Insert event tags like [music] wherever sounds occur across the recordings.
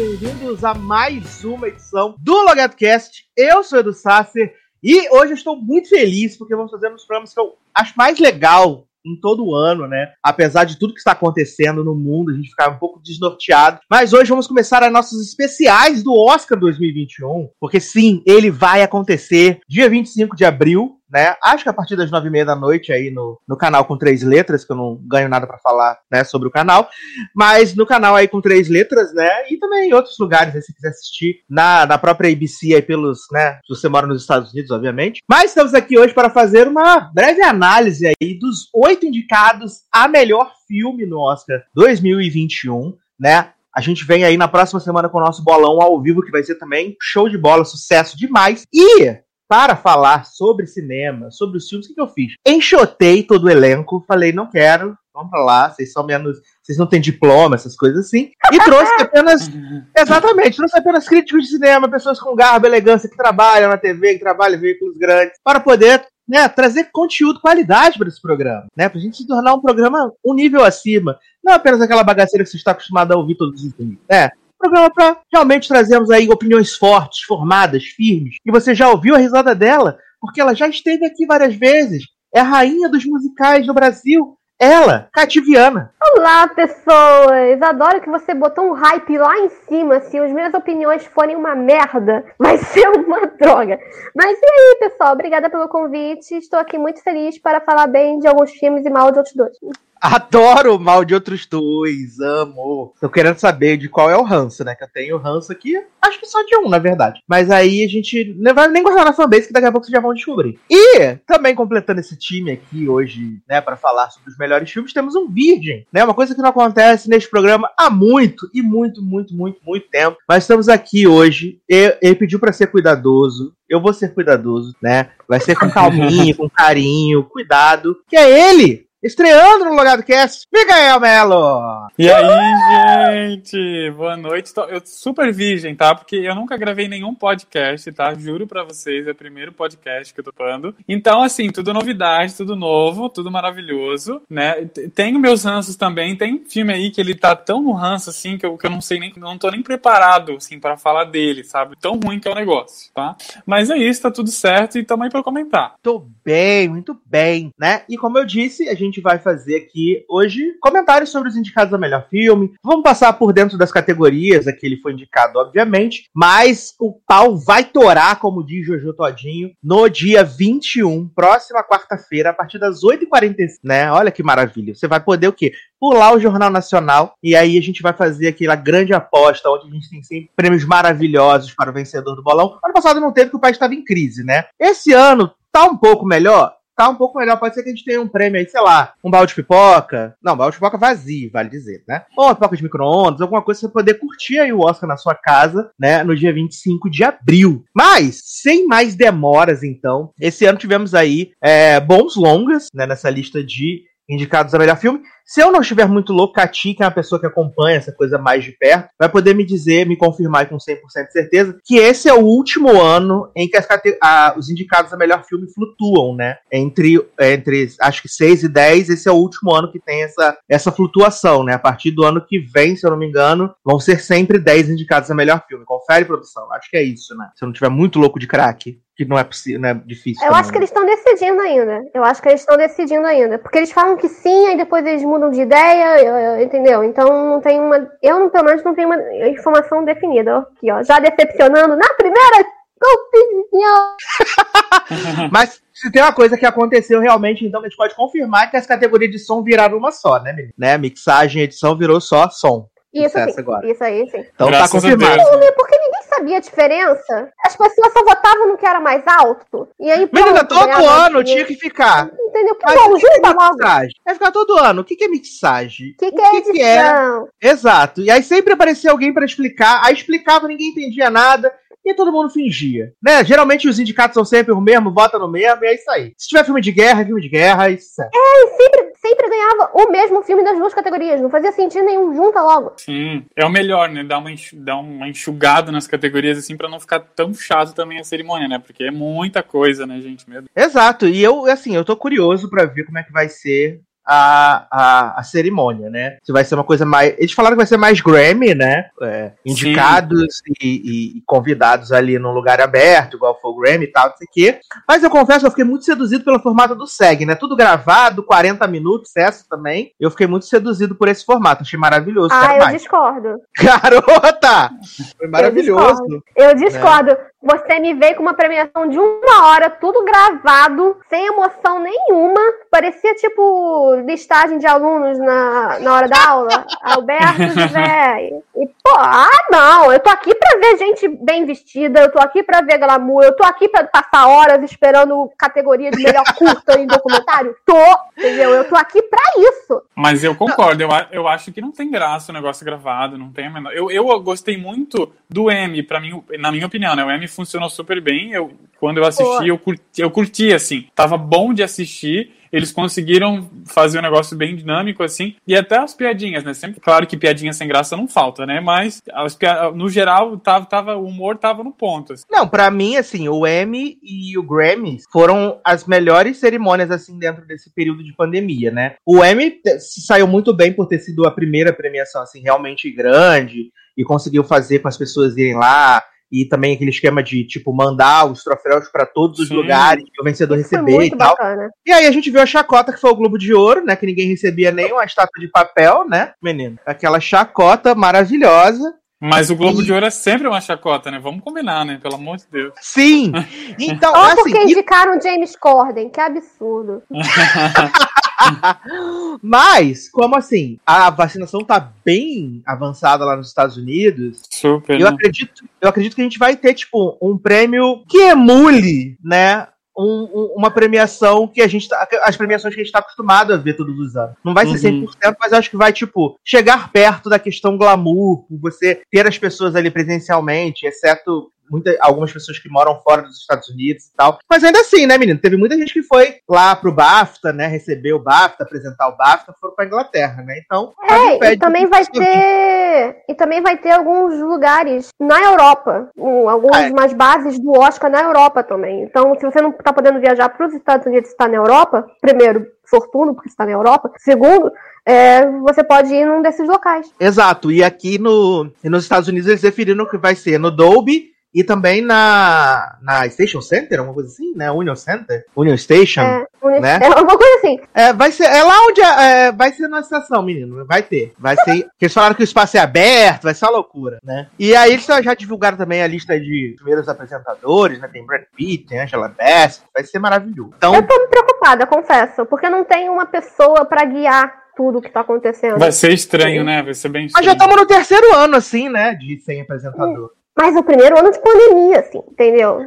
bem-vindos a mais uma edição do LogadoCast. Eu sou Edu Sasser e hoje eu estou muito feliz porque vamos fazer um dos programas que eu acho mais legal em todo o ano, né? Apesar de tudo que está acontecendo no mundo, a gente ficava um pouco desnorteado. Mas hoje vamos começar as nossas especiais do Oscar 2021, porque sim, ele vai acontecer dia 25 de abril, né? Acho que a partir das nove e meia da noite aí no, no canal com três letras, que eu não ganho nada para falar, né, sobre o canal, mas no canal aí com três letras, né, e também em outros lugares, aí, se quiser assistir na, na própria ABC aí pelos, né, se você mora nos Estados Unidos, obviamente. Mas estamos aqui hoje para fazer uma breve análise aí dos oito indicados a melhor filme no Oscar 2021, né? A gente vem aí na próxima semana com o nosso bolão ao vivo, que vai ser também show de bola, sucesso demais. E para falar sobre cinema, sobre os filmes, o que, que eu fiz? Enxotei todo o elenco, falei, não quero, vamos pra lá, vocês são menos. Vocês não têm diploma, essas coisas assim. E trouxe [laughs] apenas. exatamente, trouxe apenas críticos de cinema, pessoas com garbo, elegância, que trabalham na TV, que trabalham em veículos grandes, para poder né, trazer conteúdo, qualidade para esse programa, né? Pra gente se tornar um programa um nível acima. Não apenas aquela bagaceira que você está acostumado a ouvir todos os dias. É, programa para realmente trazermos aí opiniões fortes, formadas, firmes. E você já ouviu a risada dela, porque ela já esteve aqui várias vezes. É a rainha dos musicais do Brasil. Ela, Cativiana. Olá, pessoas! Adoro que você botou um hype lá em cima. Se as minhas opiniões forem uma merda, vai ser uma droga. Mas e aí, pessoal? Obrigada pelo convite. Estou aqui muito feliz para falar bem de alguns filmes e mal de outros dois. Adoro o mal de outros dois, amo. Tô querendo saber de qual é o ranço, né? Que eu tenho ranço aqui, acho que só de um, na verdade. Mas aí a gente não vai nem guardar na fanbase, que daqui a pouco vocês já vão descobrir. E também completando esse time aqui hoje, né, para falar sobre os melhores filmes, temos um virgem, né? Uma coisa que não acontece neste programa há muito, e muito, muito, muito, muito tempo. Mas estamos aqui hoje. Ele, pediu para ser cuidadoso. Eu vou ser cuidadoso, né? Vai ser com calminho, com carinho, cuidado. Que é ele, Estreando no Logado Cast, Miguel Melo! E aí, gente? Boa noite. Eu super virgem, tá? Porque eu nunca gravei nenhum podcast, tá? Juro pra vocês, é o primeiro podcast que eu tô falando. Então, assim, tudo novidade, tudo novo, tudo maravilhoso, né? Tenho meus ranços também. Tem filme aí que ele tá tão no ranço, assim, que eu, que eu não sei nem, não tô nem preparado, assim, pra falar dele, sabe? Tão ruim que é o negócio, tá? Mas é isso, tá tudo certo e tamo aí pra comentar. Tô bem, muito bem, né? E como eu disse, a gente gente vai fazer aqui hoje comentários sobre os indicados a melhor filme. Vamos passar por dentro das categorias a que ele foi indicado, obviamente, mas o pau vai torar, como diz Jojo Todinho, no dia 21, próxima quarta-feira, a partir das 8h45, né? Olha que maravilha. Você vai poder o quê? Pular o Jornal Nacional e aí a gente vai fazer aquela grande aposta, onde a gente tem sempre prêmios maravilhosos para o vencedor do bolão. Ano passado não teve, porque o país estava em crise, né? Esse ano tá um pouco melhor? Tá um pouco melhor. Pode ser que a gente tenha um prêmio aí, sei lá, um balde de pipoca. Não, balde de pipoca vazio, vale dizer, né? Ou uma pipoca de micro-ondas, alguma coisa pra você poder curtir aí o Oscar na sua casa, né? No dia 25 de abril. Mas, sem mais demoras, então, esse ano tivemos aí é, bons longas, né? Nessa lista de indicados a melhor filme. Se eu não estiver muito louco, Cati, que é uma pessoa que acompanha essa coisa mais de perto, vai poder me dizer, me confirmar com 100% de certeza, que esse é o último ano em que as, a, os indicados a melhor filme flutuam, né? Entre, entre acho que 6 e 10, esse é o último ano que tem essa, essa flutuação, né? A partir do ano que vem, se eu não me engano, vão ser sempre 10 indicados a melhor filme. Confere, produção. Acho que é isso, né? Se eu não estiver muito louco de craque que não é possível, não é difícil. Eu também. acho que eles estão decidindo ainda. Eu acho que eles estão decidindo ainda. Porque eles falam que sim, aí depois eles mudam de ideia, entendeu? Então não tem uma. Eu, pelo menos, não tenho uma informação definida. Aqui, ó. Já decepcionando na primeira opinião. [laughs] Mas se tem uma coisa que aconteceu realmente, então a gente pode confirmar que as categorias de som viraram uma só, né, menino? Né? Mixagem e edição virou só som. Isso, sim. Agora. Isso aí, sim. Então tá Graças tá confirmado. Porque ninguém sabia a diferença. As pessoas só votavam no que era mais alto. E aí, pronto, Menina, todo ano tinha que ficar. Entendeu? Que Mas bom, que junta é mixagem? Vai ficar todo ano. O que, que é mixagem? O que, que, é edição? Que é... Exato. E aí sempre aparecia alguém para explicar. Aí explicava, ninguém entendia nada e todo mundo fingia. Né? Geralmente os indicados são sempre o mesmo, vota no mesmo, e é isso aí. Se tiver filme de guerra, é filme de guerra, isso é. É, e sempre, sempre ganhava o mesmo filme das duas categorias. Não fazia sentido nenhum, junta logo. Sim, é o melhor, né? Dar uma, dar uma enxugada nas categorias, assim, pra não ficar tão chato também a cerimônia, né? Porque é muita coisa, né, gente? Mesmo. Exato, e eu, assim, eu tô curioso pra ver como é que vai ser a, a, a, cerimônia, né? Se vai ser uma coisa mais. Eles falaram que vai ser mais Grammy, né? É, indicados e, e, e, convidados ali num lugar aberto, igual foi o Grammy e tal, não sei o quê. Mas eu confesso que eu fiquei muito seduzido pelo formato do SEG, né? Tudo gravado, 40 minutos, sucesso também. Eu fiquei muito seduzido por esse formato, achei maravilhoso. Ah, eu mais. discordo. [laughs] Garota! Foi maravilhoso. Eu discordo. Eu discordo. É. Você me veio com uma premiação de uma hora, tudo gravado, sem emoção nenhuma. Parecia tipo listagem de alunos na, na hora da aula. [laughs] Alberto José. E, pô, ah, não. Eu tô aqui pra ver gente bem vestida, eu tô aqui pra ver glamour, eu tô aqui pra passar horas esperando categoria de melhor [laughs] curta em documentário. Tô, entendeu? Eu tô aqui pra isso. Mas eu concordo, eu, eu acho que não tem graça o negócio gravado, não tem a menor. Eu, eu gostei muito do M, para mim, na minha opinião, né? O M funcionou super bem. Eu, quando eu assisti, eu curti, eu curti, assim. Tava bom de assistir eles conseguiram fazer um negócio bem dinâmico, assim, e até as piadinhas, né? Sempre, claro que piadinha sem graça não falta, né? Mas, as, no geral, tava, tava, o humor tava no ponto. Assim. Não, para mim, assim, o Emmy e o Grammy foram as melhores cerimônias, assim, dentro desse período de pandemia, né? O Emmy saiu muito bem por ter sido a primeira premiação, assim, realmente grande, e conseguiu fazer com as pessoas irem lá, e também aquele esquema de, tipo, mandar os troféus para todos os Sim. lugares e o vencedor Isso receber e tal. Bacana. E aí a gente viu a chacota, que foi o Globo de Ouro, né? Que ninguém recebia nem uma estátua de papel, né, menino? Aquela chacota maravilhosa. Mas o Globo e... de Ouro é sempre uma chacota, né? Vamos combinar, né? Pelo amor de Deus. Sim! [laughs] Então, Só assim, porque indicaram James Corden, que absurdo. [laughs] [laughs] Mas, como assim, a vacinação tá bem avançada lá nos Estados Unidos. Super. Eu, né? acredito, eu acredito que a gente vai ter, tipo, um prêmio que emule, né? Um, um, uma premiação que a gente tá, as premiações que a gente está acostumado a ver todos os anos. Não vai ser uhum. 100%, mas acho que vai tipo chegar perto da questão glamour, você ter as pessoas ali presencialmente, exceto muita, algumas pessoas que moram fora dos Estados Unidos e tal. Mas ainda assim, né, menino? Teve muita gente que foi lá pro BAFTA, né? Receber o BAFTA, apresentar o BAFTA, foram pra Inglaterra, né? Então. É, e também vai ter. E também vai ter alguns lugares na Europa. Algumas é. mais bases do Oscar na Europa também. Então, se você não tá podendo viajar para os Estados Unidos e está na Europa, primeiro, fortuno, porque está na Europa. Segundo, é, você pode ir num desses locais. Exato. E aqui no, nos Estados Unidos eles definiram que vai ser no Dolby e também na, na Station Center, alguma coisa assim, né? Union Center, Union Station, é, Union, né? É uma coisa assim. É, vai ser, é lá onde é, é, vai ser na estação, menino, vai ter. Vai ser, [laughs] eles falaram que o espaço é aberto, vai ser uma loucura, né? E aí eles já divulgaram também a lista de primeiros apresentadores, né? Tem Brad Pitt, tem Angela Bassett, vai ser maravilhoso. Então, eu tô me preocupada, confesso, porque não tem uma pessoa para guiar tudo que tá acontecendo. Vai ser estranho, Sim. né? Vai ser bem estranho. Mas já estamos no terceiro ano, assim, né? De sem apresentador. Mas o primeiro ano de pandemia, assim, entendeu?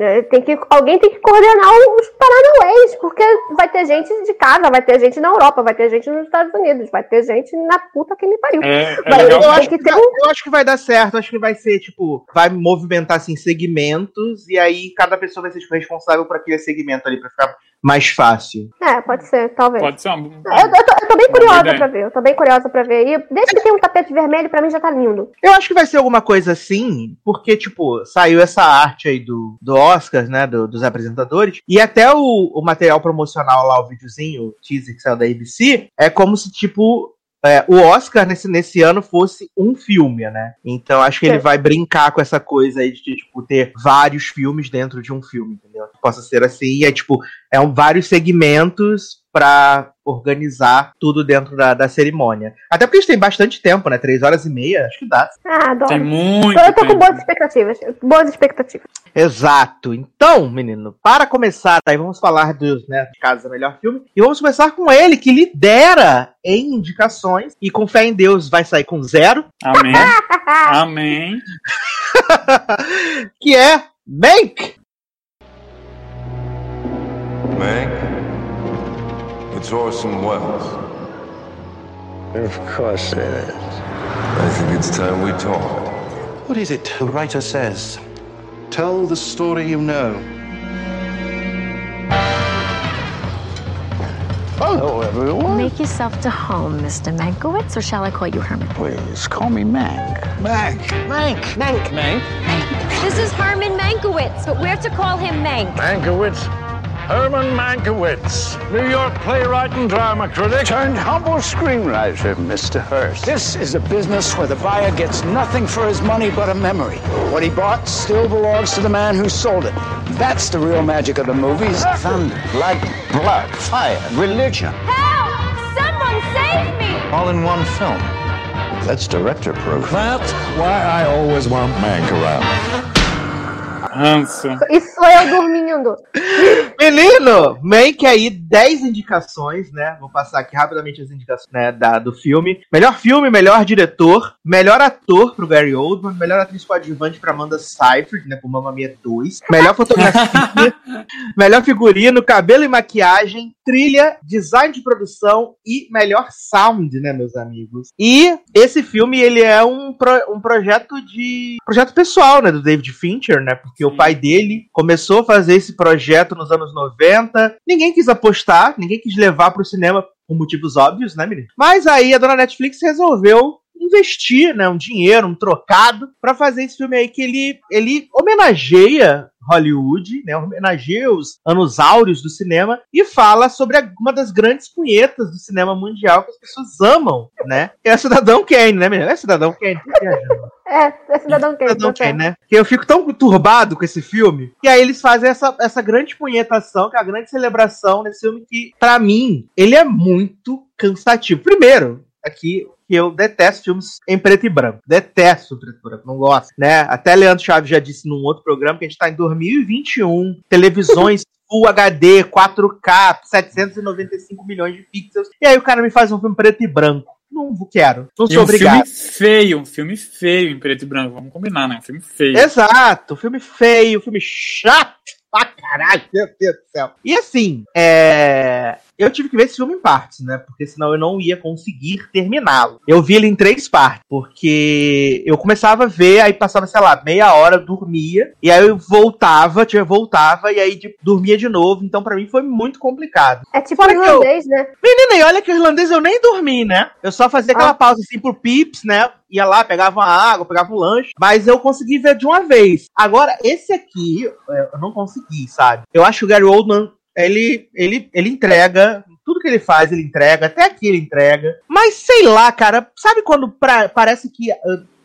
É, tem que, alguém tem que coordenar os paranauês, porque vai ter gente de casa, vai ter gente na Europa, vai ter gente nos Estados Unidos, vai ter gente na puta que me pariu. É, é eu, acho que, que um... eu acho que vai dar certo, acho que vai ser, tipo, vai movimentar, assim, segmentos, e aí cada pessoa vai ser tipo, responsável por aquele segmento ali, pra ficar mais fácil. É, pode ser, talvez. Pode ser uma... eu, eu, tô, eu tô bem curiosa pra ver, eu tô bem curiosa pra ver. E desde que tem um tapete vermelho, pra mim já tá lindo. Eu acho que vai ser alguma coisa assim, porque, tipo, saiu essa arte aí do, do Oscars, né, do, dos apresentadores, e até o, o material promocional lá, o videozinho, o teaser que saiu da ABC, é como se, tipo, é, o Oscar nesse, nesse ano fosse um filme, né? Então acho que ele vai brincar com essa coisa aí de, tipo, ter vários filmes dentro de um filme, entendeu? possa ser assim, e é tipo, é um, vários segmentos para organizar tudo dentro da, da cerimônia. Até porque a gente tem bastante tempo, né? Três horas e meia, acho que dá. Ah, adoro. Tem muito Eu tô com boas expectativas. Boas expectativas. Exato. Então, menino, para começar, aí vamos falar dos, né, de Casa Melhor Filme. E vamos começar com ele, que lidera em indicações. E com fé em Deus vai sair com zero. Amém. [laughs] Amém. [laughs] que é. Mank? It's Orson Welles. Of course it is. I think it's time we talk. What is it the writer says? Tell the story you know. Hello, everyone. Make yourself to home, Mr. Mankowitz, or shall I call you Herman? Please, call me Mank. Mank. Mank. Mank. Mank. Mank. This is Herman Mankowitz, but we're to call him Mank. Mankowitz? Herman Mankiewicz, New York playwright and drama critic, turned humble screenwriter, Mr. Hurst. This is a business where the buyer gets nothing for his money but a memory. What he bought still belongs to the man who sold it. That's the real magic of the movies. Thunder, lightning, blood, fire, religion. Help! Someone save me! All in one film. That's director proof. That's why I always want Mank around. Ranço. Isso sou eu dormindo. Menino, Mank aí 10 indicações, né? Vou passar aqui rapidamente as indicações né, da, do filme. Melhor filme, melhor diretor, melhor ator pro Gary Oldman, melhor atriz coadjuvante pra Amanda Seyfried, né, com Mamma Mia 2, melhor fotografia, [laughs] melhor figurino, cabelo e maquiagem, trilha, design de produção e melhor sound, né, meus amigos. E esse filme, ele é um, pro- um projeto de... projeto pessoal, né, do David Fincher, né, porque o pai dele começou a fazer esse projeto nos anos 90, ninguém quis apostar, ninguém quis levar pro cinema por motivos óbvios, né, menino? Mas aí a dona Netflix resolveu investir, né, um dinheiro, um trocado, pra fazer esse filme aí que ele, ele homenageia Hollywood, né, homenageia os anos áureos do cinema e fala sobre a- uma das grandes punhetas do cinema mundial que as pessoas amam, né? É Cidadão Kane, né, menino? É Cidadão Kane. viajando. É, é Cidadão Kane. Cidadão Kane, né? Que eu fico tão turbado com esse filme. E aí eles fazem essa, essa grande punhetação, que é a grande celebração desse filme que, pra mim, ele é muito cansativo. Primeiro, aqui que eu detesto filmes em preto e branco. Detesto preto e branco, não gosto, né? Até Leandro Chaves já disse num outro programa que a gente tá em 2021, televisões [laughs] Full HD, 4K, 795 milhões de pixels. E aí o cara me faz um filme preto e branco. Não quero, não E sou um obrigado. filme feio, um filme feio em preto e branco. Vamos combinar, né? Um filme feio. Exato, filme feio, filme chato pra caralho, meu Deus do céu. E assim, é... eu tive que ver esse filme em partes, né? Porque senão eu não ia conseguir terminá-lo. Eu vi ele em três partes, porque eu começava a ver, aí passava, sei lá, meia hora, dormia, e aí eu voltava, tinha voltava, e aí de- dormia de novo. Então pra mim foi muito complicado. É tipo Fora que eu- irlandês, né? Menina, e olha que o irlandês eu nem dormi, né? Eu só fazia aquela Ah. pausa assim pro pips, né? Ia lá, pegava uma água, pegava um lanche, mas eu consegui ver de uma vez. Agora, esse aqui, é, eu não consegui, sabe? Eu acho que o Gary Oldman, ele, ele, ele entrega, tudo que ele faz, ele entrega, até aqui ele entrega. Mas sei lá, cara, sabe quando pra- parece que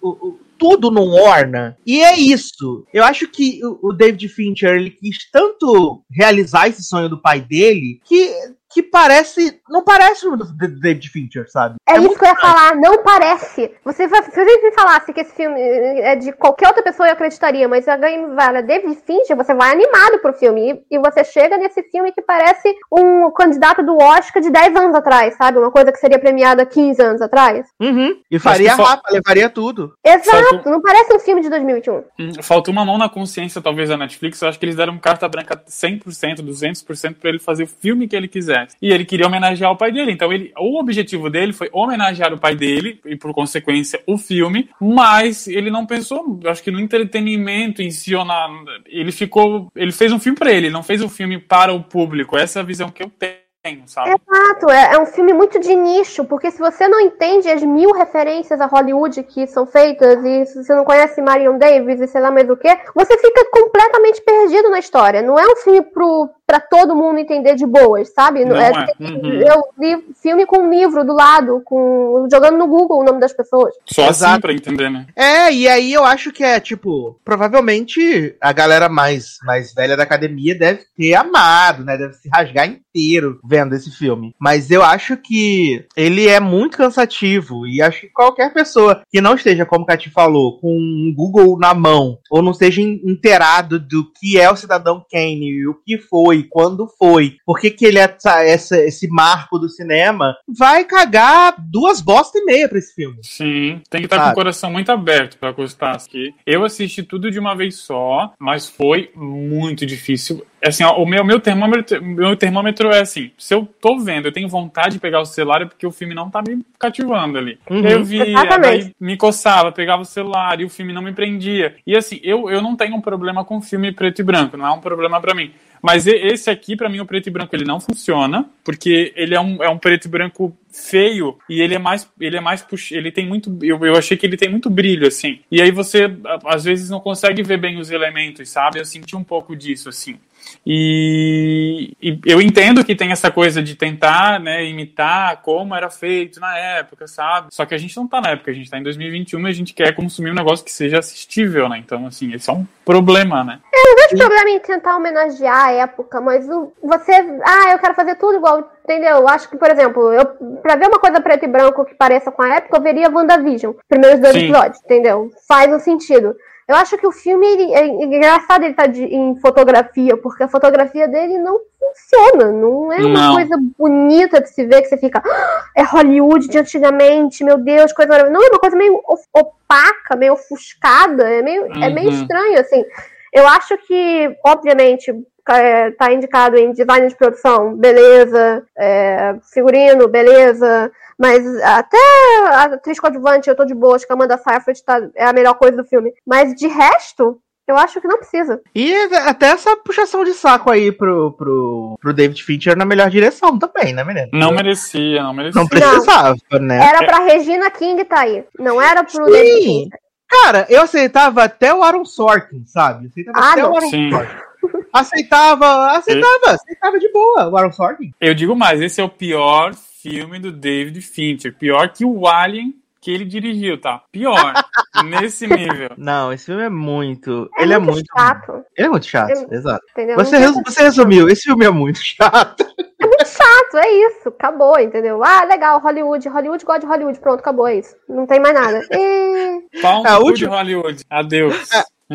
o- o- tudo não orna? E é isso. Eu acho que o, o David Fincher, ele quis tanto realizar esse sonho do pai dele, que que parece. Não parece o David Fincher, sabe? É, isso muito que eu ia falar, não parece. Você, se você me falasse que esse filme é de qualquer outra pessoa, eu acreditaria, mas a Game Vara David Fincher, você vai animado pro filme. E, e você chega nesse filme que parece um candidato do Oscar de 10 anos atrás, sabe? Uma coisa que seria premiada 15 anos atrás. Uhum. E faria só- rapa, levaria tudo. Exato, Faltou- não parece um filme de 2021. Hum, Faltou uma mão na consciência, talvez, da Netflix. Eu acho que eles deram carta branca 100%, 200% pra ele fazer o filme que ele quisesse. E ele queria homenagear o pai dele. Então, ele, o objetivo dele foi homenagear o pai dele, e por consequência, o filme. Mas ele não pensou, acho que no entretenimento em si, ou na, ele ficou. Ele fez um filme ele, ele não fez um filme para o público. Essa é a visão que eu tenho, sabe? Exato, é, é um filme muito de nicho, porque se você não entende as mil referências a Hollywood que são feitas, e se você não conhece Marion Davis e sei lá mais o que, você fica completamente perdido na história. Não é um filme pro, pra todo mundo entender de boas, sabe? Não é, é. Uhum. Eu vi filme com um livro do lado, com jogando no Google o nome das pessoas. Só assim pra entender, né? É, e aí eu acho que é, tipo, provavelmente a galera mais, mais velha da academia deve ter amado, né? Deve se rasgar inteiro vendo esse filme. Mas eu acho que ele é muito cansativo. E acho que qualquer pessoa que não esteja, como o Cati falou, com um Google na mão, ou não esteja in- inteirado do que é o Cidadão Kane, e o que foi, quando foi, por que, que ele é essa, essa- esse marco do cinema, vai cagar duas bosta e meia pra esse filme. Sim, tem que estar com Sabe? o coração muito aberto pra gostar. Aqui. Eu assisti tudo de uma vez só, mas foi muito difícil. Assim, ó, o meu, meu, termômetro, meu termômetro é assim: se eu tô vendo, eu tenho vontade de pegar o celular, é porque o filme não tá me cativando ali. Uhum. Eu vi, me coçava, pegava o celular e o filme não me prendia. E assim, eu, eu não tenho um problema com filme preto e branco, não é um problema pra mim. Mas esse aqui, pra mim, o preto e branco, ele não funciona, porque ele é um, é um preto e branco feio e ele é mais ele é mais pux... ele tem muito eu, eu achei que ele tem muito brilho assim e aí você às vezes não consegue ver bem os elementos sabe eu senti um pouco disso assim E, e, eu entendo que tem essa coisa de tentar, né, imitar como era feito na época, sabe? Só que a gente não tá na época, a gente tá em 2021 e a gente quer consumir um negócio que seja assistível, né? Então, assim, esse é um problema, né? Eu não vejo problema em tentar homenagear a época, mas o, você. Ah, eu quero fazer tudo igual, entendeu? Eu acho que, por exemplo, eu, pra ver uma coisa preto e branco que pareça com a época, eu veria WandaVision, primeiros dois Sim. episódios, entendeu? Faz um sentido. Eu acho que o filme ele- é engraçado ele estar em fotografia, porque a fotografia dele não funciona. Não é uma Não. coisa bonita de se ver que você fica. "Ah, É Hollywood de antigamente, meu Deus, coisa maravilhosa. Não, é uma coisa meio opaca, meio ofuscada. É meio, é meio Uhum. estranho, assim. Eu acho que, obviamente, é, tá indicado em design de produção, beleza, é, figurino, beleza, mas até a atriz coadjuvante eu tô de boa, acho que a Amanda Seyfried tá, é a melhor coisa do filme. Mas de resto, eu acho que não precisa. E até essa puxação de saco aí pro, pro, pro David Fincher na melhor direção também, né, menino? Não merecia, não merecia. Não precisava, né? Era pra Regina King tá aí, não era pro David Sim. Fincher. Cara, eu aceitava até o Aaron Sorkin, sabe? Aceitava Ah, até não. o Aaron Sim. Sorkin. Aceitava, aceitava, aceitava de boa o Aaron Sorkin. Eu digo mais, esse é o pior filme do David Fincher. Pior que o Alien que ele dirigiu, tá? Pior. [laughs] nesse nível. Não, esse filme é muito. É ele é muito muito. chato, Ele é muito chato, Eu- exato. entendeu? Você, você resumiu, esse filme é muito chato. É muito chato, é isso, acabou, entendeu? Ah, legal, Hollywood, Hollywood gosta de Hollywood, pronto, acabou, é isso. Não tem mais nada. E... Pau no É, de Hollywood. Adeus.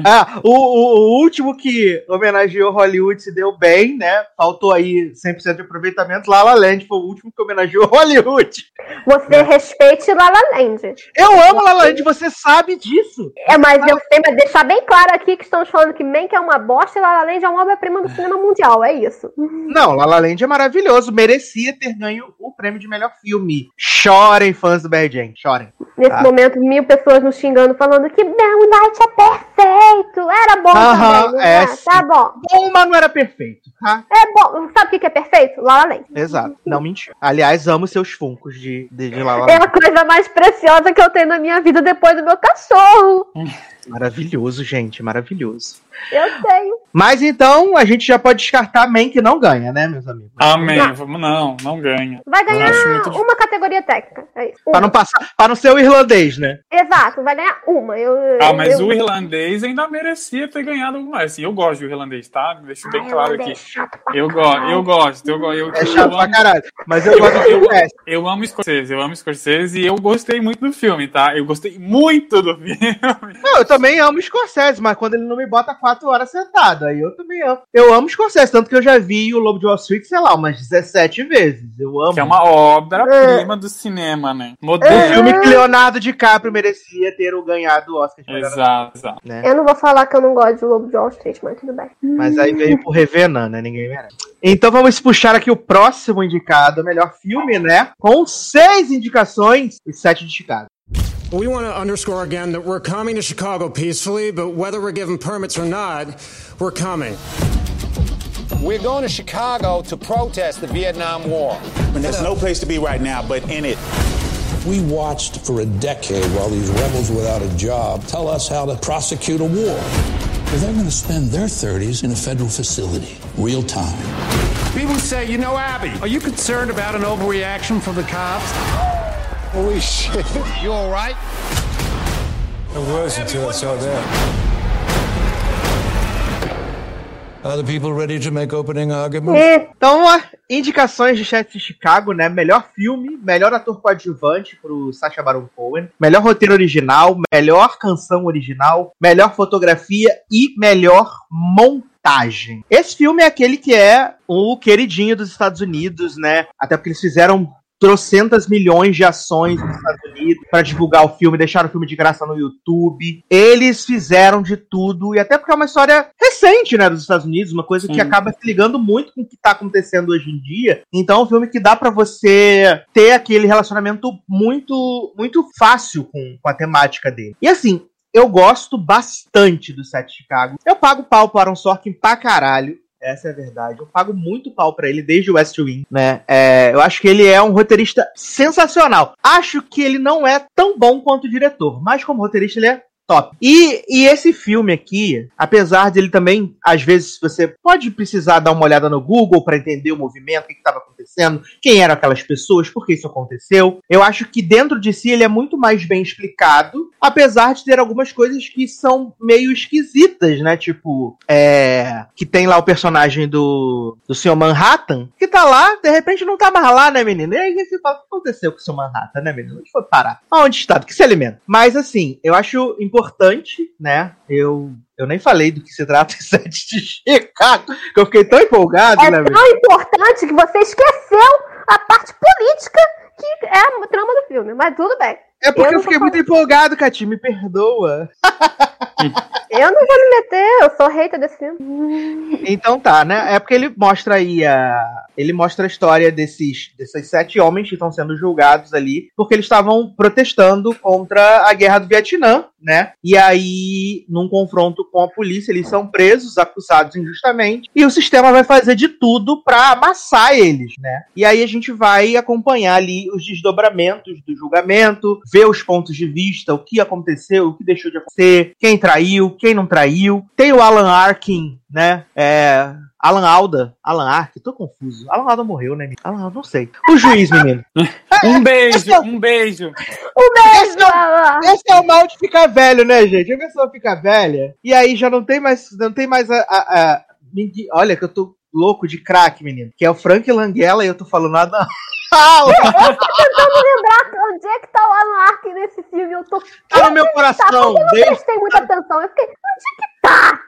Ah, o, o, o último que homenageou Hollywood se deu bem, né? Faltou aí 100% de aproveitamento. La La Land foi o último que homenageou [laughs] Hollywood. Você respeite La La Land. Eu amo La La Land, você sabe disso. É, mas eu tenho que deixar bem claro aqui que estamos falando que Mank é uma bosta e La La Land é uma obra-prima do cinema mundial, é isso. Não, La La Land é maravilhoso. Merecia ter ganho o prêmio de melhor filme. Chorem, fãs do Barry Jane, chorem. Nesse Ah. momento, mil pessoas nos xingando, falando que Moonlight é perfeito. Era bom Aham, também, é, né? Tá bom. Bom, mas não era perfeito, tá? É bom. Sabe o que que é perfeito? La La Land. Exato, não mentiu. Aliás, amo seus funcos de, de, de La La É Land. a coisa mais preciosa que eu tenho na minha vida depois do meu cachorro. [laughs] Maravilhoso, gente, maravilhoso. Eu tenho. Mas então, a gente já pode descartar Man que não ganha, né, meus amigos? Amém. Não. Vamos, não, não ganha. Vai ganhar muito uma categoria técnica. É isso. Pra Uma. não passar, para não ser o irlandês, né? Exato, vai ganhar uma. Eu, Ah, mas eu... o irlandês ainda merecia ter ganhado algo mais. Assim, eu gosto do irlandês, tá? Deixo bem claro aqui. É chato pra Eu gosto, eu gosto, eu gosto. Eu, É chato eu pra amo, caralho. Mas eu gosto do West. eu amo Scorsese, eu amo Scorsese e eu gostei muito do filme, tá? Eu gostei muito do filme. Não, eu também amo Scorsese, mas quando ele não me bota quatro horas sentado, aí eu também amo. Eu amo Scorsese, tanto que eu já vi o Lobo de Wall Street, sei lá, umas 17 vezes. Eu amo. Que é uma obra-prima do cinema, né? Um Moderno. filme que Leonardo DiCaprio merecia ter o ganhado o Oscar de Exato, exato. né? Eu não vou falar que eu não gosto de Lobo de Wall Street, mas tudo bem. Mas aí veio por Revenant, né? Ninguém merece. Então vamos puxar aqui o próximo indicado, o melhor filme, né? Com seis indicações e sete de Chicago. We want to underscore again that we're coming to Chicago peacefully, but whether we're given permits or not, we're coming. We're going to Chicago to protest the Vietnam War. And there's no place to be right now but in it. We watched for a decade while these rebels without a job tell us how to prosecute a war. Well, they're going to spend their 30s in a federal facility, real time. People say, you know, Abby, are you concerned about an overreaction from the cops? Holy shit. You all right? I was until I saw that. Are the people ready to make opening arguments? Então, indicações de Chat de Chicago, né? Melhor filme, melhor ator coadjuvante pro Sacha Baron Cohen, melhor roteiro original, melhor canção original, melhor fotografia e melhor montagem. Esse filme é aquele que é o queridinho dos Estados Unidos, né? Até porque eles fizeram trocentas milhões de ações nos Estados Unidos para divulgar o filme, deixaram o filme de graça no YouTube. Eles fizeram de tudo, e até porque é uma história recente, né, dos Estados Unidos, uma coisa que Sim. acaba se ligando muito com o que tá acontecendo hoje em dia. Então é um filme que dá para você ter aquele relacionamento muito muito fácil com, com a temática dele. E assim, eu gosto bastante do Set Chicago. Eu pago pau para Aaron Sorkin pra caralho. Essa é a verdade. Eu pago muito pau pra ele desde o West Wing, né? É, eu acho que ele é um roteirista sensacional. Acho que ele não é tão bom quanto diretor, mas como roteirista ele é top. E, e esse filme aqui, apesar de ele também, às vezes, você pode precisar dar uma olhada no Google para entender o movimento, o que estava acontecendo, quem eram aquelas pessoas, por que isso aconteceu. Eu acho que dentro de si ele é muito mais bem explicado, apesar de ter algumas coisas que são meio esquisitas, né? Tipo, é, que tem lá o personagem do, do Sr. Manhattan, que tá lá, de repente não tá mais lá, né, menino? E aí você fala, o que aconteceu com o Sr. Manhattan, né, menino? Onde foi parar? Onde está? Do que se alimenta? Mas assim, eu acho importante, né? Eu eu nem falei do que se trata [laughs] em Sete de Chicago, que eu fiquei tão empolgado, é né? tão importante que você esqueceu a parte política que é a trama do filme, mas tudo bem. É porque eu, eu fiquei muito empolgado, Cati, me perdoa. [laughs] eu não vou me meter, eu sou hater desse filme. Então tá, né? É porque ele mostra aí a. Ele mostra a história desses, desses sete homens que estão sendo julgados ali, porque eles estavam protestando contra a guerra do Vietnã, né? E aí, num confronto com a polícia, eles são presos, acusados injustamente, e o sistema vai fazer de tudo para amassar eles, né? E aí a gente vai acompanhar ali os desdobramentos do julgamento, ver os pontos de vista, o que aconteceu, o que deixou de acontecer, quem traiu, quem não traiu. Tem o Alan Arkin, né? É, Alan Alda, Alan Arkin, tô confuso. Alan Alda morreu, né? Alan Alda, não sei. O juiz, menino. [laughs] um beijo, um beijo. Um beijo, esse é, esse é, o mal de ficar velho, né, gente? A pessoa fica velha e aí já não tem mais, não tem mais a, a, a olha que eu tô louco de crack, menino. Que é o Frank Langella e eu tô falando nada. [laughs] eu, eu tô tentando lembrar onde é que tá o Alan Arkin nesse filme. Eu tô. Tá no meu coração. Tá, eu não prestei muita atenção. Eu fiquei, onde é que tá?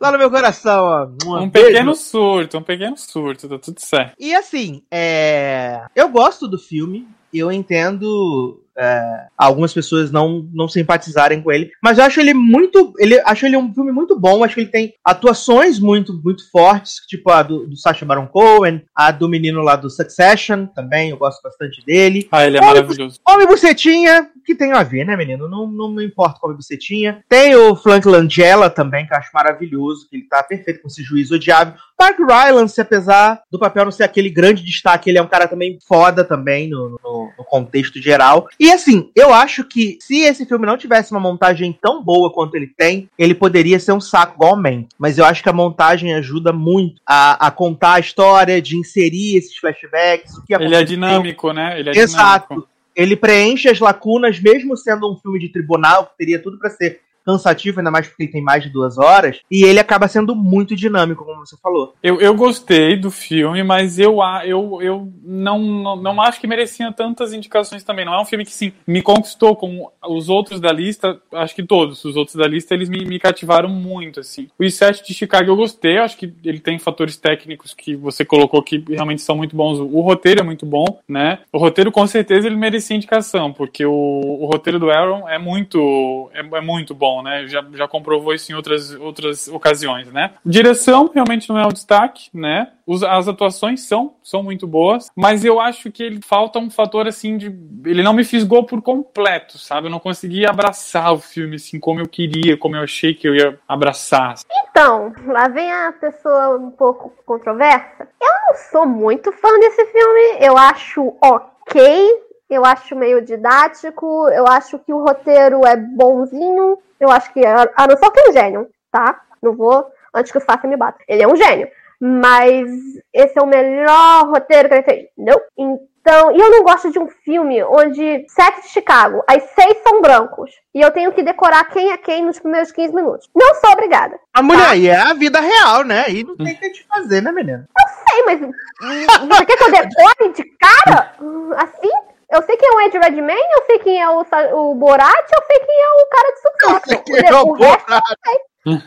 Lá no meu coração, ó. Um, um pequeno surto, um pequeno surto, tá tudo certo. E assim, é... eu gosto do filme, eu entendo é, algumas pessoas não, não simpatizarem com ele. Mas eu acho ele muito. Ele, acho ele um filme muito bom. Acho que ele tem atuações muito, muito fortes, tipo a do, do Sacha Baron Cohen, a do menino lá do Succession também. Eu gosto bastante dele. Ah, ele é Homem, maravilhoso. Homem Bucetinha, que tem a ver, né, menino? Não, não me importa com Homem Bucetinha. Tem o Frank Langella também, que eu acho maravilhoso, que ele tá perfeito com esse juiz odiável. Mark Rylance, apesar do papel não ser aquele grande destaque, ele é um cara também foda também no, no, no contexto geral. E assim, eu acho que se esse filme não tivesse uma montagem tão boa quanto ele tem, ele poderia ser um saco igualmente. Mas eu acho que a montagem ajuda muito a, a contar a história, de inserir esses flashbacks. O que ele é dinâmico, né? Ele é Exato. Dinâmico. Ele preenche as lacunas, mesmo sendo um filme de tribunal, que teria tudo para ser cansativo, ainda mais porque ele tem mais de duas horas, e ele acaba sendo muito dinâmico, como você falou. Eu, eu gostei do filme, mas eu, eu, eu não, não, não acho que merecia tantas indicações também. Não é um filme que, sim, me conquistou como os outros da lista, acho que todos os outros da lista, eles me, me cativaram muito, assim. O I7 de Chicago eu gostei, acho que ele tem fatores técnicos que você colocou que realmente são muito bons. O roteiro é muito bom, né? O roteiro, com certeza, ele merecia indicação, porque o, o roteiro do Aaron é muito, é, é muito bom bom, né? Já, já comprovou isso em outras, outras ocasiões, né? Direção realmente não é o destaque, né? Os, as atuações são, são muito boas, mas eu acho que ele falta um fator assim de. Ele não me fisgou por completo, sabe? Eu não consegui abraçar o filme assim como eu queria, como eu achei que eu ia abraçar. Então, lá vem a pessoa um pouco controversa. Eu não sou muito fã desse filme, eu acho ok, eu acho meio didático, eu acho que o roteiro é bonzinho, eu acho que, a não ser que é um gênio, tá? Não vou, antes que o Faca me bata. Ele é um gênio. Mas esse é o melhor roteiro que ele fez. Não. Então, e eu não gosto de um filme onde sete de Chicago, as seis são brancos. E eu tenho que decorar quem é quem nos primeiros 15 minutos. Não sou obrigada. A mulher, tá? aí é a vida real, né? Aí não tem o que te fazer, né, menina? Eu sei, mas [laughs] você quer que eu decore de cara? Assim? Eu sei quem é o Ed Redman, eu sei quem é o, o Borat, eu sei quem é o cara de sucesso. Eu sei quem é o, o Borat.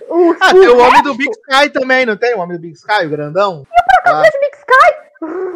O, ah, tem o homem do Big Sky também, não tem? O homem do Big Sky, o grandão? E por acaso ah. de Big Sky?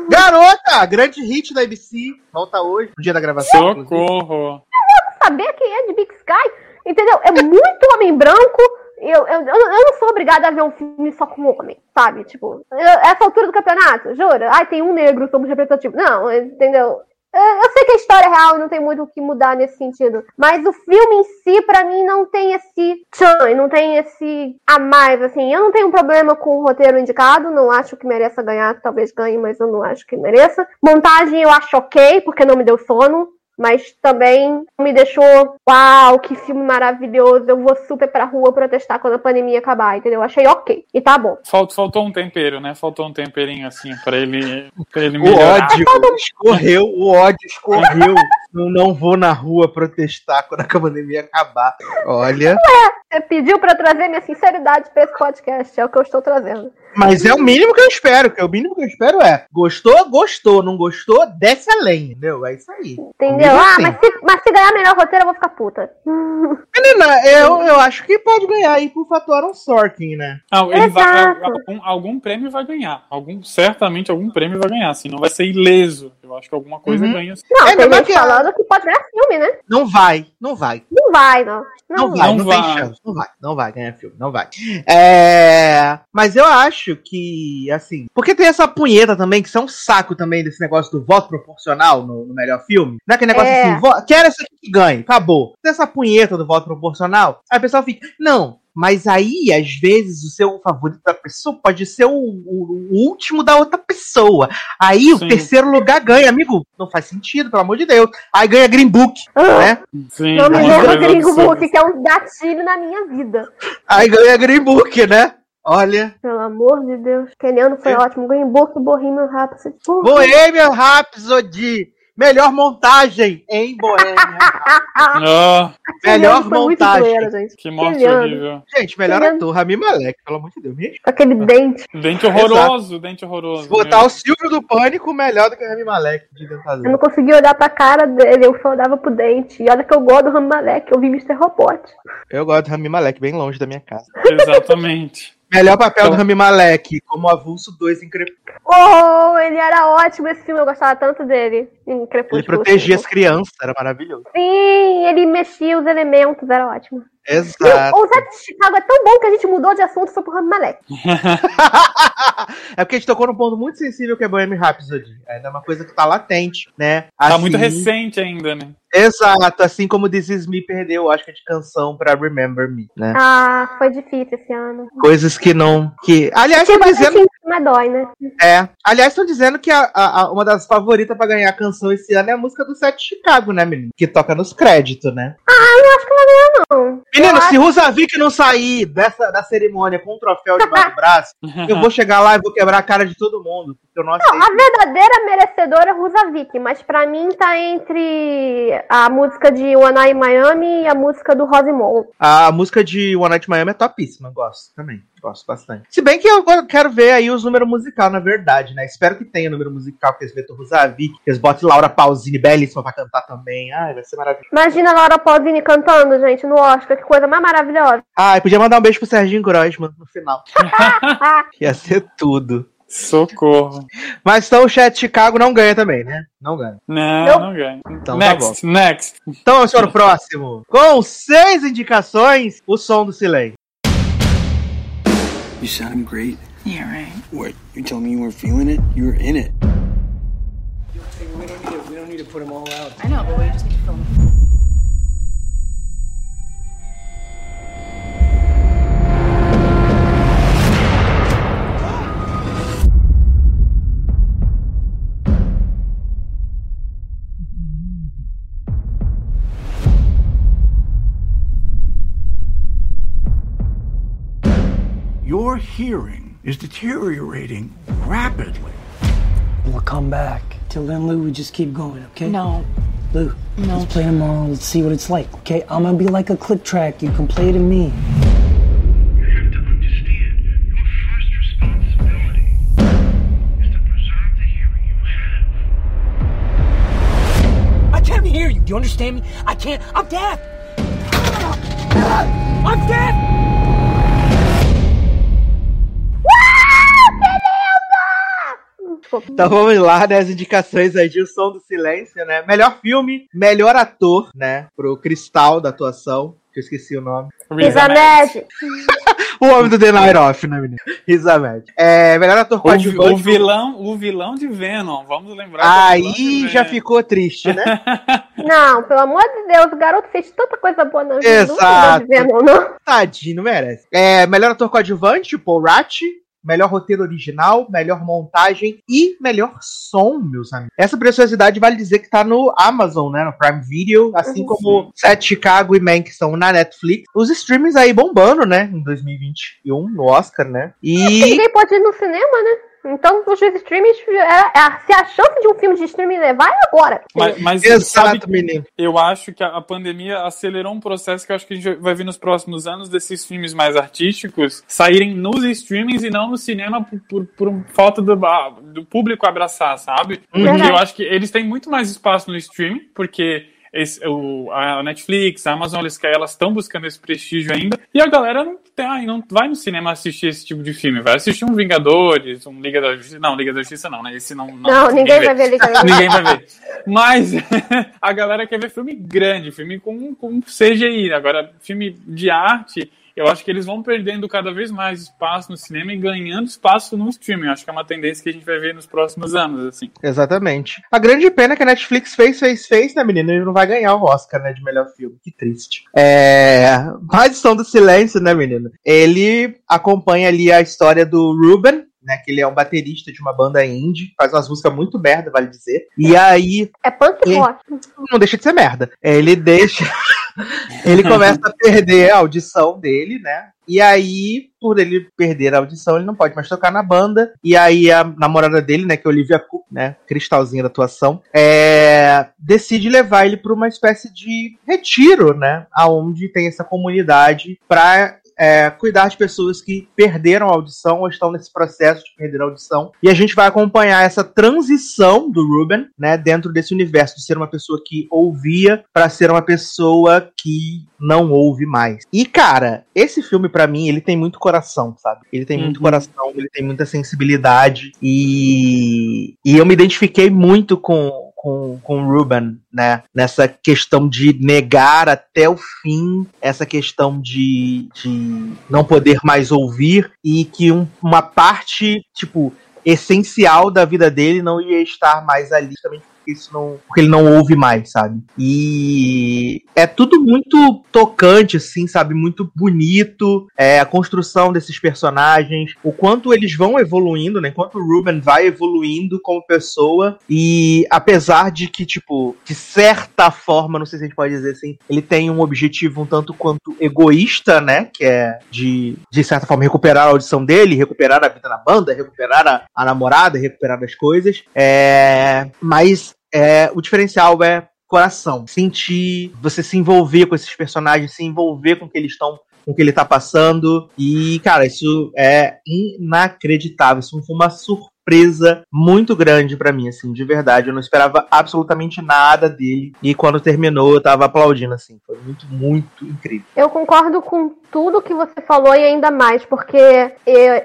Garota! Grande hit da ABC. Volta hoje, no dia da gravação. Socorro! Eu vou saber quem é de Big Sky. Entendeu? É muito homem branco. Eu, eu, eu, não sou obrigada a ver um filme só com homem, sabe? Tipo, essa altura do campeonato, jura? Ai, tem um negro, somos representativos. Não, entendeu? Eu sei que a história é real não tem muito o que mudar nesse sentido. Mas o filme em si, para mim, não tem esse tchan, não tem esse a mais, assim. Eu não tenho problema com o roteiro indicado, não acho que mereça ganhar, talvez ganhe, mas eu não acho que mereça. Montagem eu acho ok, porque não me deu sono. Mas também me deixou, uau, que filme maravilhoso. Eu vou super pra rua protestar quando a pandemia acabar, entendeu? Achei ok. E tá bom. Faltou, faltou um tempero, né? Faltou um temperinho assim pra ele, pra ele O melhorar. ódio escorreu, o ódio escorreu. [laughs] Eu não vou na rua protestar quando a pandemia acabar. Olha. Você pediu pra trazer minha sinceridade pra esse podcast. É o que eu estou trazendo. Mas é o mínimo que eu espero. Que é o mínimo que eu espero é. Gostou, gostou. Não gostou, desce além, entendeu? É isso aí. Entendeu? É Ah, assim. mas se, mas se ganhar melhor roteiro, eu vou ficar puta. [laughs] Menina, eu, eu acho que pode ganhar aí por fator Aaron Sorkin, né? Não, ele vai, Exato. algum, algum prêmio vai ganhar. Algum, certamente algum prêmio vai ganhar. Assim, não vai ser ileso. Eu acho que alguma coisa Uhum. ganha. assim. Não, É, gente que- falando que pode ganhar filme, né? Não vai, não vai. Não vai, não. Não, Não, vai, Não não, vai. tem chance. Não vai, não vai ganhar filme, não vai. É, mas eu acho que, assim, porque tem essa punheta também, que isso é um saco também desse negócio do voto proporcional no, no melhor filme. Não é aquele negócio É. assim, vo- quero esse aqui que ganhe, acabou. Tem essa punheta do voto proporcional, aí o pessoal fica, não. Mas aí, às vezes, o seu favorito da pessoa pode ser o, o- o último da outra pessoa. Aí o Sim. terceiro lugar ganha, amigo. Não faz sentido, pelo amor de Deus. Aí ganha Green Book, Ah, né? Sim, Não me lembro absurda. Book, que é um gatilho na minha vida. Aí ganha Green Book, né? Olha. Pelo amor de Deus. Aquele ano foi É. ótimo. Green Book, Bohemian Rhapsody. Bohemian Rhapsody. Melhor montagem em. Ah, [laughs] Aquele melhor montagem. gente. que morte horrível. Gente, melhor Aquele ator, Rami Malek, pelo amor de Deus. Me Com aquele dente. Dente horroroso, dente horroroso. Botar meu. o Silvio do Pânico melhor do que o Rami Malek de Eu não conseguia olhar pra cara dele, eu só olhava pro dente. E olha que eu gosto do Rami Malek, eu vi Mr. Robot. Eu gosto do Rami Malek, bem longe da minha casa. Exatamente. Melhor papel do Então- Rami Malek, como avulso 2 em Crepúsculo. Oh, ele era ótimo esse filme, eu gostava tanto dele. Em Crepúsculo. Ele protegia as assim. crianças, era maravilhoso. Sim, ele mexia os elementos, era ótimo. Exato. o Zé de Chicago é tão bom que a gente mudou de assunto e foi pro Rami Malek. [laughs] é porque a gente tocou num ponto muito sensível que é Bohemian Rhapsody. Ainda é uma coisa que tá latente, né? Tá Assim- muito recente ainda, né? Exato, assim como This Is Me perdeu o Oscar de canção pra Remember Me, né? Ah, foi difícil esse ano. Coisas que não. que Aliás, estão dizendo. mas dói, né? É. Aliás, estão dizendo que a, a- a- uma das favoritas pra ganhar a canção esse ano é a música do Sete Chicago, né, menino? Que toca nos créditos, né? Ah, eu não acho que ela ganhou, não. Menino, Eu se Rusavik não sair dessa da cerimônia com um troféu debaixo do braço, [laughs] eu vou chegar lá e vou quebrar a cara de todo mundo. Eu não Não, a verdadeira merecedora é Rusavik, mas pra mim tá entre a música de One Night Miami e a música do Rosimond. A música de One Night Miami é topíssima, gosto também. Gosto bastante. Se bem que eu quero ver aí os números musicais, na verdade, né? Espero que tenha número musical, que eles metam Rusavik, que eles botem Laura Pausini, belíssima pra cantar também. Ai, vai ser maravilhoso. Imagina a Laura Pausini cantando, gente, no Oscar, que coisa mais maravilhosa. Ai, podia mandar um beijo pro Serginho Grossman no final. [laughs] Ia ser tudo. Socorro. Mas então o chat Chicago não ganha também, né? Não ganha. Não, Não. não ganha. Então tá next, next. Então, senhor próximo. Com seis indicações, o som do silêncio. You sound great. Yeah, right. What? You telling me you weren't feeling it? You were in it. We don't need to, we don't need to put them all out. I know, but we just need to film. Your hearing is deteriorating rapidly. We'll come back. Till then, Lou, we just keep going, okay? No. Lou, No. let's play tomorrow. Let's see what it's like, okay? I'm gonna be like a click track. You can play to me. I can't hear you. Do you understand me? I can't. I'm deaf. I'm deaf. Então vamos lá, né? As indicações aí de O Som do Silêncio, né? Melhor filme, melhor ator, né? Pro Cristal da atuação. Que eu esqueci o nome. Ahmed. [laughs] O homem do The Night Off, né, menino? Riz Ahmed. É, melhor ator O, coadjuvante. o vilão, o vilão de Venom, vamos lembrar. é o Aí já Venom. ficou triste, né? [laughs] Não, pelo amor de Deus, o garoto fez tanta coisa boa na vida. Exato. Não, não, não. Tadinho, não merece. É, melhor ator coadjuvante, Paul Ratti. Melhor roteiro original, melhor montagem e melhor som, meus amigos. Essa preciosidade vale dizer que tá no Amazon, né? No Prime Video, assim Uhum. como Set Chicago e Man, que são na Netflix. Os streams aí bombando, né? Em 2021, no Oscar, né? E. Ninguém pode ir no cinema, né? Então, os streams, é, é- se a chance de um filme de streaming levar, é agora. Mas, mas Exato, sabe, menino. eu acho que a, a pandemia acelerou um processo que eu acho que a gente vai ver nos próximos anos desses filmes mais artísticos saírem nos streamings e não no cinema por, por, por falta do, do público abraçar, sabe? Porque Verdade. eu acho que eles têm muito mais espaço no streaming, porque esse- o, a Netflix, a Amazon, eles, elas estão buscando esse prestígio ainda. E a galera não, tem, não vai no cinema assistir esse tipo de filme. Vai assistir um Vingadores, um Liga da Justiça. Não, Liga da Justiça não, né? Esse não. Não, Não, ninguém vai ver Liga da Justiça. Ninguém vai ver. Mas [laughs] a galera quer ver filme grande, filme com, com CGI. Agora, filme de arte. Eu acho que eles vão perdendo cada vez mais espaço no cinema e ganhando espaço no streaming. Acho que é uma tendência que a gente vai ver nos próximos anos, assim. Exatamente. A grande pena é que a Netflix fez, fez, fez, né, menino? E não vai ganhar o Oscar, né, de melhor filme. Que triste. É. Mais Som do Silêncio, né, menino? Ele acompanha ali a história do Ruben. Né, que ele é um baterista de uma banda indie, faz umas músicas muito merda, vale dizer. E aí. É punk rock. Não deixa de ser merda. Ele deixa. [laughs] ele começa a perder a audição dele, né? E aí, por ele perder a audição, ele não pode mais tocar na banda. E aí a namorada dele, né, que é Olivia Cook, né, cristalzinha da atuação, é, decide levar ele para uma espécie de retiro, né, aonde tem essa comunidade para cuidar de pessoas que perderam a audição ou estão nesse processo de perder a audição. E a gente vai acompanhar essa transição do Ruben, né, dentro desse universo de ser uma pessoa que ouvia para ser uma pessoa que não ouve mais. E cara, esse filme pra mim, ele tem muito coração, sabe? Ele tem muito Uhum. coração, ele tem muita sensibilidade e e eu me identifiquei muito com com, com o Ruben, né? Nessa questão de negar até o fim, essa questão de, de não poder mais ouvir e que um- uma parte, tipo, essencial da vida dele não ia estar mais ali, justamente porque isso não. Porque ele não ouve mais, sabe? E é tudo muito tocante, assim, sabe? Muito bonito. É, a construção desses personagens, o quanto eles vão evoluindo, né? Enquanto o Ruben vai evoluindo como pessoa. E apesar de que, tipo, de certa forma, não sei se a gente pode dizer assim, ele tem um objetivo um tanto quanto egoísta, né? Que é de, de certa forma, recuperar a audição dele, recuperar a vida na banda, recuperar a, a namorada, recuperar as coisas. É, mas é, o diferencial é coração. Sentir, você se envolver com esses personagens, se envolver com o que eles estão. Com o que ele tá passando. E, cara, isso é inacreditável. Isso foi uma surpresa muito grande pra mim, assim, de verdade. Eu não esperava absolutamente nada dele. E quando terminou, eu tava aplaudindo, assim. Foi muito, muito incrível. Eu concordo com tudo que você falou e ainda mais, porque eu,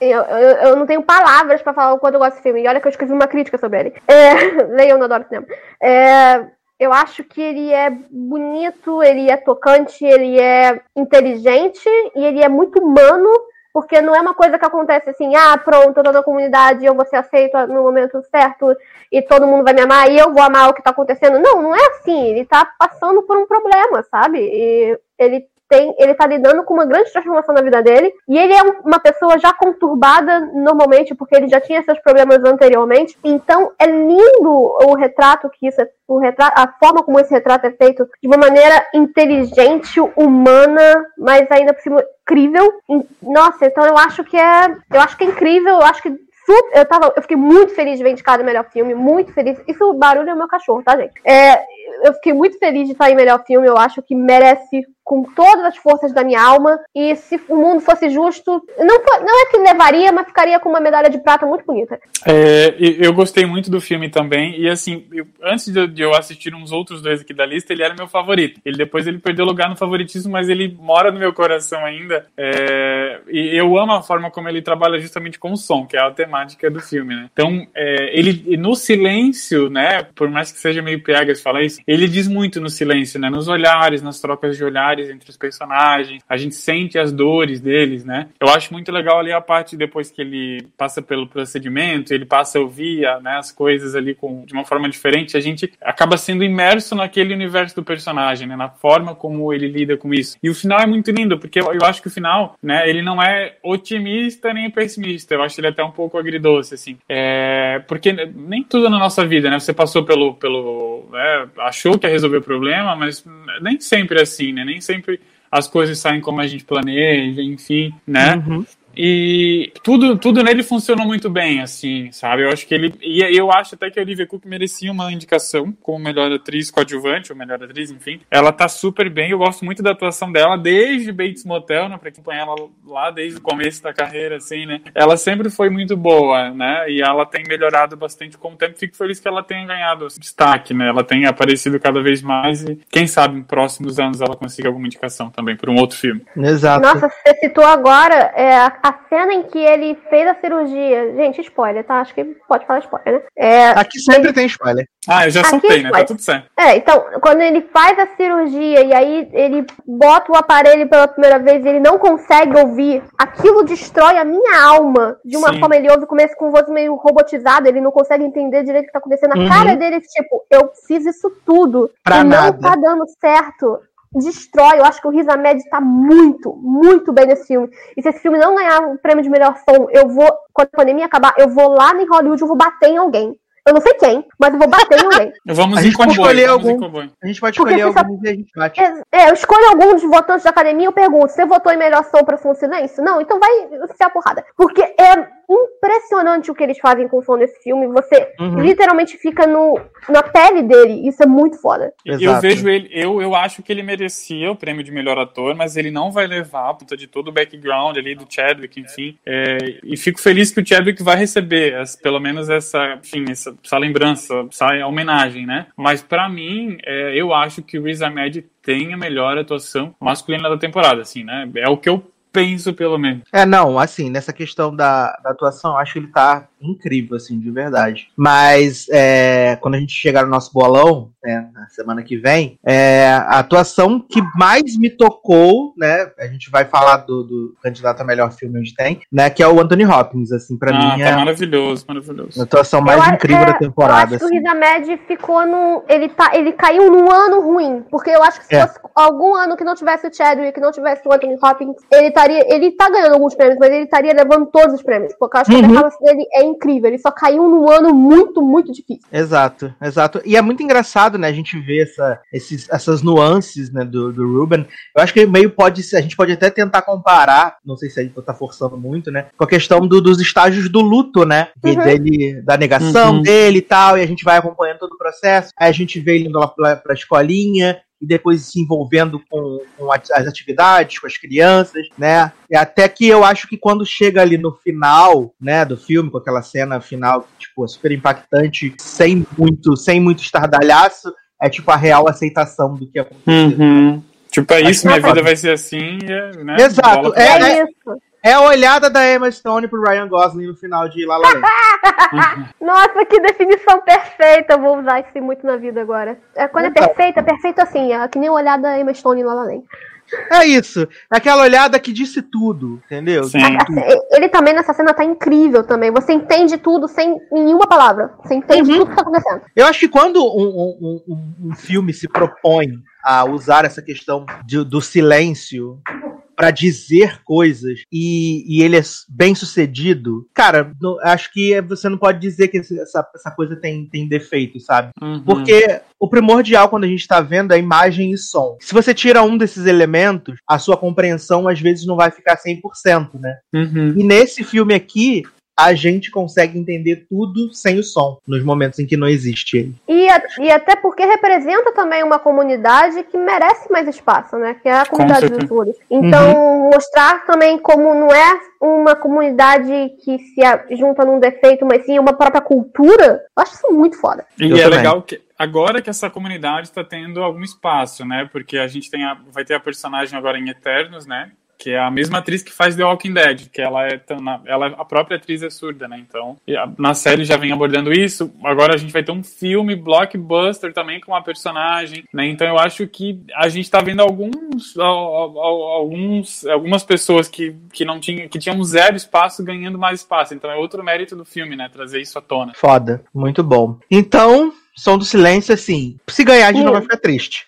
eu, eu, eu não tenho palavras pra falar o quanto eu gosto desse filme. E olha que eu escrevi uma crítica sobre ele. É, [laughs] leiam, não adoro cinema. É, eu acho que ele é bonito, ele é tocante, ele é inteligente e ele é muito humano. Porque não é uma coisa que acontece assim, ah, pronto, tô na comunidade, eu vou ser aceito no momento certo e todo mundo vai me amar e eu vou amar o que tá acontecendo. Não, não é assim. Ele tá passando por um problema, sabe? E ele tem, ele tá lidando com uma grande transformação na vida dele. E ele é um- uma pessoa já conturbada normalmente, porque ele já tinha seus problemas anteriormente. Então é lindo o retrato que isso é, o retrato, a forma como esse retrato é feito de uma maneira inteligente, humana, mas ainda por cima incrível. Nossa, então eu acho que é, eu acho que é incrível, eu acho que eu, tava, eu fiquei muito feliz de ver indicado melhor filme, muito feliz. Isso, o barulho é o meu cachorro, tá, gente? É, eu fiquei muito feliz de estar em melhor filme, eu acho que merece com todas as forças da minha alma. E se o mundo fosse justo, não, não é que levaria, mas ficaria com uma medalha de prata muito bonita. É, eu gostei muito do filme também. E assim, eu- antes de eu assistir uns outros dois aqui da lista, ele era meu favorito. Ele depois ele perdeu lugar no favoritismo, mas ele mora no meu coração ainda. É, e eu amo a forma como ele trabalha justamente com o som, que é a temática do filme, né? Então, é, ele no silêncio, né? Por mais que seja meio piegas falar isso, ele diz muito no silêncio, né? Nos olhares, nas trocas de olhares. Entre os personagens, a gente sente as dores deles, né? Eu acho muito legal ali a parte depois que ele passa pelo procedimento, ele passa a ouvir né, as coisas ali com, de uma forma diferente, a gente acaba sendo imerso naquele universo do personagem, né? Na forma como ele lida com isso. E o final é muito lindo, porque eu, eu acho que o final, né, ele não é otimista nem pessimista, eu acho ele até um pouco agridoce, assim. É, porque nem tudo na nossa vida, né? Você passou pelo. pelo né, achou que ia resolver o problema, mas nem sempre é assim, né? Nem sempre as coisas saem como a gente planeja, enfim, né? Uhum. E tudo, tudo nele funcionou muito bem, assim, sabe? Eu acho que ele. E eu acho até que a Olivia Cook merecia uma indicação como melhor atriz coadjuvante, ou melhor atriz, enfim. Ela tá super bem, eu gosto muito da atuação dela, desde Bates Motel, né? Pra acompanhar ela lá desde o começo da carreira, assim, né? Ela sempre foi muito boa, né? E ela tem melhorado bastante com o tempo. Fico feliz que ela tenha ganhado destaque, né? Ela tem aparecido cada vez mais e quem sabe em próximos anos ela consiga alguma indicação também por um outro filme. Exato. Nossa, você citou agora é, a cena em que ele fez a cirurgia. Gente, spoiler, tá? Acho que pode falar spoiler, né? É, Aqui sempre ele... tem spoiler. Ah, eu já soltei, né? Tá tudo certo. É, então, quando ele faz a cirurgia e aí ele bota o aparelho pela primeira vez e ele não consegue ouvir, aquilo destrói a minha alma de uma Sim. forma. Ele ouve começa com voz meio robotizada, ele não consegue entender direito o que tá acontecendo. Na uhum. cara dele, tipo, eu fiz isso tudo. Pra e nada. não tá dando certo destrói. Eu acho que o Riz Ahmed tá muito, muito bem nesse filme. E se esse filme não ganhar o prêmio de melhor som, eu vou, quando a pandemia acabar, eu vou lá em Hollywood, eu vou bater em alguém. Eu não sei quem, mas eu vou bater em alguém. [laughs] vamos a gente pode comboio, escolher algum. A gente pode escolher algum e a gente bate. É, é, eu escolho algum dos votantes da academia e eu pergunto: você votou em melhor som pra Som Silêncio? Não, então vai se a porrada. Porque é impressionante o que eles fazem com o som desse filme. Você uhum. literalmente fica no, na pele dele. Isso é muito foda. Exato. Eu vejo ele, eu, eu acho que ele merecia o prêmio de melhor ator, mas ele não vai levar, por conta de todo o background ali do Chadwick, enfim. É, e fico feliz que o Chadwick vai receber, as, pelo menos essa, enfim, essa, essa lembrança, essa homenagem, né? Mas para mim, é, eu acho que o Riz Ahmed tem a melhor atuação masculina da temporada, assim, né? É o que eu penso, pelo menos. É, não, assim, nessa questão da, da atuação, acho que ele tá incrível, assim, de verdade. Mas é, quando a gente chegar no nosso bolão, né, na semana que vem, é, a atuação que mais me tocou, né, a gente vai falar do, do candidato a melhor filme onde tem, né, que é o Anthony Hopkins, assim, pra ah, mim tá é maravilhoso, maravilhoso. a atuação mais eu, incrível é, da temporada. Eu acho que assim. o Riz Ahmed ficou no, ele, tá, ele caiu num ano ruim, porque eu acho que se É. fosse algum ano que não tivesse o Chadwick, que não tivesse o Anthony Hopkins, ele estaria, ele tá ganhando alguns prêmios, mas ele estaria levando todos os prêmios, porque eu acho que Uhum. a performance dele é incrível, ele só caiu num ano muito, muito difícil. Exato, exato. E é muito engraçado, né, a gente ver essa, esses, essas nuances, né, do, do Ruben. Eu acho que meio pode ser, a gente pode até tentar comparar, não sei se a gente tá forçando muito, né, com a questão do- dos estágios do luto, né, e Uhum. dele, da negação Uhum. dele e tal, e a gente vai acompanhando todo o processo, aí a gente vê ele indo lá pra, pra escolinha, e depois se envolvendo com, com as atividades, com as crianças, né? E até que eu acho que quando chega ali no final, né, do filme, com aquela cena final, tipo, super impactante, sem muito, sem muito estardalhaço, é tipo a real aceitação do que aconteceu. Uhum. Tipo, é isso, minha é vida vai ser assim, é, né? Exato, é-. É isso. É a olhada da Emma Stone pro Ryan Gosling no final de La La Land. [laughs] Nossa, que definição perfeita. Eu vou usar isso muito na vida agora. É, quando é Então. perfeita, é perfeito assim. É que nem olhar da Emma Stone em La La Land. É isso. Aquela olhada que disse tudo, entendeu? Sim. Tudo. Ele também nessa cena tá incrível também. Você entende tudo sem nenhuma palavra. Você entende Uhum. tudo que tá acontecendo. Eu acho que quando um, um- um- um filme se propõe a usar essa questão de- do silêncio pra dizer coisas e, e ele é bem sucedido, cara, não- acho que você não pode dizer que essa, essa coisa tem, tem defeito, sabe? Uhum. Porque o primordial quando a gente tá vendo é imagem e som. Se você tira um desses elementos, a sua compreensão às vezes não vai ficar 100%, né? Uhum. E nesse filme aqui, a gente consegue entender tudo sem o som, nos momentos em que não existe ele. E, a- e até porque representa também uma comunidade que merece mais espaço, né? Que é a comunidade dos surdos. Então, mostrar também como não é uma comunidade que se a- junta num defeito, mas sim uma própria cultura, eu acho isso muito foda. E Eu é também. legal que agora que essa comunidade está tendo algum espaço, né? Porque a gente tem a- vai ter a personagem agora em Eternos, né? Que é a mesma atriz que faz The Walking Dead, que ela é, ela, a própria atriz é surda, né? Então, na série já vem abordando isso. Agora a gente vai ter um filme blockbuster também com uma personagem, né? Então eu acho que a gente tá vendo alguns, alguns algumas pessoas que, que não tinham, que tinham zero espaço ganhando mais espaço. Então é outro mérito do filme, né? Trazer isso à tona. Foda, muito bom. Então, som do silêncio, assim, se ganhar a gente não vai ficar triste.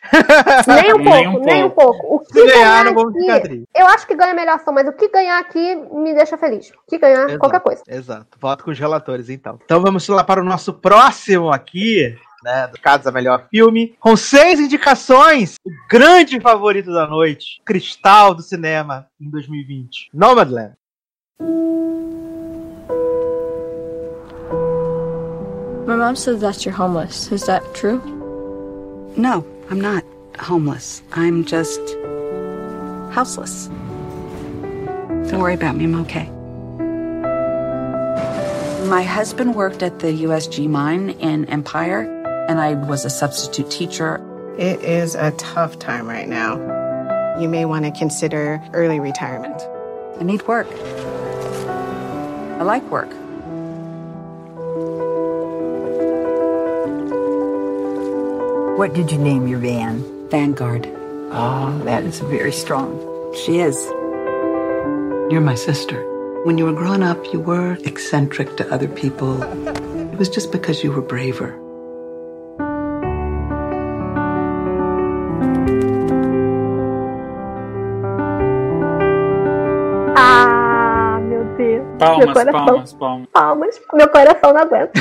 Nem um [laughs] pouco, nem um, nem um pouco. O que se ganhar, ganhar não vamos ficar triste. Eu acho que ganha melhor som, mas o que ganhar aqui me deixa feliz. O que ganhar, exato, qualquer coisa. Exato. Voto com os relatores, então. Então vamos lá para o nosso próximo aqui. Né, do caso melhor filme, com seis indicações, o grande favorito da noite, Cristal do cinema em 2020, Nomadland. My mom says that you're homeless. Is that true? No, I'm not homeless. I'm just houseless. Don't worry about me, I'm okay. My husband worked at the USG mine in Empire, and I was a substitute teacher. It is a tough time right now. You may want to consider early retirement. I need work. I like work. What did you name your van? Vanguard. Ah, oh, that is very strong. She is. You're my sister. When you were growing up, you were eccentric to other people. [laughs] It was just because you were braver. Ah, meu Deus. Palmas, palmas, palmas. Palmas. Meu coração não aguenta.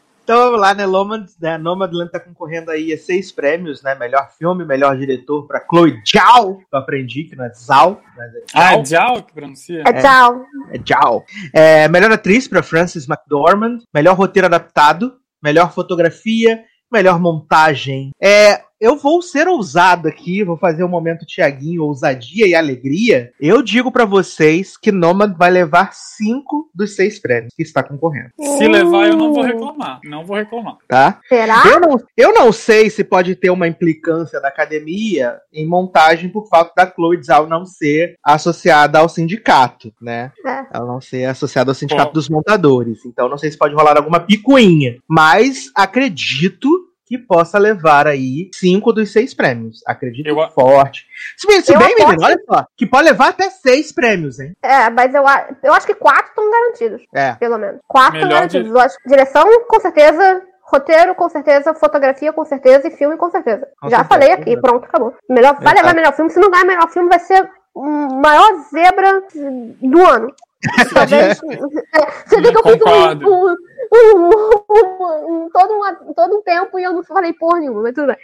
[laughs] Então vamos lá, né? Nomad, né? Nomadland tá concorrendo aí a seis prêmios, né? Melhor filme, melhor diretor para Chloe Zhao, que eu aprendi que não é Zhao, mas é Zhao. Ah, é Zhao que pronuncia? É Zhao. É, é Zhao. É, melhor atriz para Frances McDormand, melhor roteiro adaptado, melhor fotografia, melhor montagem. É, eu vou ser ousado aqui, vou fazer um momento Tiaguinho, ousadia e alegria. Eu digo para vocês que Nomad vai levar cinco dos seis prêmios que está concorrendo. Se levar, eu não vou reclamar. Não vou reclamar. Tá? Será? Eu não, eu não sei se pode ter uma implicância da academia em montagem por falta da Chloe Zhao não ser associada ao sindicato, né? É. Ela não ser associada ao sindicato Pô. dos montadores. Então não sei se pode rolar alguma picuinha. Mas acredito que possa levar aí cinco dos seis prêmios. Acredito eu, forte. Se bem, se bem menino, olha só, que pode levar até seis prêmios, hein? É, mas eu, eu acho que quatro estão garantidos. É. Pelo menos. Quatro estão garantidos. De... acho, direção, com certeza. Roteiro, com certeza. Fotografia, com certeza. E filme, com certeza. Com Já certeza, falei aqui, é. pronto, acabou. Melhor, vai levar melhor filme. Se não ganhar melhor filme, vai ser o maior zebra do ano. [laughs] Talvez. Você vê que eu fiz um, um, [laughs] todo, um, todo um tempo e eu não falei porra nenhuma, mas tudo bem.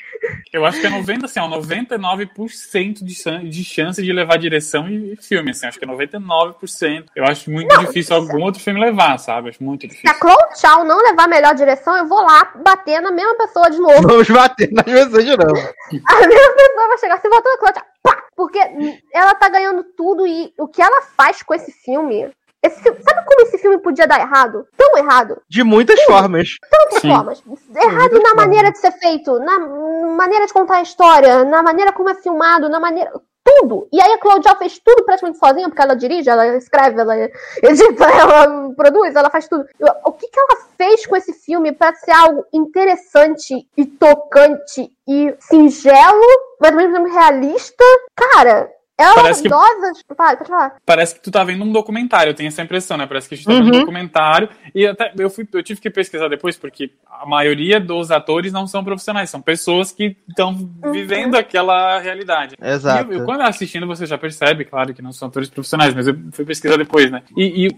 Eu acho que é 90, assim, ó, 99% de, de chance de levar direção e filme, assim, acho que é 99%. Eu acho muito não, difícil algum outro filme levar, sabe? Acho muito difícil. Se a Chloe Chow não levar a melhor direção, eu vou lá bater na mesma pessoa de novo. Vamos bater na mesma de novo. [laughs] A mesma pessoa vai chegar, se botou a Chloe Chow, pá! Porque ela tá ganhando tudo e o que ela faz com esse filme esse filme, sabe como esse filme podia dar errado? Tão errado. De muitas Sim. formas. Tantas Sim. formas. Errado na maneira de ser feito, na maneira de contar a história, na maneira como é filmado, na maneira. Tudo. E aí a Claudia fez tudo praticamente sozinha, porque ela dirige, ela escreve, ela [laughs] edita, ela produz, ela faz tudo. O que, que ela fez com esse filme para ser algo interessante e tocante e singelo, mas ao mesmo tempo realista? Cara, ela parece que. Fala, pode falar. Parece que tu tá vendo um documentário, eu tenho essa impressão, né? Parece que a gente tá vendo um uhum. documentário. E até eu, fui, eu tive que pesquisar depois, porque a maioria dos atores não são profissionais, são pessoas que estão uhum. vivendo aquela realidade. Exato. E eu, eu, quando assistindo, você já percebe, claro, que não são atores profissionais, mas eu fui pesquisar depois, né? E, e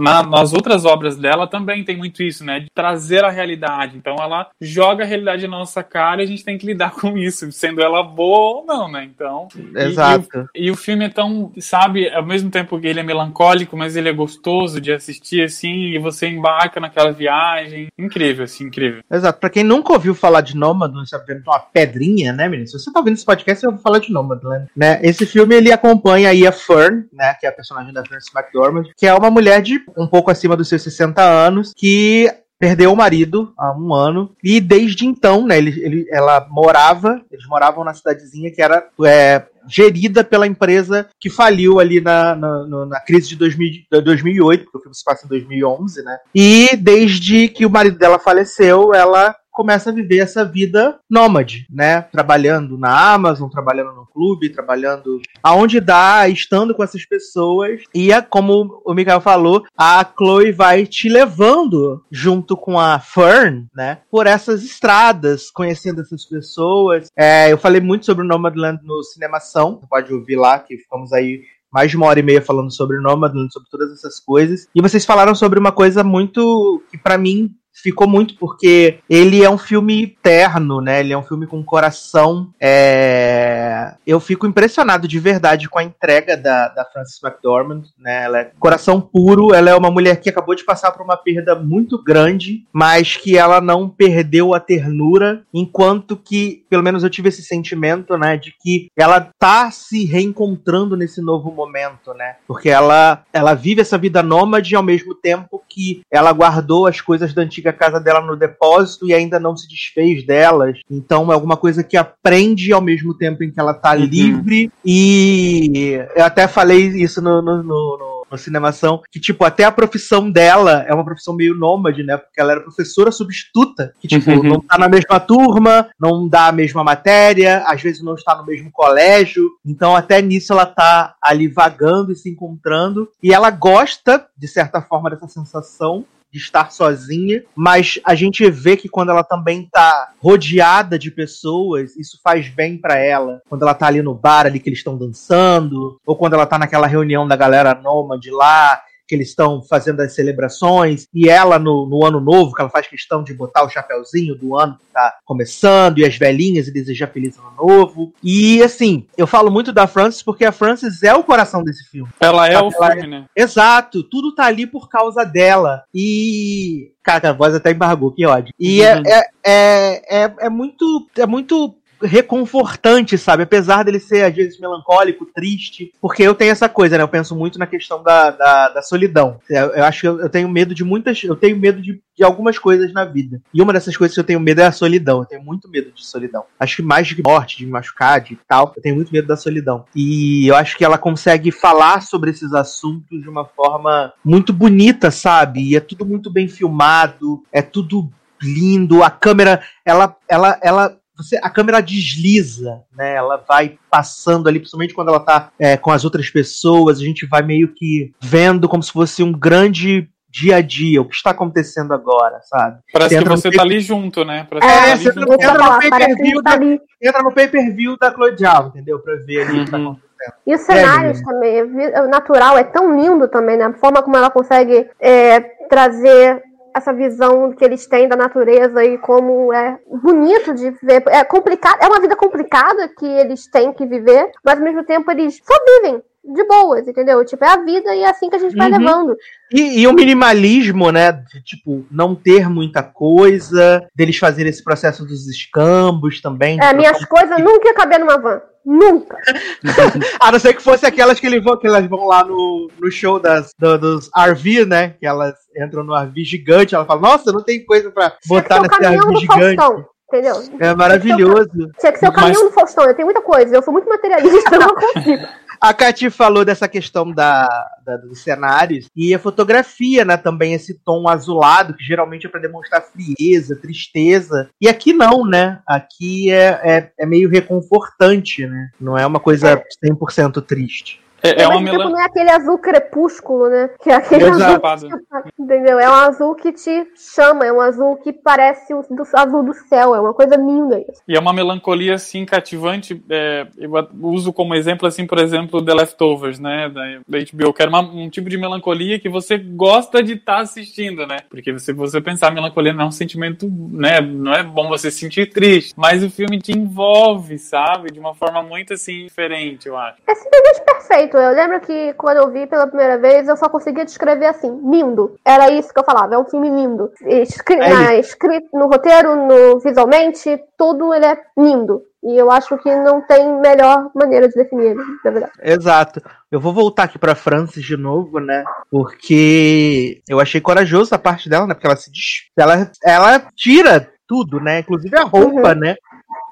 na, nas outras obras dela também tem muito isso, né? De trazer a realidade. Então ela joga a realidade na nossa cara e a gente tem que lidar [laughs] com isso, sendo ela boa ou não, né? Então. Exato. E, e, e o filme é tão, sabe, ao mesmo tempo que ele é melancólico, mas ele é gostoso de assistir, assim, e você embarca naquela viagem. Incrível, assim, incrível. Exato. Pra quem nunca ouviu falar de Nômade, não sabe, uma pedrinha, né, menino? Se você tá ouvindo esse podcast, eu vou falar de Nômade, né? Esse filme, ele acompanha aí a Fern, né, que é a personagem da Frances McDormand, que é uma mulher de um pouco acima dos seus 60 anos, que perdeu o marido há um ano e desde então, né, ele, ele, ela morava, eles moravam na cidadezinha que era é, gerida pela empresa que faliu ali na, na, na crise de 2000, 2008, porque o filme se passa em 2011, né? E desde que o marido dela faleceu, ela começa a viver essa vida nômade, né? Trabalhando na Amazon, trabalhando no clube, trabalhando aonde dá, estando com essas pessoas. E é como o Mikael falou, a Chloe vai te levando junto com a Fern, né? Por essas estradas, conhecendo essas pessoas. É, eu falei muito sobre o Nomadland no Cinemação, você pode ouvir lá, que ficamos aí mais de uma hora e meia falando sobre Nomadland, sobre todas essas coisas. E vocês falaram sobre uma coisa muito que para mim ficou muito porque ele é um filme terno, né? Ele é um filme com coração. É... Eu fico impressionado de verdade com a entrega da, da Frances McDormand, né? Ela é coração puro, ela é uma mulher que acabou de passar por uma perda muito grande, mas que ela não perdeu a ternura, enquanto que, pelo menos eu tive esse sentimento, né, de que ela tá se reencontrando nesse novo momento, né? Porque ela ela vive essa vida nômade ao mesmo tempo que ela guardou as coisas da antiga antiga casa dela no depósito e ainda não se desfez delas. Então é alguma coisa que aprende ao mesmo tempo em que ela tá uhum. livre. E eu até falei isso no, no, no no cinemação, que, tipo, até a profissão dela é uma profissão meio nômade, né? Porque ela era professora substituta, que, tipo, uhum. não tá na mesma turma, não dá a mesma matéria, às vezes não está no mesmo colégio. Então, até nisso ela tá ali vagando e se encontrando. E ela gosta, de certa forma, dessa sensação de estar sozinha, mas a gente vê que quando ela também tá rodeada de pessoas, isso faz bem para ela. Quando ela tá ali no bar ali que eles estão dançando, ou quando ela tá naquela reunião da galera nômade lá, que eles estão fazendo as celebrações, e ela no, no, ano novo, que ela faz questão de botar o chapéuzinho do ano que tá começando, e as velhinhas, e desejar feliz ano novo. E assim, eu falo muito da Frances porque a Frances é o coração desse filme. Ela é o ela filme, é... né? Exato, tudo tá ali por causa dela. E. Cara, a voz até embargou, que ódio. E é, uhum. é, é, é, é muito. É muito reconfortante, sabe? Apesar dele ser, às vezes, melancólico, triste. Porque eu tenho essa coisa, né? Eu penso muito na questão da, da, da solidão. Eu, eu, acho que eu, eu, tenho medo de muitas. Eu tenho medo de, de algumas coisas na vida. E uma dessas coisas que eu tenho medo é a solidão. Eu tenho muito medo de solidão. Acho que mais de morte, de me machucar, de tal. Eu tenho muito medo da solidão. E eu acho que ela consegue falar sobre esses assuntos de uma forma muito bonita, sabe? E é tudo muito bem filmado, é tudo lindo. A câmera, ela, ela, ela você, a câmera desliza, né? Ela vai passando ali, principalmente quando ela tá é, com as outras pessoas, a gente vai meio que vendo como se fosse um grande dia a dia, o que está acontecendo agora, sabe? Parece que você tá ali junto, né? Parece é, tá você entra, entra, no pay-per-view da, entra no pay-per-view da Chloe Zhao, entendeu? Pra ver ali uhum. o que tá uhum. acontecendo. E os cenários é, também, o natural é tão lindo também, né? A forma como ela consegue é, trazer essa visão que eles têm da natureza e como é bonito de ver. É complicado, é uma vida complicada que eles têm que viver, mas ao mesmo tempo eles só vivem de boas, entendeu? Tipo, é a vida e é assim que a gente vai uhum. levando. E, e, o minimalismo, né? De, tipo, não ter muita coisa, deles fazerem esse processo dos escambos também. É, minhas coisas nunca iam caber numa van. Nunca. [laughs] a não ser que fosse aquelas que, eles vão, que elas vão lá no, no show das, do, dos RV, né? Que elas entram no RV gigante, ela fala, nossa, não tem coisa pra botar nesse RV gigante. Faustão entendeu? É maravilhoso. Tinha que ser o caminho Mas... do Faustão, eu tenho muita coisa, eu sou muito materialista, eu não [laughs] consigo. A Cati falou dessa questão da, da, dos cenários e a fotografia, né? Também esse tom azulado, que geralmente é para demonstrar frieza, tristeza. E aqui não, né? Aqui é, é, é meio reconfortante, né? Não é uma coisa 100% triste. É, é uma melan... não é aquele azul crepúsculo, né? Que é aquele Exato. azul. Que, entendeu? É um azul que te chama, é um azul que parece o do, azul do céu, é uma coisa linda isso. E é uma melancolia assim cativante. É, eu uso como exemplo, assim, por exemplo, The Leftovers, né? Da, da HBO, que era uma, um tipo de melancolia que você gosta de estar tá assistindo, né? Porque se você pensar, melancolia não é um sentimento, né? Não é bom você se sentir triste, mas o filme te envolve, sabe? De uma forma muito assim diferente, eu acho. É simplesmente perfeito Eu lembro que quando eu vi pela primeira vez, eu só conseguia descrever assim, lindo. Era isso que eu falava, é um filme lindo. Escri é escrito no roteiro, no, visualmente, tudo ele é lindo. E eu acho que não tem melhor maneira de definir ele, na verdade. Exato. Eu vou voltar aqui pra Francis de novo, né? Porque eu achei corajoso a parte dela, né? Porque ela se des... ela, ela tira tudo, né? Inclusive a roupa, Uhum. né?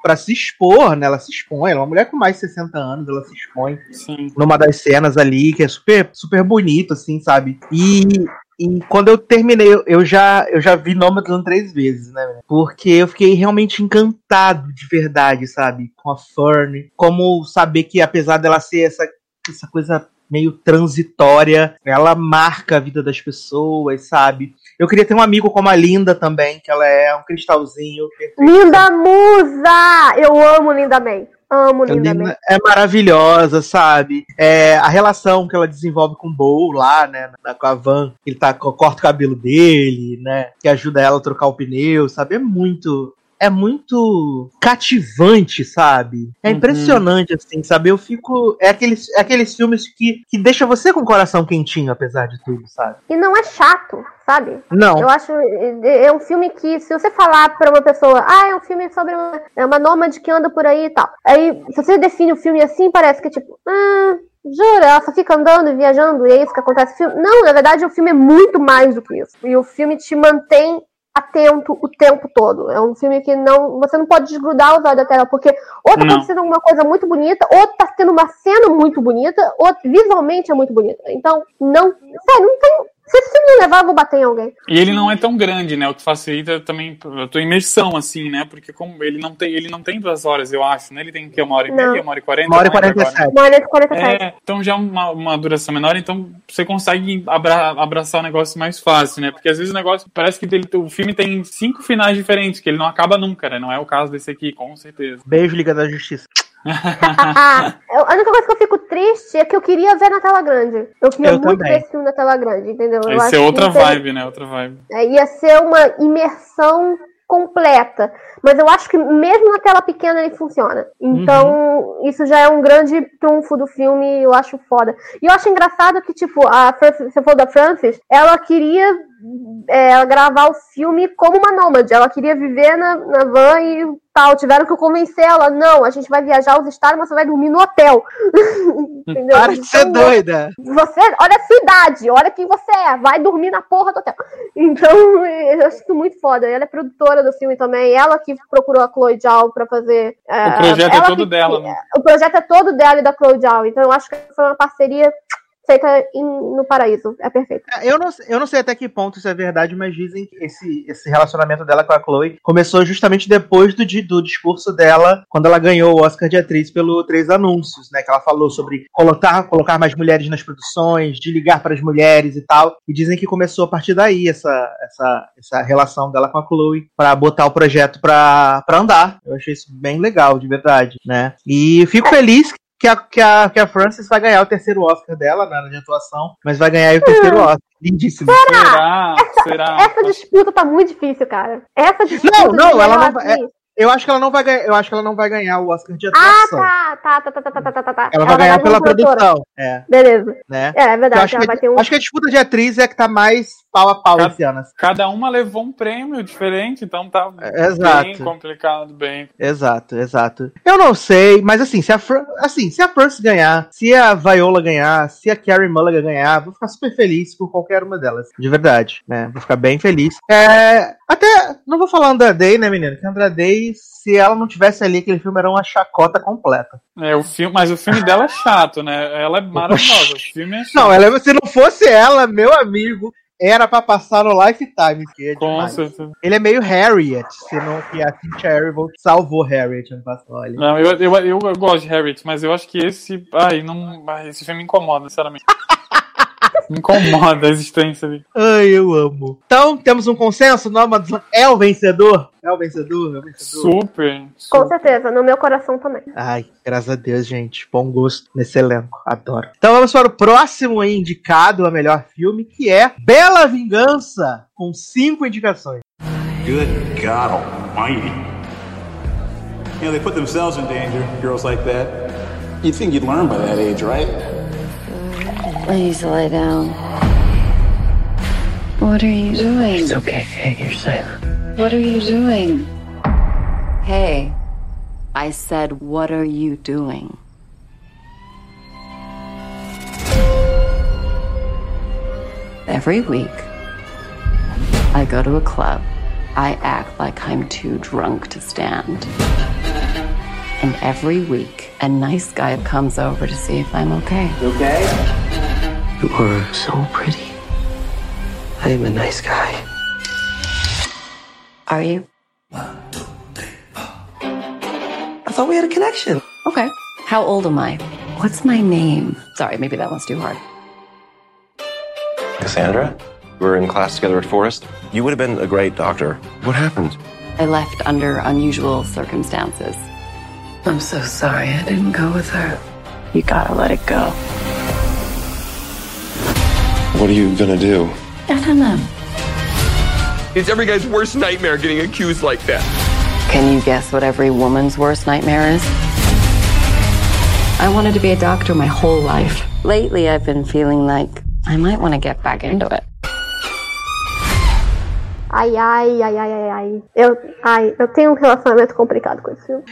Pra se expor, né? Ela se expõe. Ela é uma mulher com mais de 60 anos, ela se expõe Sim. numa das cenas ali, que é super, super bonito, assim, sabe? E, e quando eu terminei, eu- eu já, eu já vi Nomadland três vezes, né? Porque eu fiquei realmente encantado de verdade, sabe? Com a Fern. Como saber que, apesar dela ser essa, essa coisa meio transitória, ela marca a vida das pessoas, sabe? Eu queria ter um amigo como a Linda também, que ela é um cristalzinho. Linda Musa! Eu amo Linda May. Amo Linda May. é maravilhosa, sabe? É, a relação que ela desenvolve com o Bo lá, né? na- Com a Van, ele tá, corta o cabelo dele, né? Que ajuda ela a trocar o pneu, sabe? É muito. É muito cativante, sabe? É Uhum. impressionante, assim, sabe? Eu fico. É aqueles, é aqueles filmes que, que deixa você com o coração quentinho, apesar de tudo, sabe? E não é chato, sabe? Não. Eu acho. É é um filme que, se você falar pra uma pessoa, ah, é um filme sobre uma, é uma nômade que anda por aí e tal. Aí, se você define o filme assim, parece que tipo, ah. Jura, ela só fica andando e viajando e é isso que acontece no filme? Não, na verdade o filme é muito mais do que isso. E o filme te mantém atento o tempo todo. É um filme que não. Você não pode desgrudar os olhos da tela, porque ou tá acontecendo alguma coisa muito bonita, ou tá tendo uma cena muito bonita, ou visualmente é muito bonita. Então, não. Sério, não tem. Se filme não levar, eu vou bater em alguém. E ele não é tão grande, né? O que facilita também a tua imersão, assim, né? Porque como ele não tem, ele não tem duas horas, eu acho, né? Ele tem que uma hora e Não. meia, uma hora e quarenta. Uma hora e não lembro 47. agora. Uma hora e 47. É, então já é uma, uma duração menor, então você consegue abra- abraçar o negócio mais fácil, né? Porque às vezes o negócio parece que ele- o filme tem cinco finais diferentes, que ele não acaba nunca, né? Não é o caso desse aqui, com certeza. Beijo, Liga da Justiça. [laughs] A única coisa que eu fico triste é que eu queria ver na tela grande. Eu queria Eu muito também. ver esse filme na tela grande, entendeu? Eu é acho outra vibe, né? Outra vibe. É, ia ser uma imersão completa. Mas eu acho que mesmo na tela pequena ele funciona. Então, isso já é um grande trunfo do filme, eu acho foda. E eu acho engraçado que, tipo, a Frances, você falou da Frances, ela queria é, gravar o filme como uma nômade. Ela queria viver na, na van e tal. Tiveram que convencer ela, não, a gente vai viajar aos estados, mas você vai dormir no hotel. [laughs] Entendeu? Para de ser Então, doida. você, olha a sua idade, olha quem você é, vai dormir na porra do hotel. Então, [laughs] eu acho isso muito foda. Ela é produtora do filme também, ela que procurou a Chloe Zhao pra fazer. é, O projeto é todo que- dela, né? O projeto é todo dela e da Chloe Zhao, então eu acho que foi uma parceria feita em- no paraíso. É perfeito. Eu não, eu não sei até que ponto isso é verdade, mas dizem que esse, esse relacionamento dela com a Chloe começou justamente depois do, do discurso dela, quando ela ganhou o Oscar de atriz pelo Três Anúncios, né? Que ela falou sobre colocar, colocar mais mulheres nas produções, de ligar para as mulheres e tal. E dizem que começou a partir daí essa, essa, essa relação dela com a Chloe para botar o projeto pra andar. Eu achei isso bem legal, de verdade, né? E fico feliz que a, que, a, que a Frances vai ganhar o terceiro Oscar dela na área de atuação, mas vai ganhar aí o terceiro Oscar. Lindíssimo. Será? Será? Essa disputa tá muito difícil, cara. Essa disputa. Não, de não, ela não vai. Eu acho que ela não vai ganhar. Eu acho que ela não vai ganhar o Oscar de Ah, atuação. tá, tá, tá, tá, tá, tá, tá, tá, tá. Ela vai ganhar pela produtora. produção. É. Beleza. Né? É, é verdade. acho, Ela que, vai ter um. acho que a disputa de atriz é que tá mais pau a pau esse ano. assim. Cada uma levou um prêmio diferente, então tá É, exato. bem complicado, bem. Exato, exato. Eu não sei, mas assim, se a Fran, assim, se a Frances ganhar, se a Viola ganhar, se a Carrie Mulligan ganhar, vou ficar super feliz por qualquer uma delas, de verdade, né? Vou ficar bem feliz. É, até não vou falar Andra Day, né, menino? Que Andra Day, se ela não tivesse ali, aquele filme era uma chacota completa. É, o filme, mas o filme dela é chato, né? Ela é maravilhosa. O filme é chato. [laughs] Não, ela, se não fosse ela, meu amigo, era pra passar no Lifetime. Que é Com certeza. Ele é meio Harriet, se não que a Cynthia Erivo salvou Harriet ano passado. Olha. Não, eu, eu, eu, eu gosto de Harriet, mas eu acho que esse. Ai, não. Ai, esse filme me incomoda, sinceramente. [laughs] me incomoda a existência dele. Ai, eu amo. Então, temos um consenso? Nomadland é o vencedor? É o vencedor? É o vencedor. Super. Com certeza, no meu coração também. Ai, graças a Deus, gente. Bom gosto nesse elenco. Adoro. Então vamos para o próximo indicado a melhor filme, que é Bela Vingança, com cinco indicações. Good God Almighty. You know, they put themselves in danger, girls like that. You'd think you'd learn by that age, right? Please lie down. What are you doing? It's okay. Hey, you're safe. What are you doing? Hey, I said, What are you doing? Every week, I go to a club. I act like I'm too drunk to stand. And every week, a nice guy comes over to see if I'm okay. okay? You are so pretty. I am a nice guy. Are you? I thought we had a connection. Okay. How old am I? What's my name? Sorry, maybe that one's too hard. Cassandra? We were in class together at Forest. You would have been a great doctor. What happened? I left under unusual circumstances. I'm so sorry I didn't go with her. You gotta let it go. What are you gonna do? I don't know. It's every guy's worst nightmare getting accused like that. Can you guess what every woman's worst nightmare is? I wanted to be a doctor my whole life. Lately, I've been feeling like I might want to get back into it. Ai, ai, ai, ai, ai, ai. Eu, ai, eu tenho um relacionamento complicado com esse filme.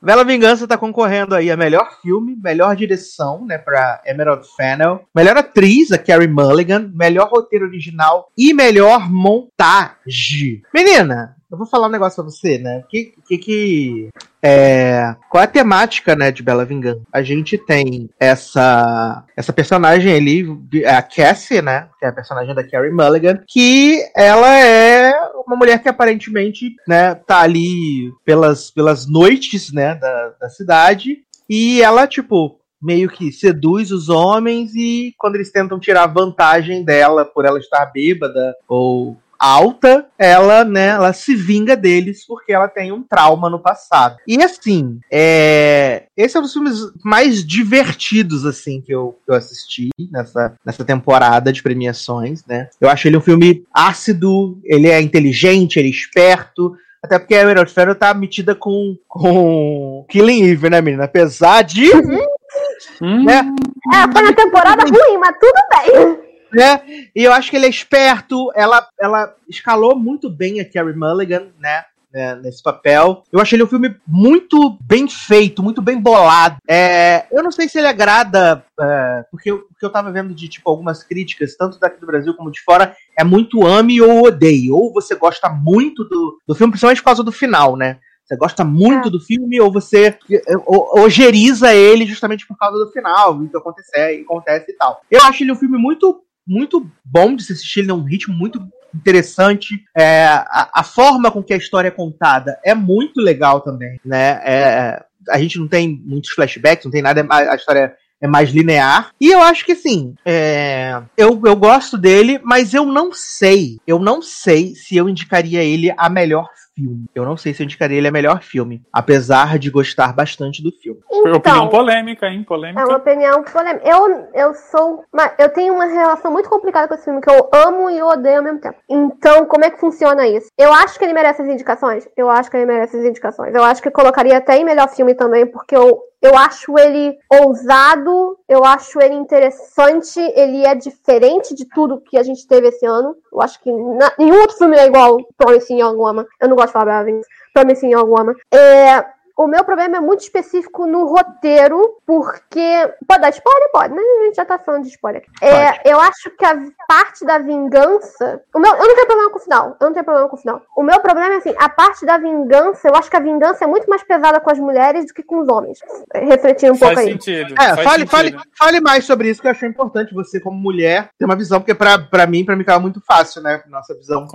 Bela Vingança tá concorrendo aí a melhor filme, melhor direção, né, pra Emerald Fennel, melhor atriz, a Carrie Mulligan, melhor roteiro original e melhor montagem. Menina, eu vou falar um negócio pra você, né? Que que, que é, qual é a temática, né, de Bela Vingança? A gente tem essa essa personagem ali, a Cassie, né, que é a personagem da Carrie Mulligan, que ela é uma mulher que aparentemente, né, tá ali pelas pelas noites, né, da, da cidade e ela tipo meio que seduz os homens e quando eles tentam tirar vantagem dela por ela estar bêbada ou alta, ela, né, ela se vinga deles porque ela tem um trauma no passado. E assim, é... esse é um dos filmes mais divertidos, assim, que eu, que eu assisti nessa, nessa temporada de premiações, né? Eu acho ele um filme ácido, ele é inteligente, ele é esperto, até porque a Emerald Fennel tá metida com, com Killing Eve, né, menina? Apesar de... Uhum. Né? É, foi uma temporada ruim, mas tudo bem né? E eu acho que ele é esperto. Ela, ela escalou muito bem a Carrie Mulligan, né? né, nesse papel. Eu achei ele um filme muito bem feito, muito bem bolado. É, eu não sei se ele agrada, é, porque o que eu tava vendo de tipo algumas críticas, tanto daqui do Brasil como de fora, é muito ame ou odeie. Ou você gosta muito do, do filme, principalmente por causa do final, né? Você gosta muito é. do filme ou você ojeriza ele justamente por causa do final, o que acontece, acontece e tal. Eu acho ele um filme muito muito bom de se assistir, ele é um ritmo muito interessante. É, a, a, forma com que a história é contada é muito legal também, né? É, a gente não tem muitos flashbacks, não tem nada, a, a história é mais linear. E eu acho que assim, é, eu, eu gosto dele, mas eu não sei, eu não sei se eu indicaria ele a melhor filme. Eu não sei se eu indicaria ele a melhor filme, apesar de gostar bastante do filme. Então, opinião polêmica, hein? Polêmica. É uma opinião polêmica. Eu, eu sou. Eu tenho uma relação muito complicada com esse filme, que eu amo e odeio ao mesmo tempo. Então, como é que funciona isso? Eu acho que ele merece as indicações. Eu acho que ele merece as indicações. Eu acho que eu colocaria até em melhor filme também, porque eu eu acho ele ousado, eu acho ele interessante, ele é diferente de tudo que a gente teve esse ano. Eu acho que na, nenhum outro filme é igual Promising Young Woman. Eu não gosto de falar. Promising Young Woman. É, o meu problema é muito específico no roteiro, porque. Pode dar spoiler? Pode, né? A gente já tá falando de spoiler. É, eu acho que a parte da vingança. O meu, eu não tenho problema com o final. Eu não tenho problema com o final. O meu problema é assim: a parte da vingança, eu acho que a vingança é muito mais pesada com as mulheres do que com os homens. Refletindo um faz pouco sentido, aí. É, faz fale, sentido. fale, fale mais sobre isso, que eu achei importante você, como mulher, ter uma visão, porque pra, pra mim, pra mim, ficava muito fácil, né? Nossa visão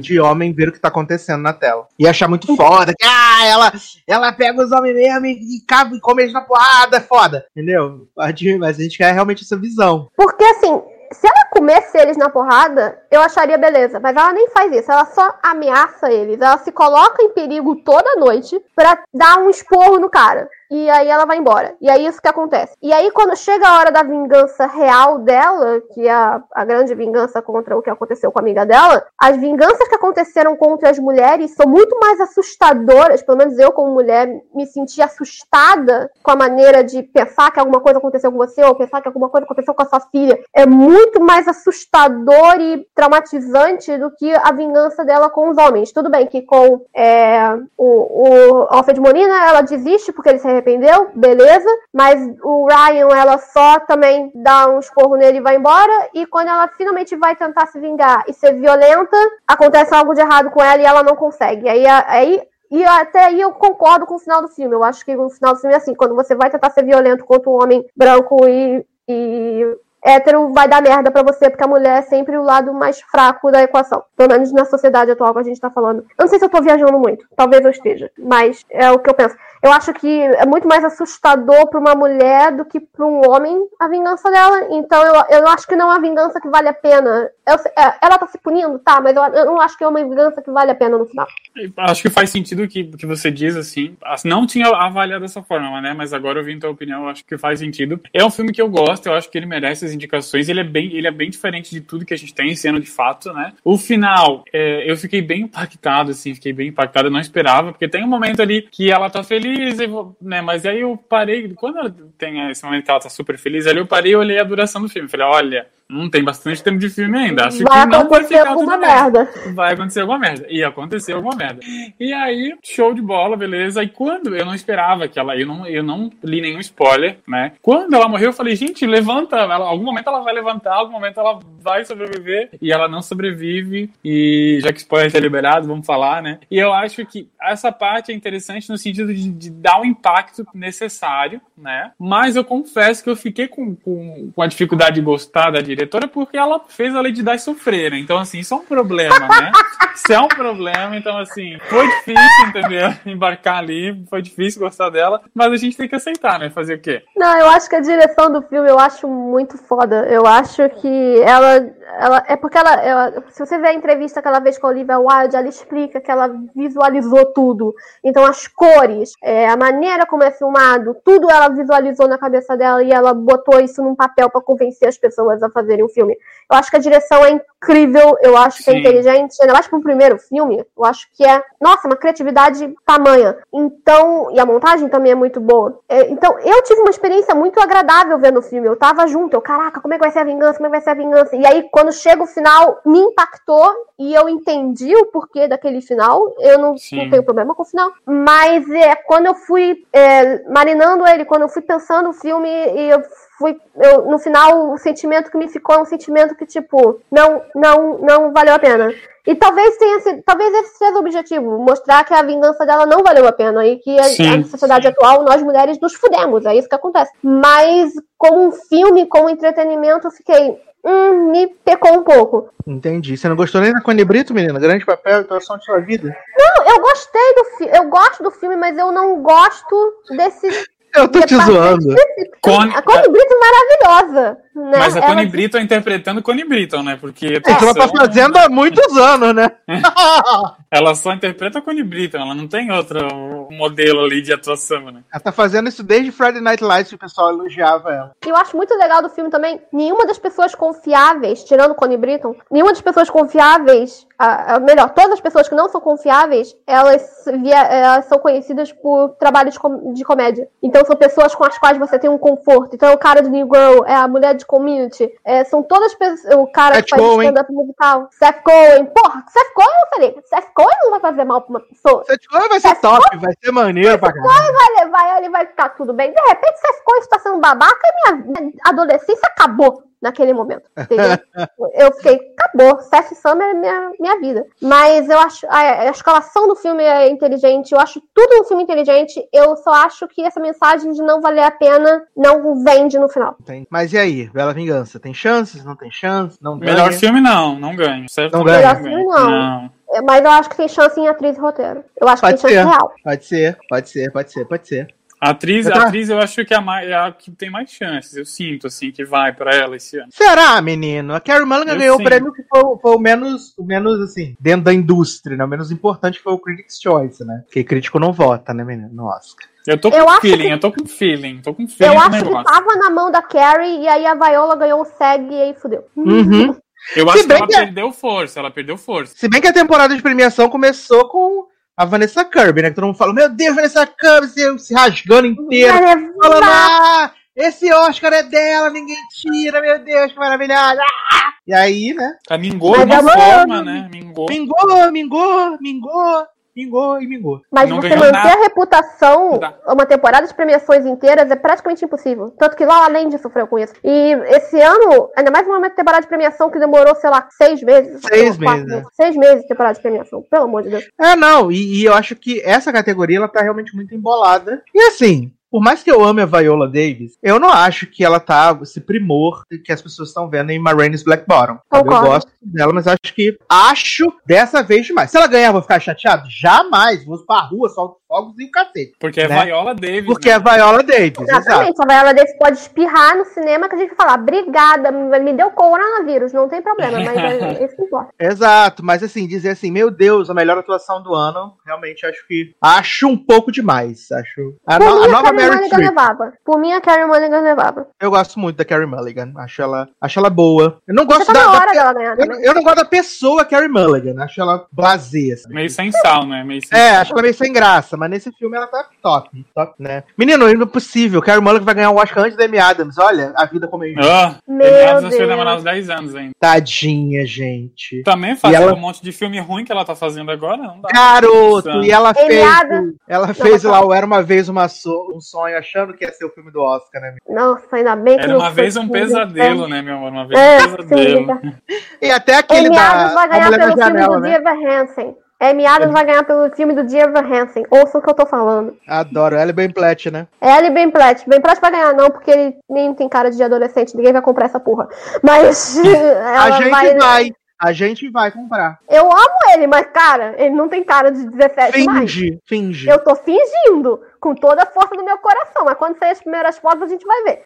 de homem ver o que tá acontecendo na tela. E achar muito foda, que ah, ela, ela pega os homens mesmo e, e, cabe, e come eles na porrada, é foda. Entendeu? Mas a gente quer realmente essa visão. Porque assim, se ela comesse eles na porrada, eu acharia beleza. Mas ela nem faz isso. Ela só ameaça eles. Ela se coloca em perigo toda noite pra dar um esporro no cara. E aí ela vai embora. E aí isso que acontece. E aí quando chega a hora da vingança real dela, que é a, a grande vingança contra o que aconteceu com a amiga dela, as vinganças que aconteceram contra as mulheres são muito mais assustadoras, pelo menos eu como mulher me senti assustada com a maneira de pensar que alguma coisa aconteceu com você ou pensar que alguma coisa aconteceu com a sua filha. É muito mais assustador e traumatizante do que a vingança dela com os homens. Tudo bem que com é, o, o Alfred Molina ela desiste porque ele se arrependeu, beleza, mas o Ryan ela só também dá um esporro nele e vai embora, e quando ela finalmente vai tentar se vingar e ser violenta, acontece algo de errado com ela e ela não consegue. Aí, aí e até aí eu concordo com o final do filme. Eu acho que o final do filme é assim: quando você vai tentar ser violento contra um homem branco e, e hétero, vai dar merda pra você, porque a mulher é sempre o lado mais fraco da equação. Pelo menos na sociedade atual que a gente tá falando. Eu não sei se eu tô viajando muito, talvez eu esteja, mas é o que eu penso. Eu acho que é muito mais assustador para uma mulher do que para um homem a vingança dela. Então eu, eu acho que não é uma vingança que vale a pena. Eu, é, ela tá se punindo, tá, mas eu, eu, não acho que é uma vingança que vale a pena no final. Acho que faz sentido o que, que você diz, assim. Não tinha avaliado dessa forma, né? Mas agora vi tua opinião, eu acho que faz sentido. É um filme que eu gosto, eu acho que ele merece as indicações. Ele é bem, ele é bem diferente de tudo que a gente tem sendo de fato, né? O final, é, eu fiquei bem impactado, assim, fiquei bem impactado, eu não esperava, porque tem um momento ali que ela tá feliz feliz, né? Mas aí eu parei, quando tem esse momento que ela tá super feliz, ali eu parei e olhei a duração do filme. Falei, olha, Hum, tem bastante tempo de filme ainda. Acho vai que não vai ficar alguma merda. Vai acontecer alguma merda. E aconteceu alguma merda. E aí, show de bola, beleza. E quando eu não esperava que ela. Eu não, eu não li nenhum spoiler, né? Quando ela morreu, eu falei, gente, levanta. Ela, algum momento ela vai levantar, algum momento ela vai sobreviver. E ela não sobrevive. E já que spoiler é liberado, vamos falar, né? E eu acho que essa parte é interessante no sentido de, de dar o um impacto necessário, né? Mas eu confesso que eu fiquei com, com, com a dificuldade de gostar da direção diretora porque ela fez a Lady Di sofrer. Né? Então, assim, isso é um problema, né? [laughs] isso é um problema. Então, assim, foi difícil, entendeu? [laughs] Embarcar ali, foi difícil gostar dela, mas a gente tem que aceitar, né? Fazer o quê? Não, eu acho que a direção do filme eu acho muito foda. Eu acho que ela. ela é porque ela, ela Se você ver a entrevista que ela fez com a Olivia Wilde, ela explica que ela visualizou tudo. Então, as cores, é, a maneira como é filmado, tudo ela visualizou na cabeça dela e ela botou isso num papel para convencer as pessoas a fazer fazerem o filme. Eu acho que a direção é incrível, eu acho Sim. que é inteligente, ainda mais para um primeiro filme, eu acho que é, nossa, uma criatividade tamanha. Então, e a montagem também é muito boa. É, então, eu tive uma experiência muito agradável vendo o filme. Eu tava junto, eu, caraca, como é que vai ser a vingança? Como é que vai ser a vingança? E aí, quando chega o final, me impactou e eu entendi o porquê daquele final. Eu não, não tenho problema com o final. Mas é, quando eu fui é, marinando ele, quando eu fui pensando o filme e eu fui. Eu, no final, o sentimento que me ficou é um sentimento que, tipo, não, não, não valeu a pena. E talvez tenha sido, talvez esse seja o objetivo, mostrar que a vingança dela não valeu a pena e que a, a sociedade sim. atual, nós mulheres nos fudemos, é isso que acontece. Mas como um filme, como entretenimento, eu fiquei, hum, me pecou um pouco. Entendi. Você não gostou nem da Connie Brito, menina? Grande papel e atuação de sua vida. Não, eu gostei do filme. Eu gosto do filme, mas eu não gosto desse eu tô te zoando. Cone... A Connie Britton é maravilhosa. Né? Mas a ela... Connie Britton interpretando Connie Britton, né? Porque. É, ela tá fazendo há muitos anos, né? [laughs] ela só interpreta a Connie Britton, ela não tem outro modelo ali de atuação, né? Ela tá fazendo isso desde Friday Night Lights que o pessoal elogiava ela. Eu acho muito legal do filme também, nenhuma das pessoas confiáveis, tirando Connie Britton, nenhuma das pessoas confiáveis, a, a, melhor, todas as pessoas que não são confiáveis, elas, via, elas são conhecidas por trabalhos de, com, de comédia. Então são pessoas com as quais você tem um conforto. Então é o cara do New Girl, é a mulher de Community, é, são todas pessoas, o cara Seth que faz stand-up musical, Seth Cohen, porra, Seth Cohen, eu falei, Seth Cohen não vai fazer mal pra uma pessoa. Seth Cohen vai ser top, Cohen, vai ser maneiro pra caramba. Seth Cohen vai levar, ele vai ficar tudo bem. De repente, Seth Cohen está sendo babaca e minha adolescência acabou naquele momento. Entendeu? [laughs] eu fiquei, acabou, Seth Summer é minha, minha vida. Mas eu acho, a, a, escalação do filme é inteligente, eu acho tudo um filme inteligente, eu só acho que essa mensagem de não valer a pena não vende no final. Tem. Mas e aí, Bela Vingança, tem chances, não tem chances, não ganha? Melhor filme não, não ganha. Certo? Não ganha. Melhor filme não. não. Mas eu acho que tem chance em atriz e roteiro. Eu acho pode que tem ser. chance real. Pode ser, pode ser, pode ser, pode ser. A atriz, a atriz eu acho que é a, mais, é a que tem mais chances. Eu sinto, assim, que vai para ela esse ano. Será, menino? A Carrie Mulligan ganhou o prêmio que foi, foi, o menos, o menos, assim, dentro da indústria, né? O menos importante foi o Critics' Choice, né? Porque crítico não vota, né, menino? No Oscar. Eu tô com Eu acho feeling, que- eu tô com feeling, tô com feeling Eu acho que negócio. tava na mão da Carrie e aí a Viola ganhou o SEG e aí fudeu. Uhum. Eu acho que ela que- perdeu força, ela perdeu força. Se bem que a temporada de premiação começou com a Vanessa Kirby, né? Que todo mundo falou, meu Deus, Vanessa Kirby se, se rasgando inteira. Falando, ah, esse Oscar é dela, ninguém tira, meu Deus, que maravilhosa. Ah! E aí, né? Ela mingou de Mas uma forma, né? Mingou. Mingou, mingou, mingou, mingou e mingou. Mas Não você manter nada. a reputação uma temporada de premiações inteiras é praticamente impossível. Tanto que lá além de sofreu com isso. E esse ano, ainda mais uma temporada de premiação que demorou, sei lá, seis meses. Seis quatro meses, né? Seis meses de temporada de premiação, pelo amor de Deus. É, não, e, e eu acho que essa categoria ela tá realmente muito embolada. E assim, por mais que eu ame a Viola Davis, eu não acho que ela tá esse primor que as pessoas estão vendo em Marines Black Bottom. Eu gosto dela, mas acho que acho dessa vez demais. Se ela ganhar, eu vou ficar chateado? Jamais. Vou pra rua, solto fogos e o cacete. Porque é Né? Viola Davis. Porque né? é Viola Davis, exato. Exatamente. A Viola Davis pode espirrar no cinema que a gente vai falar, obrigada, me deu coronavírus, não tem problema, mas é [laughs] isso que importa. Exato, mas assim, dizer assim, meu Deus, a melhor atuação do ano, realmente acho que. Acho um pouco demais. Acho. A, Por no- a mim, a nova Carrie Mary Mulligan levava. Por mim, a Carrie Mulligan levava. Eu gosto muito da Carrie Mulligan. Acho ela, acho ela boa. Eu não gosto tá da. ganhar eu, também. eu não gosto da pessoa Carrie Mulligan. Acho ela blasé. assim. Meio sem sal, né? Meio sem É, sal. acho ela meio sem graça, mas nesse filme ela tá top, top, né? Menino, é impossível. Carrie Mulligan vai ganhar o Oscar antes da Amy Adams. Olha, a vida como é injusta. Ah, Meu ela Deus. vai demorar uns 10 anos ainda. Tadinha, gente. Também fazendo ela- um monte de filme ruim que ela tá fazendo agora, não dá. Garoto, e ela Amy fez. Adams- Ela fez mas lá o Era uma Vez uma so- um sonho, achando que ia ser o filme do Oscar, né? Nossa, ainda bem que Era uma vez um pesadelo, é. né, meu amor? Uma vez É, um pesadelo. sim, E até aquele Amy da, Adams vai ganhar pelo na filme Janela, do né? Hansen. Amy Adams vai ganhar pelo filme do Dear Evan Hansen. Ouça o que eu tô falando. Adoro. Ela é bem Platt, né? Ela e Ben Platt. Ben Platt vai ganhar não, porque ele nem tem cara de adolescente. Ninguém vai comprar essa porra. Mas [laughs] A [laughs] gente vai... vai. A gente vai comprar. Eu amo ele, mas, cara, ele não tem cara de 17 mais. Finge, finge. Eu tô fingindo, com toda a força do meu coração. Mas quando sair as primeiras fotos, a gente vai ver.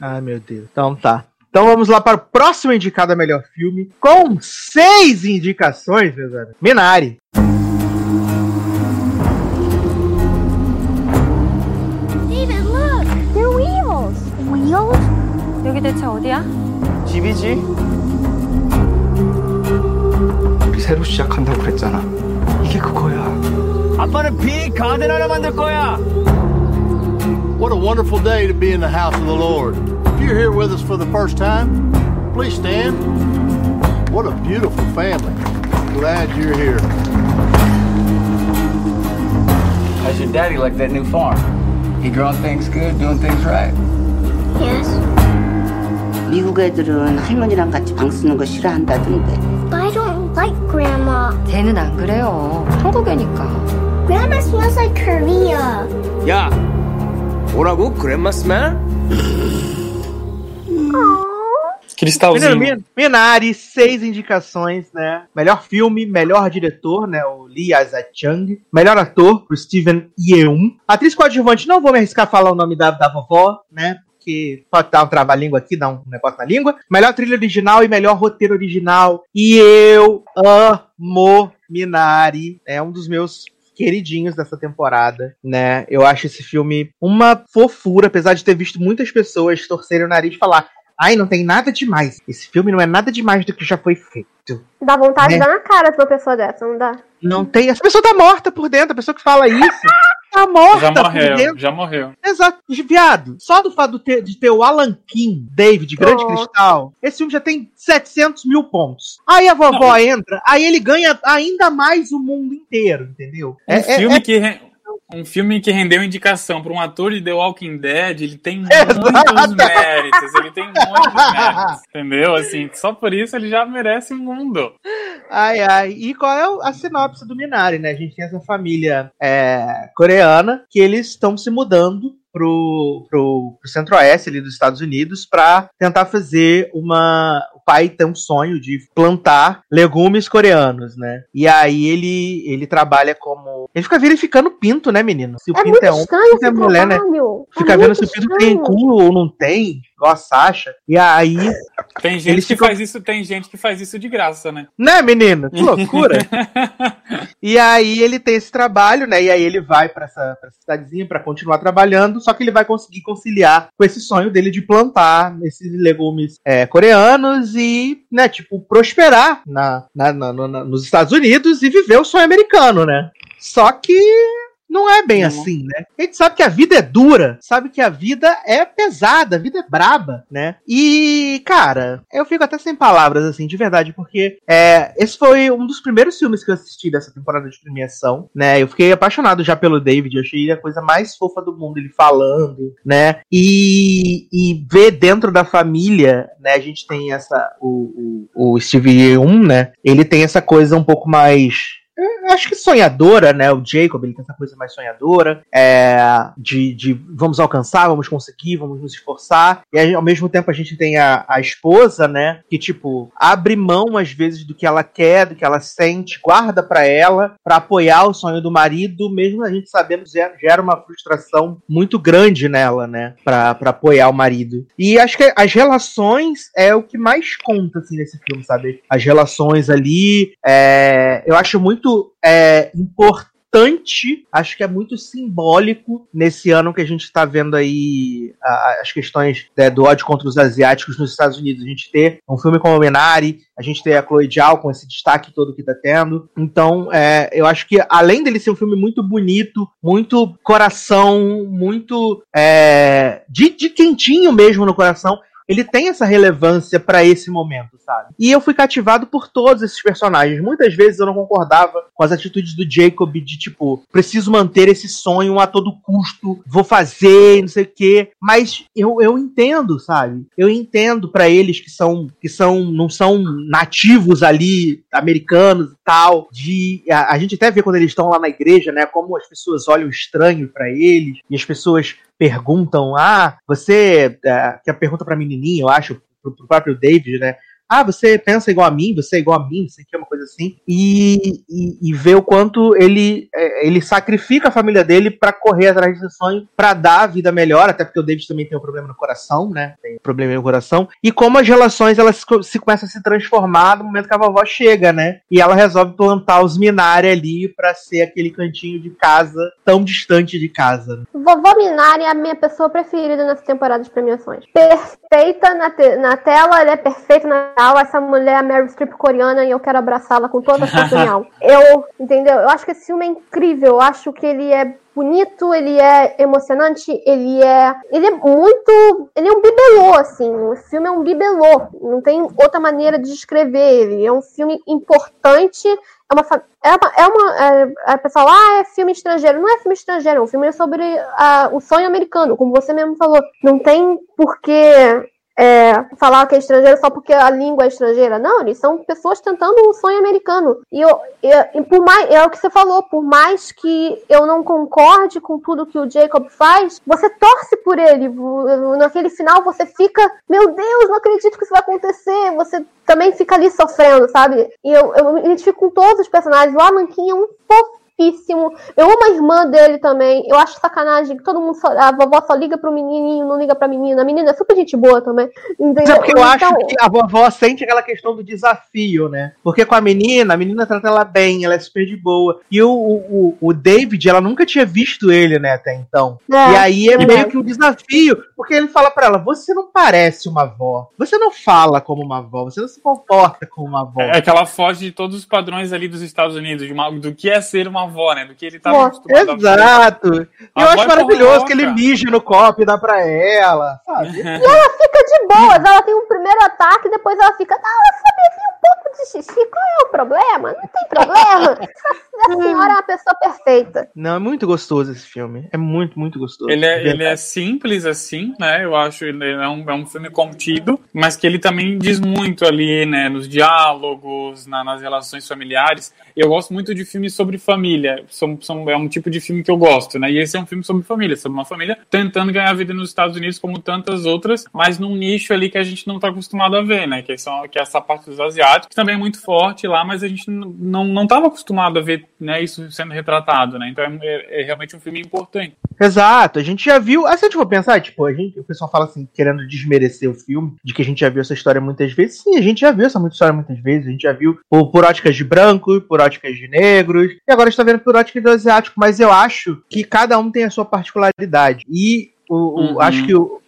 Ai, meu Deus. Então tá. Então vamos lá para o próximo indicado a melhor filme, com seis indicações, meus amigos. Minari. David, look! They're wheels! Wheels? 여기 대체 어디야? 집이지? 우리 새로 시작한다고 그랬잖아. 이게 그거야. 아빠는 비 가든 하나 만들 거야. What a wonderful day to be in the house of the Lord. If you're here with us for the first time, please stand. What a beautiful family. Glad you're here. How's your daddy like that new farm? He growing things good, doing things right. Yes. 미국 애들은 할머니랑 같이 방 쓰는 거 싫어한다던데. But I don't like Grandma. 쟤는 안 그래요. 한국애니까. Grandma smells like Korea. 야, 뭐라고? 그랜마 스멜? Cristalzinho. Menino, Min- Minari, seis indicações, né? Melhor filme, melhor diretor, né? O Lee Isaac-Chung. Melhor ator, pro Steven Yeun. Atriz coadjuvante, não vou me arriscar a falar o nome da, da vovó, né? Porque pode dar um trava-língua aqui, dar um negócio na língua. Melhor trilha original e melhor roteiro original. E eu amo Minari. É um dos meus queridinhos dessa temporada, né? Eu acho esse filme uma fofura, apesar de ter visto muitas pessoas torcerem o nariz e falar Ai, não tem nada demais. Esse filme não é nada demais do que já foi feito. Dá vontade Né? de dar na cara de uma pessoa dessa, não dá? Não tem. Essa pessoa tá morta por dentro. A pessoa que fala isso [laughs] tá morta Já morreu, dentro. já morreu. Exato. Viado, só do fato de ter, de ter o Alan Kim, David, Grande Oh. Cristal, esse filme já tem 700 mil pontos. Aí a vovó entra, aí ele ganha ainda mais o mundo inteiro, entendeu? Um É- é- filme é- que um filme que rendeu indicação para um ator de The Walking Dead, ele tem [laughs] Exato. muitos méritos, ele tem muitos méritos, entendeu? Assim, só por isso ele já merece o mundo. Ai, ai. E qual é a sinopse do Minari, né? A gente tem essa família é, coreana que eles estão se mudando pro, pro, pro centro-oeste ali dos Estados Unidos para tentar fazer uma... Pai tem um sonho de plantar legumes coreanos, né? E aí ele, ele trabalha como... Ele fica verificando pinto, né, menino? Se o É pinto é homem, se é mulher, né? trabalho. É Fica vendo muito se o pinto tem estranho. cu ou não tem. Igual a Sasha. E aí. Tem gente que ficam- faz isso, tem gente que faz isso de graça, né? Né, menino? Que [laughs] loucura! e aí ele tem esse trabalho, né? E aí ele vai pra essa, pra essa cidadezinha pra continuar trabalhando, só que ele vai conseguir conciliar com esse sonho dele de plantar esses legumes é, coreanos e, né, tipo, prosperar na, na- na- na- nos Estados Unidos e viver o sonho americano, né? Só que não é bem assim, né? A gente sabe que a vida é dura, sabe que a vida é pesada, a vida é braba, né? E, cara, eu fico até sem palavras, assim, de verdade, porque é, esse foi um dos primeiros filmes que eu assisti dessa temporada de premiação, né? Eu fiquei apaixonado já pelo David, eu achei ele a coisa mais fofa do mundo, ele falando, né? E, e ver dentro da família, né? A gente tem essa. O, o, o Steve Yeun, né? Ele tem essa coisa um pouco mais eu acho que sonhadora, né? O Jacob, ele tem essa coisa mais sonhadora, é, de, de vamos alcançar, vamos conseguir, vamos nos esforçar. E aí, ao mesmo tempo a gente tem a, a esposa, né? Que, tipo, abre mão às vezes do que ela quer, do que ela sente, guarda pra ela, pra apoiar o sonho do marido, mesmo a gente sabendo que gera- uma frustração muito grande nela, né? Pra apoiar o marido. E acho que as relações é o que mais conta, assim, nesse filme, sabe? As relações ali, é, eu acho muito é, importante, acho que é muito simbólico nesse ano que a gente está vendo aí as questões né, do ódio contra os asiáticos nos Estados Unidos. A gente ter um filme como Minari, a gente ter a Chloe Zhao com esse destaque todo que tá tendo. Então, é, eu acho que além dele ser um filme muito bonito, muito coração, muito é, de, de quentinho mesmo no coração, ele tem essa relevância pra esse momento, sabe? E eu fui cativado por todos esses personagens. Muitas vezes eu não concordava com as atitudes do Jacob de tipo, preciso manter esse sonho a todo custo, vou fazer, não sei o quê. Mas eu, eu entendo, sabe? Eu entendo pra eles que são que são não são nativos ali americanos e tal, de a, a gente até vê quando eles estão lá na igreja, né, como as pessoas olham estranho pra eles e as pessoas perguntam: "Ah, você é, que a pergunta pra menininha, eu acho, pro, pro próprio David, né? Ah, você pensa igual a mim, você é igual a mim, não sei o que, uma coisa assim. E, e, e ver o quanto ele, é, ele sacrifica a família dele pra correr atrás desse sonho, pra dar a vida melhor, até porque o David também tem um problema no coração, né? Tem um problema no coração. E como as relações elas se, se começam a se transformar no momento que a vovó chega, né? E ela resolve plantar os Minari ali pra ser aquele cantinho de casa tão distante de casa. Vovó Minari é a minha pessoa preferida nessa temporada de premiações. Perfeita na, te- na tela, ela é perfeita na real. Essa mulher é a Meryl Streep coreana e eu quero abraçá-la com toda a força real. [laughs] Eu, entendeu? Eu acho que esse filme é incrível. Eu acho que ele é bonito, ele é emocionante, ele é. Ele é muito. Ele é um bibelô, assim. O filme é um bibelô. Não tem outra maneira de descrever ele. É um filme importante. É uma, fa- é uma, é uma é, a pessoa, ah, é filme estrangeiro. Não é filme estrangeiro, é um filme sobre ah, o sonho americano, como você mesmo falou. Não tem porquê é, falar que é estrangeiro só porque a língua é estrangeira. Não, eles são pessoas tentando um sonho americano. E, eu, e por mais, é o que você falou, por mais que eu não concorde com tudo que o Jacob faz, você torce por ele. Naquele final você fica, meu Deus, não acredito que isso vai acontecer. Você também fica ali sofrendo, sabe? E eu, eu me identifico com todos os personagens. O Alan King é um fofíssimo. Eu amo a irmã dele também. Eu acho sacanagem que todo mundo só, a vovó só liga pro menininho, não liga pra menina. A menina é super gente boa também. Entendeu? É porque eu acho Então, que a vovó sente aquela questão do desafio, né? Porque com a menina, a menina trata ela bem, ela é super de boa. E o, o, o- o David, ela nunca tinha visto ele, né, até então. É, e aí é é. meio que um desafio, porque ele fala pra ela: você não parece uma avó, você não fala como uma avó, você não se comporta como uma avó. É que ela foge de todos os padrões ali dos Estados Unidos, de uma- do que é ser uma avó, né? Do que ele tava Pô, acostumado a. Exato. E A eu acho é maravilhoso que ele mija no copo e dá pra ela, sabe? [laughs] E ela fica de boas, ela tem um primeiro ataque, depois ela fica, ah, eu sabia um pouco de xixi, qual é o problema? Não tem problema. [laughs] Essa senhora é uma pessoa perfeita. Não, é muito gostoso esse filme. É muito, muito gostoso. Ele é, ele é simples assim, né? Eu acho ele é um, é um filme contido, mas que ele também diz muito ali, né? Nos diálogos, na- nas relações familiares. Eu gosto muito de filmes sobre família. Família. São, são, é um tipo de filme que eu gosto, né? E esse é um filme sobre família, sobre uma família tentando ganhar vida nos Estados Unidos como tantas outras, mas num nicho ali que a gente não está acostumado a ver, né? Que, são, que é essa parte dos asiáticos, que também é muito forte lá, mas a gente não não estava acostumado a ver né, isso sendo retratado, né? Então é, é, é, realmente um filme importante. Exato, a gente já viu. Assim, for pensar, tipo, a gente, o pessoal fala assim, querendo desmerecer o filme, de que a gente já viu essa história muitas vezes. Sim, a gente já viu essa história muitas vezes. A gente já viu por, por óticas de branco, por óticas de negros, e agora está vendo por óticas do asiático. Mas eu acho que cada um tem a sua particularidade. E o, o uhum. acho que o,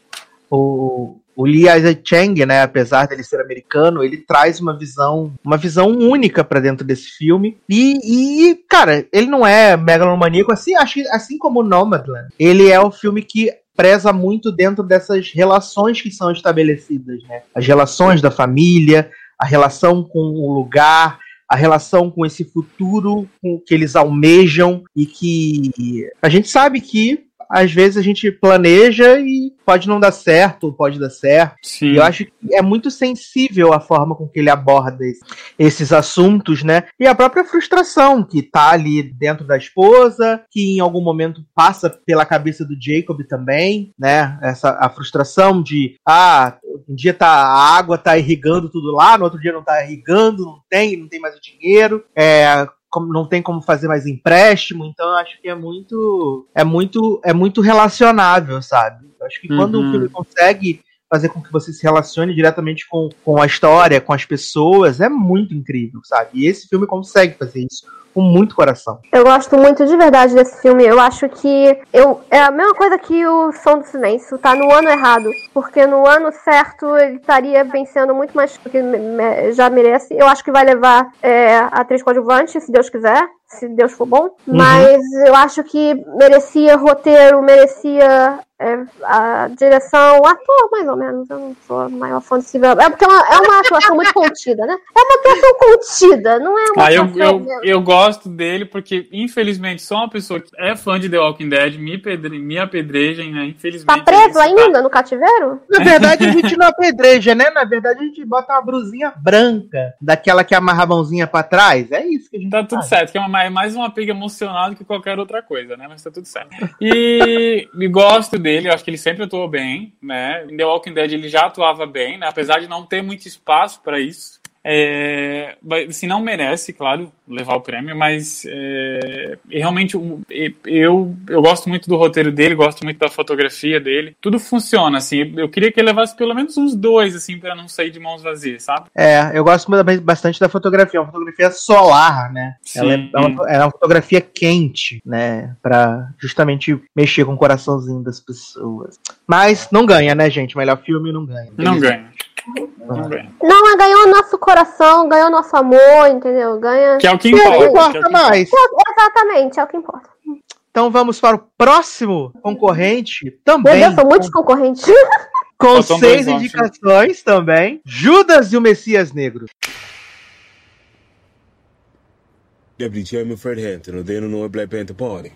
o, o Lee Isaac Chang, né, apesar dele ser americano, ele traz uma visão, uma visão única para dentro desse filme. E, e, cara, ele não é megalomaníaco assim, acho que, assim como Nomadland. Ele é um filme que preza muito dentro dessas relações que são estabelecidas, né? As relações da família, a relação com o lugar, a relação com esse futuro com que eles almejam e que a gente sabe que às vezes a gente planeja e pode não dar certo, pode dar certo. Sim. E eu acho que é muito sensível a forma com que ele aborda esse, esses assuntos, né? E a própria frustração que tá ali dentro da esposa, que em algum momento passa pela cabeça do Jacob também, né? Essa a frustração de ah, um dia tá a água tá irrigando tudo lá, no outro dia não tá irrigando, não tem, não tem mais o dinheiro. É, não tem como fazer mais empréstimo, então eu acho que é muito é muito é muito relacionável, sabe? Eu acho que quando uhum. o filme consegue fazer com que você se relacione diretamente com, com a história, com as pessoas, é muito incrível, sabe? E esse filme consegue fazer isso com muito coração. Eu gosto muito de verdade desse filme. Eu acho que eu é a mesma coisa que o Som do Silêncio, tá no ano errado, porque no ano certo ele estaria vencendo muito mais do que já merece. Eu acho que vai levar é, a atriz coadjuvante, se Deus quiser se Deus for bom. Uhum. Mas eu acho que merecia roteiro, merecia é, a direção, o ator, mais ou menos. Eu não sou a maior fã de Silvio. É porque é uma, é uma atuação muito contida, né? É uma atuação contida, não é uma ah, eu, eu, eu, gosto dele porque, infelizmente, sou uma pessoa que é fã de The Walking Dead, me, pedre, me apedrejem, né? Infelizmente. Tá preso ainda tá... no cativeiro? Na verdade, a gente não apedreja, né? Na verdade, a gente bota uma brusinha branca, daquela que amarra a mãozinha pra trás. É isso que a gente Tá faz. tudo certo, que é, uma, é mais um apego emocional do que qualquer outra coisa, né? Mas tá tudo certo. E, e gosto dele dele, eu acho que ele sempre atuou bem, né? Em The Walking Dead ele já atuava bem, né? Apesar de não ter muito espaço para isso. É, assim, não merece, claro, levar o prêmio, mas é, realmente eu, eu gosto muito do roteiro dele, gosto muito da fotografia dele. Tudo funciona, assim. Eu queria que ele levasse pelo menos uns dois, assim, para não sair de mãos vazias, sabe? É, eu gosto bastante da fotografia, é uma fotografia solar, né? Ela é, é, uma, é uma fotografia quente, né? Pra justamente mexer com o coraçãozinho das pessoas. Mas não ganha, né, gente? Melhor filme não ganha. Não ganha. Não, mas ganhou nosso coração, ganhou nosso amor, entendeu? Ganha. Que é o que importa. Que é importa que é mais. exatamente, é o que importa. Então vamos para o próximo concorrente também. Meu Deus, são muitos concorrentes. [laughs] Com seis indicações também. Judas e o Messias Negro. Deputy Chairman Fred Hampton, of the Illinois Black Panther Party.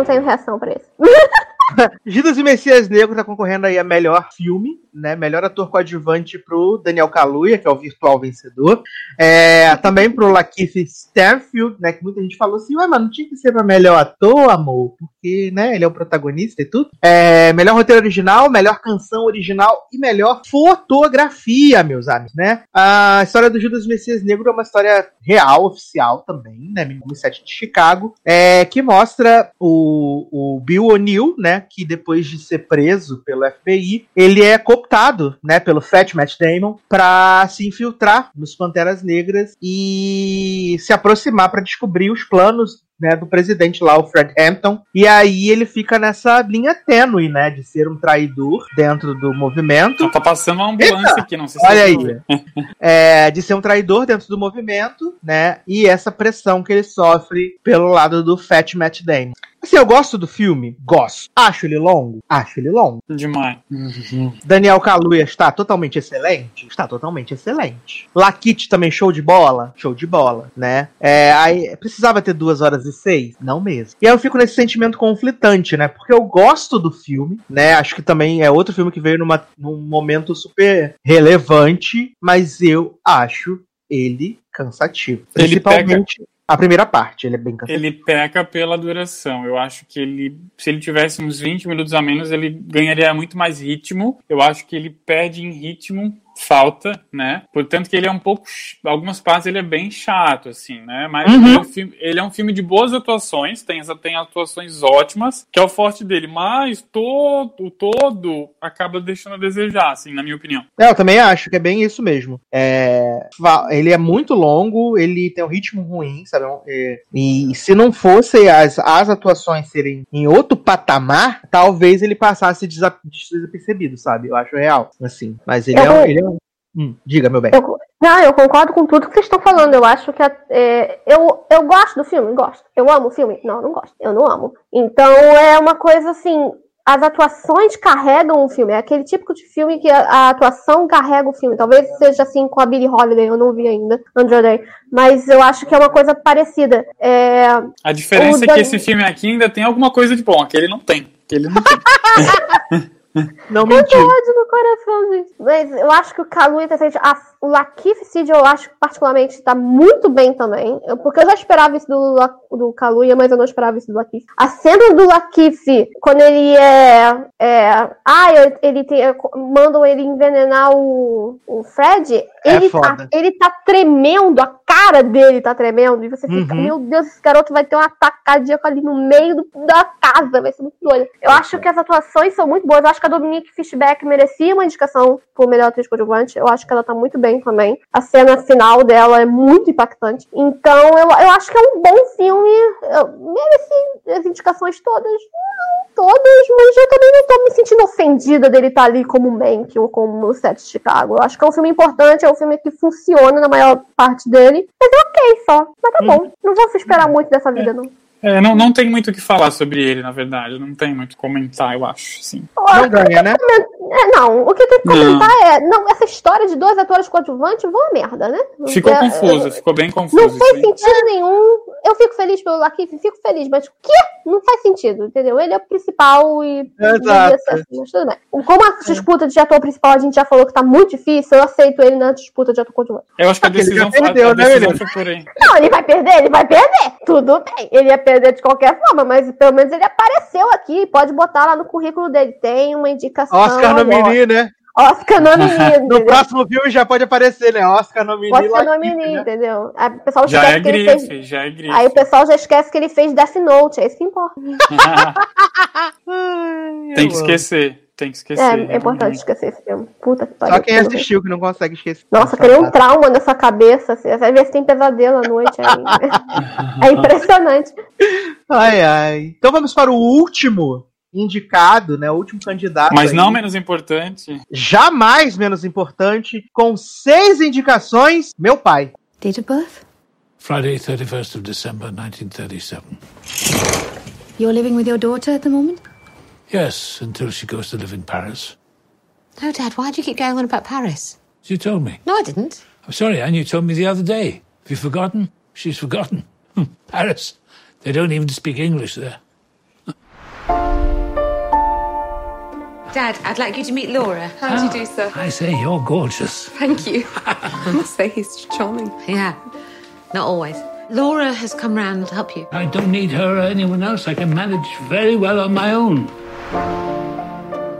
Não tenho reação pra isso. [laughs] Judas e Messias Negro tá concorrendo aí a melhor filme, né? Melhor ator coadjuvante pro Daniel Kaluuya, que é o virtual vencedor. É, também pro Lakeith Stanfield, né? Que muita gente falou assim, ué, não tinha que ser pra melhor ator, amor, porque, né, ele é o protagonista e tudo. É, melhor roteiro original, melhor canção original e melhor fotografia, meus amigos, né? A história do Judas e Messias Negro é uma história real, oficial também, né? 1907 de Chicago, é, que mostra o, o Bill O'Neill, né? Que depois de ser preso pelo FBI, ele é cooptado, né, pelo Fat Matt Damon pra se infiltrar nos Panteras Negras e se aproximar pra descobrir os planos né, do presidente lá, o Fred Hampton. E aí ele fica nessa linha tênue, né, de ser um traidor dentro do movimento. Tá passando uma ambulância Eita, aqui, não sei se Olha aí. [laughs] É, de ser um traidor dentro do movimento, né? E essa pressão que ele sofre pelo lado do Fat Matt Damon. Assim, eu gosto do filme? Gosto. Acho ele longo? Acho ele longo. Demais. Daniel Kaluuya está totalmente excelente? Está totalmente excelente. Lakit também show de bola? Show de bola, né? É, aí, precisava ter duas horas e seis? Não mesmo. E aí eu fico nesse sentimento conflitante, né? Porque eu gosto do filme, né? Acho que também é outro filme que veio numa, num momento super relevante, mas eu acho ele cansativo. Ele Principalmente a primeira parte, ele é bem cansativo. Ele peca pela duração. Eu acho que ele, se ele tivesse uns 20 minutos a menos, ele ganharia muito mais ritmo. Eu acho que ele perde em ritmo, falta, né? Portanto que ele é um pouco, algumas partes ele é bem chato, assim, né? Mas Uhum. ele, é um filme, ele é um filme de boas atuações, tem, essa- tem atuações ótimas, que é o forte dele. Mas todo, o todo acaba deixando a desejar, assim, na minha opinião. É, eu também acho que é bem isso mesmo. É, ele é muito longo, ele tem um ritmo ruim, sabe? É, e se não fosse as, as atuações serem em outro patamar, talvez ele passasse desa- desapercebido, sabe? Eu acho real, assim. Mas ele, Eu- é, um- ele é um... Hum, diga, meu bem. Eu, não, eu concordo com tudo que vocês estão falando. Eu acho que a- é, eu, eu gosto do filme, gosto. Eu amo o filme? Não, não gosto. Eu não amo. Então é uma coisa assim. As atuações carregam o filme. É aquele típico de filme que a, a atuação carrega o filme. Talvez seja assim com a Billie Holiday, eu não vi ainda, Andrew Day. Mas eu acho que é uma coisa parecida. É, A diferença O é que Dan- esse filme aqui ainda tem alguma coisa de bom, aquele não tem. Aquele não tem. [laughs] Não Eu mentiu. tenho ódio no coração, gente. Mas eu acho que o Kaluuya tá excelente. A- O Lakeith Sid, eu acho que particularmente tá muito bem também. Eu- porque eu já esperava isso do, do Kaluuya, mas eu não esperava isso do Lakeith. A cena do Lakeith, quando ele é... é ah, eu- ele tem, mandam ele envenenar o, o Fred. É Ele, tá, foda. ele tá tremendo, a cara dele tá tremendo. E você fica, Uhum. meu Deus, esse garoto vai ter um ataque cardíaco ali no meio do- da casa. Vai ser muito doido. Eu acho que as atuações são muito boas. Eu acho que a Dominique Fishback merecia uma indicação por melhor atriz coadjuvante. Eu acho que ela tá muito bem também. A cena final dela é muito impactante. Então, eu, eu acho que é um bom filme. Eu mereci as indicações todas. Não todas, mas eu também não tô me sentindo ofendida dele estar ali como Mank ou como o Set de Chicago. Eu acho que é um filme importante, é um filme que funciona na maior parte dele. Mas é ok só. Mas tá bom. Não vou esperar muito dessa vida, não. É, não, não tem muito o que falar sobre ele, na verdade. Não tem muito o que comentar, eu acho. Sim. Não ganha, né? É, não, o que eu tenho que Não. comentar é. Não, essa história de dois atores coadjuvantes vão a merda, né? Ficou É, confuso, é, ficou bem confuso. Não faz aí. sentido nenhum. Eu fico feliz pelo Lakeith, fico feliz, mas o quê? Não faz sentido, entendeu? Ele é o principal e. Exato. assim, mas tudo bem. Como a disputa de ator principal a gente já falou que tá muito difícil, eu aceito ele na disputa de ator coadjuvante. Eu acho que a ele decisão, já perdeu, a, a né, decisão menino? foi por aí. Não, ele vai perder, ele vai perder. Tudo bem. Ele ia perder de qualquer forma, mas pelo menos ele apareceu aqui. Pode botar lá no currículo dele. Tem uma indicação. Oscar nominee, né? Oscar nominee. No [laughs] próximo filme já pode aparecer, né? Oscar nominee. Oscar nominee, né? entendeu? Aí o pessoal Já esquece é que ele grife, fez. já é grife. Aí o pessoal já esquece que ele fez Death Note, é isso que importa. [laughs] [laughs] tem que esquecer, tem que esquecer. É, é importante esquecer esse filme. Puta que pariu. Só quem assistiu que não consegue esquecer. Nossa, criou um trauma nessa cabeça. Assim. Vai ver se tem pesadelo à noite. aí. [laughs] é impressionante. Ai, ai. Então vamos para o último indicado, né? O último candidato. Mas aí. não menos importante. Jamais menos importante, com seis indicações, meu pai. Date of birth? Friday, 31st of December, 1937. You're living with your daughter at the moment? Yes, until she goes to live in Paris. No, Dad, why do you keep going on about Paris? You told me. No, I didn't. I'm sorry, Anne, you told me the other day. Have you forgotten? She's forgotten. Hmm, [laughs] Paris. They don't even speak English there. Dad, I'd like you to meet Laura. How do you do, sir? I say, you're gorgeous. Thank you. I must say he's charming. Yeah, not always. Laura has come round to help you. I don't need her or anyone else. I can manage very well on my own.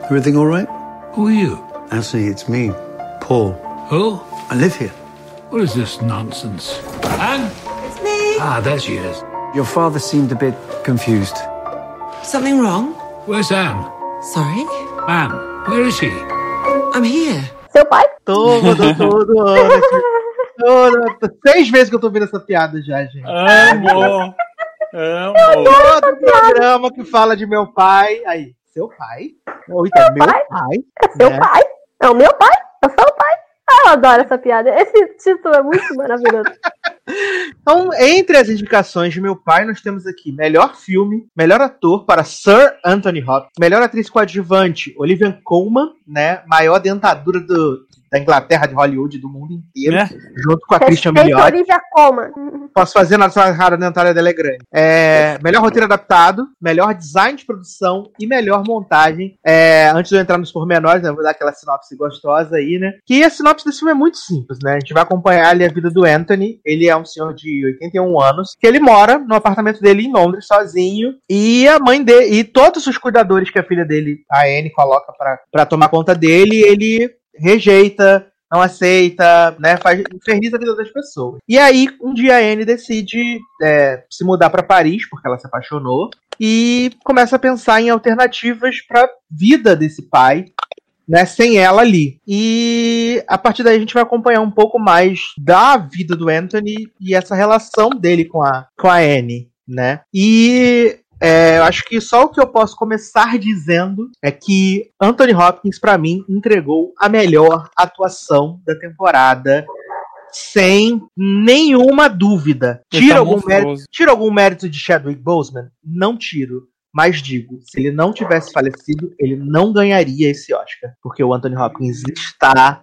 Everything all right? Who are you? Actually, it's me, Paul. Who? I live here. What is this nonsense? Anne? It's me. Ah, there she is. Your father seemed a bit confused. Something wrong? Where's Anne? Sorry? Anne, where is she? I'm here. Seu pai? Todo, todo. Todo, seis vezes que eu tô vendo essa piada já, gente. Amo! Amo! Todo programa que fala de meu pai. Aí, seu pai? Ou então, meu pai? pai. É seu né? pai? É o meu pai? É o seu pai? Ah, eu adoro essa piada. Esse título é muito maravilhoso. [laughs] Então, entre as indicações de meu pai, nós temos aqui melhor filme, melhor ator para Sir Anthony Hopkins, melhor atriz coadjuvante, Olivia Colman, né? Maior dentadura do, da Inglaterra, de Hollywood, do mundo inteiro, É. junto com a Christian Milioti. Olivia Colman. Posso fazer na sua rara dentária dela é grande. É, melhor roteiro adaptado, melhor design de produção e melhor montagem. É, antes de eu entrar nos pormenores, né, eu vou dar aquela sinopse gostosa aí, né? Que a sinopse desse filme é muito simples, né? A gente vai acompanhar ali a vida do Anthony. Ele é um senhor de 81 anos, que ele mora no apartamento dele em Londres, sozinho. E a mãe dele, e todos os cuidadores que a filha dele, a Anne, coloca pra tomar conta dele, ele rejeita, não aceita, né? Faz, inferniza a vida das pessoas. E aí, um dia a Anne decide é, se mudar para Paris, porque ela se apaixonou, e começa a pensar em alternativas para vida desse pai. Né, sem ela ali. E a partir daí a gente vai acompanhar um pouco mais da vida do Anthony e essa relação dele com a, com a Anne, né? E é, eu acho que só o que eu posso começar dizendo é que Anthony Hopkins, pra mim, entregou a melhor atuação da temporada. Sem nenhuma dúvida. Tira tá algum, mérito, tira algum mérito de Chadwick Boseman? Não tiro. Mas digo, se ele não tivesse falecido, ele não ganharia esse Oscar. Porque o Anthony Hopkins está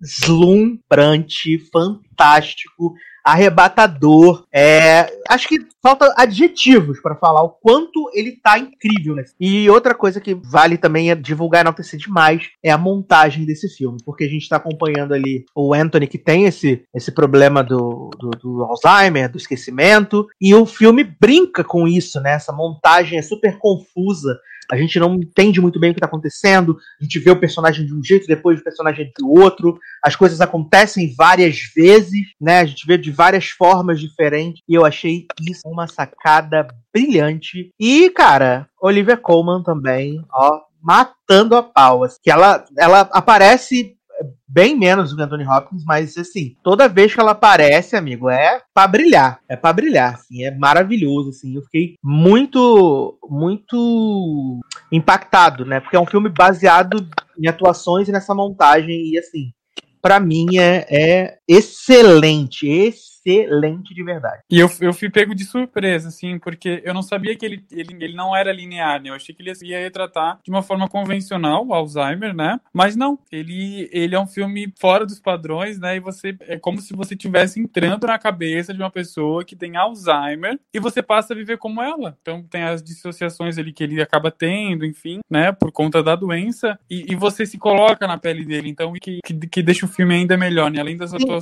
deslumbrante, fantástico, arrebatador. É, acho que falta adjetivos para falar o quanto ele tá incrível nesse. E outra coisa que vale também é divulgar e enaltecer demais é a montagem desse filme, porque a gente tá acompanhando ali o Anthony que tem esse, esse problema do, do, do Alzheimer, do esquecimento, e o filme brinca com isso, né? Essa montagem é super confusa. A gente não entende muito bem o que está acontecendo. A gente vê o personagem de um jeito, depois o personagem de outro. As coisas acontecem várias vezes, né? A gente vê de várias formas diferentes. E eu achei isso uma sacada brilhante. E, cara, Olivia Colman também, ó, matando a pau. assim, Que ela, ela aparece bem menos do que Anthony Hopkins, mas assim, toda vez que ela aparece, amigo, é pra brilhar, é pra brilhar, assim, é maravilhoso, assim, eu fiquei muito, muito impactado, né, porque é um filme baseado em atuações e nessa montagem, e assim, pra mim é, é excelente, excelente de verdade. E eu, eu fui pego de surpresa, assim, porque eu não sabia que ele, ele, ele não era linear, né? Eu achei que ele ia retratar de uma forma convencional o Alzheimer, né? Mas não, ele, ele é um filme fora dos padrões, né? E você é como se você estivesse entrando na cabeça de uma pessoa que tem Alzheimer e você passa a viver como ela. Então tem as dissociações ali que ele acaba tendo, enfim, né? Por conta da doença. E, e você se coloca na pele dele, então que, que, que deixa o filme ainda melhor, né? Além das atuações.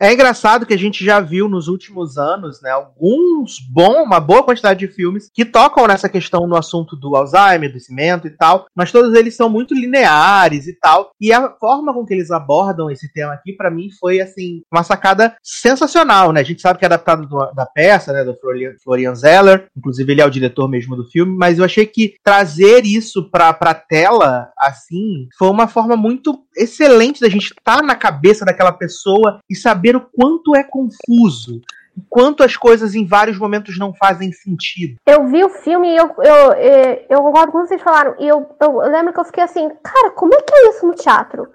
É engraçado que a gente já viu nos últimos anos, né, alguns bom, uma boa quantidade de filmes que tocam nessa questão no assunto do Alzheimer, do cimento e tal, mas todos eles são muito lineares e tal. E a forma com que eles abordam esse tema aqui, pra mim, foi assim, uma sacada sensacional, né? A gente sabe que é adaptado do- da peça, né, do Florian, Florian Zeller, inclusive ele é o diretor mesmo do filme, mas eu achei que trazer isso pra, pra tela, assim, foi uma forma muito excelente da gente estar na cabeça daquela pessoa e saber o quanto é confuso. o Quanto as coisas em vários momentos não fazem sentido. Eu vi o filme e eu, eu, eu, eu concordo com o que vocês falaram. E eu, eu lembro que eu fiquei assim, cara, como é que é isso no teatro?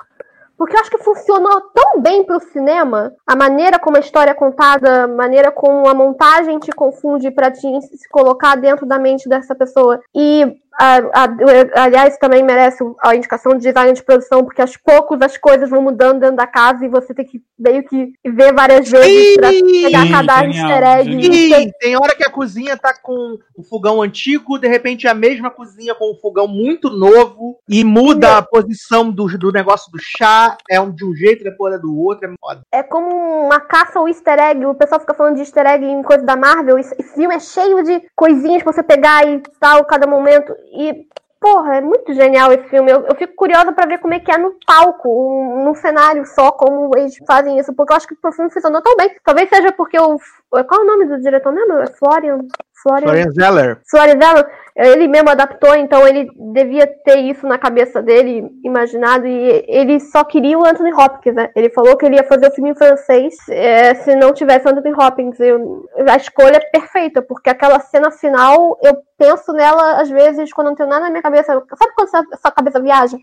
Porque eu acho que funcionou tão bem pro cinema, a maneira como a história é contada, a maneira como a montagem te confunde pra te se colocar dentro da mente dessa pessoa. E, a- a- aliás, também merece a indicação de design de produção, porque aos poucos as coisas vão mudando dentro da casa e você tem que meio que ver várias vezes pra pegar Sim, cada genial, easter egg. Sim, tem hora que a cozinha tá com o fogão antigo, de repente é a mesma cozinha com o fogão muito novo e muda a posição do, do negócio do chá, é um de um jeito, depois é do outro, é foda. É como uma caça ao easter egg. O pessoal fica falando de easter egg em coisa da Marvel. Esse esse filme é cheio de coisinhas pra você pegar e tal, cada momento. E, porra, é muito genial esse filme. Eu, eu fico curiosa pra ver como é que é no palco, num cenário só, como eles fazem isso. Porque eu acho que o filme funcionou tão bem. Talvez seja porque o. Qual é o nome do diretor mesmo? É Florian. Florian, Florian Zeller. Florian Zeller, ele mesmo adaptou, então ele devia ter isso na cabeça dele, imaginado, e ele só queria o Anthony Hopkins, né? Ele falou que ele ia fazer o filme em francês é, se não tivesse o Anthony Hopkins. Eu, a escolha é perfeita, porque aquela cena final, eu penso nela às vezes quando não tenho nada na minha cabeça. Sabe quando sua, sua cabeça viaja?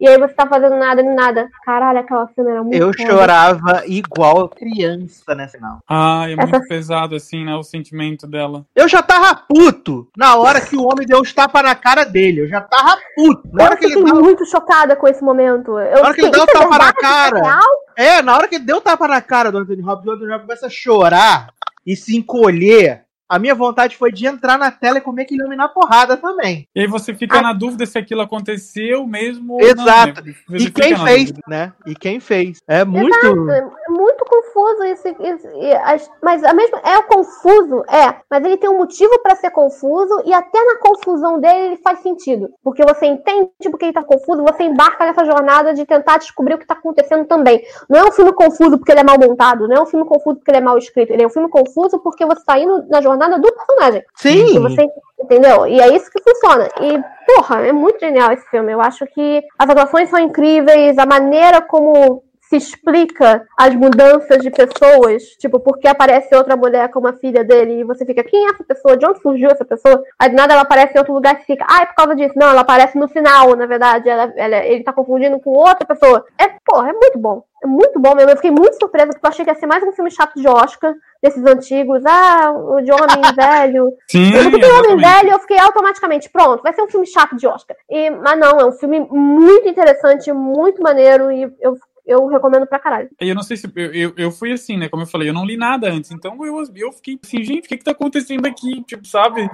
E aí você tá fazendo nada nem nada. Caralho, aquela cena era muito Eu foda. chorava igual criança nessa final. Ah, é muito pesado, assim, né? O sentimento dela. Eu já tava puto na hora que o homem deu os tapas na cara dele. Eu já tava puto. Na hora Eu que ele fiquei dava, muito chocada com esse momento. Eu na hora que ele deu o "Isso é tapa na é cara. real?" É, na hora que ele deu o tapa na cara do Anthony Hopkins, o Anthony Hopkins começa a chorar e se encolher. A minha vontade foi de entrar na tela e comer aquele homem na porrada também. E aí você fica na dúvida se aquilo aconteceu mesmo ou Exato. não, né? E quem fez, dúvida. né? E quem fez. É muito. Exato, é muito confuso isso, isso- e as- mas a mesma é confuso, é, mas ele tem um motivo pra ser confuso e até na confusão dele ele faz sentido, porque você entende porque ele tá confuso, você embarca nessa jornada de tentar descobrir o que tá acontecendo também. Não é um filme confuso porque ele é mal montado, não é um filme confuso porque ele é mal escrito, ele é um filme confuso porque você tá indo na jornada do personagem. Sim. E você entendeu? E é isso que funciona. E porra, é muito genial esse filme. Eu acho que as atuações são incríveis, a maneira como explica as mudanças de pessoas, tipo, porque aparece outra mulher com uma filha dele e você fica, quem é essa pessoa? De onde surgiu essa pessoa? Aí do nada ela aparece em outro lugar e fica, ah, é por causa disso. Não, ela aparece no final, na verdade, ela, ela- ele tá confundindo com outra pessoa. É, porra, é muito bom. É muito bom mesmo. Eu fiquei muito surpresa porque eu achei que ia ser mais um filme chato de Oscar, desses antigos. Ah, o de homem [laughs] velho. Sim, eu botei homem velho eu fiquei automaticamente, pronto, vai ser um filme chato de Oscar. E, mas não, é um filme muito interessante, muito maneiro e eu, eu recomendo pra caralho. Eu não sei se. Eu, eu, eu fui assim, né? Como eu falei, eu não li nada antes. Então eu, eu fiquei assim, gente, o que, que tá acontecendo aqui? Tipo, sabe?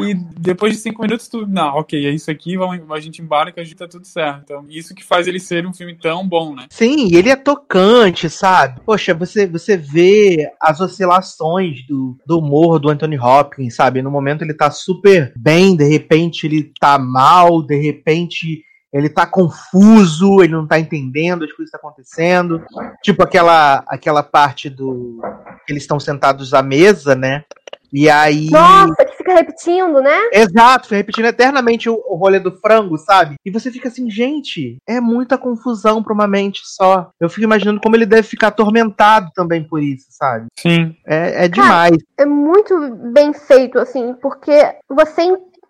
E depois de cinco minutos, tu. Não, ok, é isso aqui, vamos, a gente embarca, a gente tá tudo certo. Então, isso que faz ele ser um filme tão bom, né? Sim, ele é tocante, sabe? Poxa, você, você vê as oscilações do, do humor do Anthony Hopkins, sabe? No momento ele tá super bem, de repente ele tá mal, de repente ele tá confuso, ele não tá entendendo as coisas que tá acontecendo. Tipo aquela, aquela parte do. que eles estão sentados à mesa, né? E aí. Nossa, que fica repetindo, né? Exato, fica repetindo eternamente o, o rolê do frango, sabe? E você fica assim, gente, é muita confusão pra uma mente só. Eu fico imaginando como ele deve ficar atormentado também por isso, sabe? Sim. É, é demais. É muito bem feito, assim, porque você,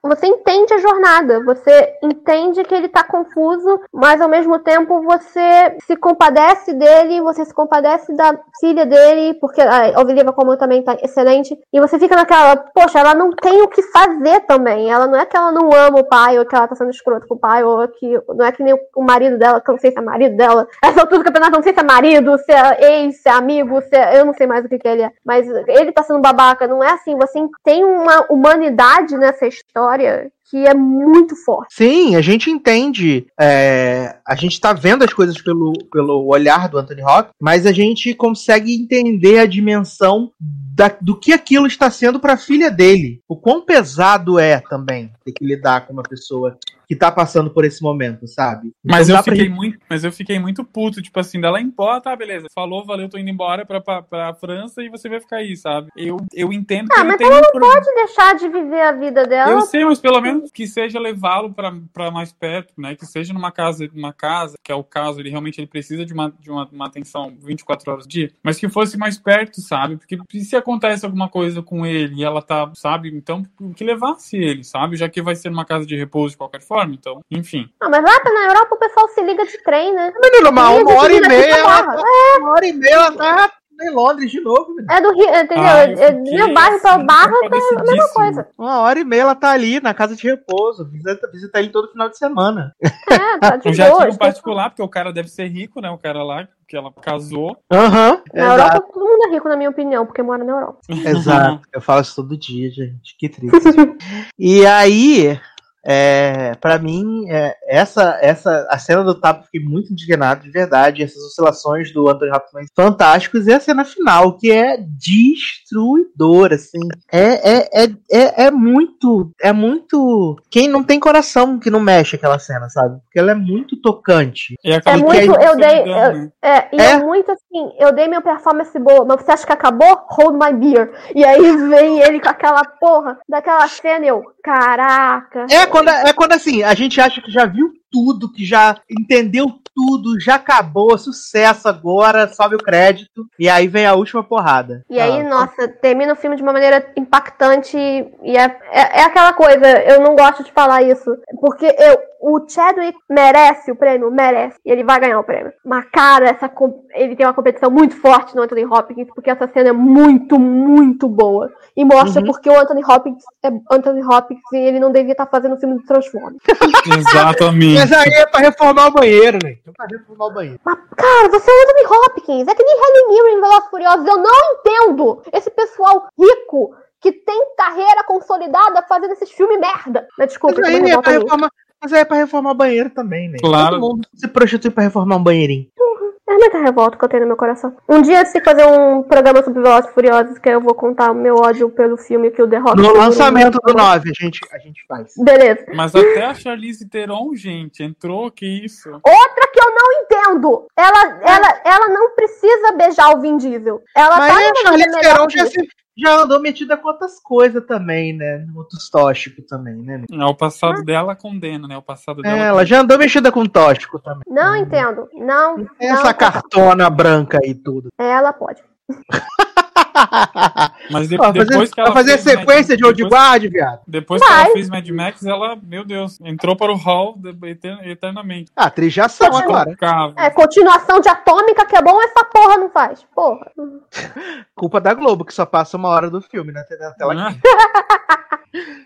você entende a jornada, você entende que ele tá confuso, mas ao mesmo tempo você se compadece dele, você se compadece da filha dele, porque a Olivia Colman também tá excelente, e você fica naquela, poxa, ela não tem o que fazer também, ela não é que ela não ama o pai, ou que ela tá sendo escrota com o pai, ou que não é que nem o marido dela, que eu não sei se é marido dela, essa altura do campeonato, eu não sei se é marido, se é ex, se é amigo, se é, eu não sei mais o que, que ele é, mas ele tá sendo babaca, não é assim, você tem uma humanidade nessa história audio. Que é muito forte. Sim, a gente entende. é, a gente tá vendo as coisas pelo, pelo olhar do Anthony Hopkins, mas a gente consegue entender a dimensão da- do que aquilo está sendo para a filha dele. O quão pesado é também ter que lidar com uma pessoa que tá passando por esse momento, sabe? Mas Não eu fiquei gente- muito, mas eu fiquei muito puto, tipo assim, dela em pó, tá, beleza. Falou, valeu, tô indo embora pra, pra, pra França e você vai ficar aí, sabe? Eu, eu entendo que Ah, ele mas ela não pode deixar de viver a vida dela. Eu sei, mas pelo menos que seja levá-lo pra pra mais perto, né? Que seja numa casa, numa casa, que é o caso, ele realmente ele precisa de uma, de uma, uma atenção 24 horas por dia, mas que fosse mais perto, sabe? Porque se acontece alguma coisa com ele e ela tá, sabe? Então, que levasse ele, sabe? Já que vai ser numa casa de repouso de qualquer forma, então, enfim. Não, mas lá na Europa o pessoal se liga de trem, né? Menino, uma de hora e meia, ela tá- uma hora e meia ela tá em Londres de novo. menino. É do Rio, entendeu? Ah, eu É- fiquei meu bairro pra assim, Barra tá a mesma coisa. Uma hora e meia ela tá ali na casa de repouso. Visita, visita ele todo final de semana. É, tá [laughs] de Um jatinho boa. particular, porque o cara deve ser rico, né? O cara lá, que ela casou. Aham. Na Europa todo mundo é rico, na minha opinião, porque mora na Europa. Exato. Eu falo isso todo dia, gente. Que triste. [laughs] e aí, É, para mim, é, essa, essa, a cena do tapa, fiquei muito indignado, de verdade. Essas oscilações do Anthony Hopkins fantásticos. E a cena final, que é destruidora, assim. É, é, é, é, é muito. É muito. Quem não tem coração que não mexe aquela cena, sabe? Porque ela é muito tocante. É E muito, que aí- eu dei. eu- é, e é? muito assim, eu dei minha performance boa, mas você acha que acabou? Hold my beer. E aí vem ele com aquela porra daquela cena, e eu, caraca. É quando, é quando assim, a gente acha que já viu tudo, que já entendeu tudo, já acabou, sucesso agora, sobe o crédito, e aí vem a última porrada. E aí, Ah, nossa, termina o filme de uma maneira impactante e é, é, é aquela coisa, eu não gosto de falar isso, porque eu, o Chadwick merece o prêmio, merece, e ele vai ganhar o prêmio. Mas, cara, essa, com- ele tem uma competição muito forte no Anthony Hopkins, porque essa cena é muito, muito boa. E mostra Uhum. porque o Anthony Hopkins é Anthony Hopkins e ele não devia estar fazendo o filme do Transformers. [laughs] Exatamente. Mas aí é pra reformar o banheiro, né? Então pra reformar o banheiro. Cara, você é o Anthony Hopkins. É que nem Helen Mirren em Velozes Furiosos. Eu não entendo esse pessoal rico que tem carreira consolidada fazendo esses filmes merda. Mas, desculpa, Mas aí, é pra reformar, mas aí é pra reformar o banheiro também, né? Claro. Todo mundo se prostitui pra reformar um banheirinho. É muita revolta que eu tenho no meu coração. Um dia sei fazer um programa sobre Velozes e Furiosos, que aí eu vou contar o meu ódio pelo filme que o The Rock... No lançamento do 9, a gente, a gente faz. Beleza. Mas até a Charlize Theron, gente, entrou, que isso? Outra que eu não entendo. Ela, ela, ela não precisa beijar o Vin Diesel. Ela Mas tá a Charlize Theron já, se- já andou metida com outras coisas também, né? Outros tóxicos também, né? É, o passado dela condena, né? O passado dela. É, ela já andou mexida com tóxico também. Não entendo. Não. Essa não, cartona branca e tudo. Ela pode. [laughs] Mas de- Ó, fazer- depois que ela vai fazer fez sequência Mad- de Old Guard, viado. Depois que Vai. ela fez Mad Max, ela, meu Deus, entrou para o hall eternamente. Ah, atriz de ação agora. É, continuação de Atômica, que é bom, essa porra não faz. Porra. Culpa da Globo, que só passa uma hora do filme né? na tela Ah. [laughs] quente.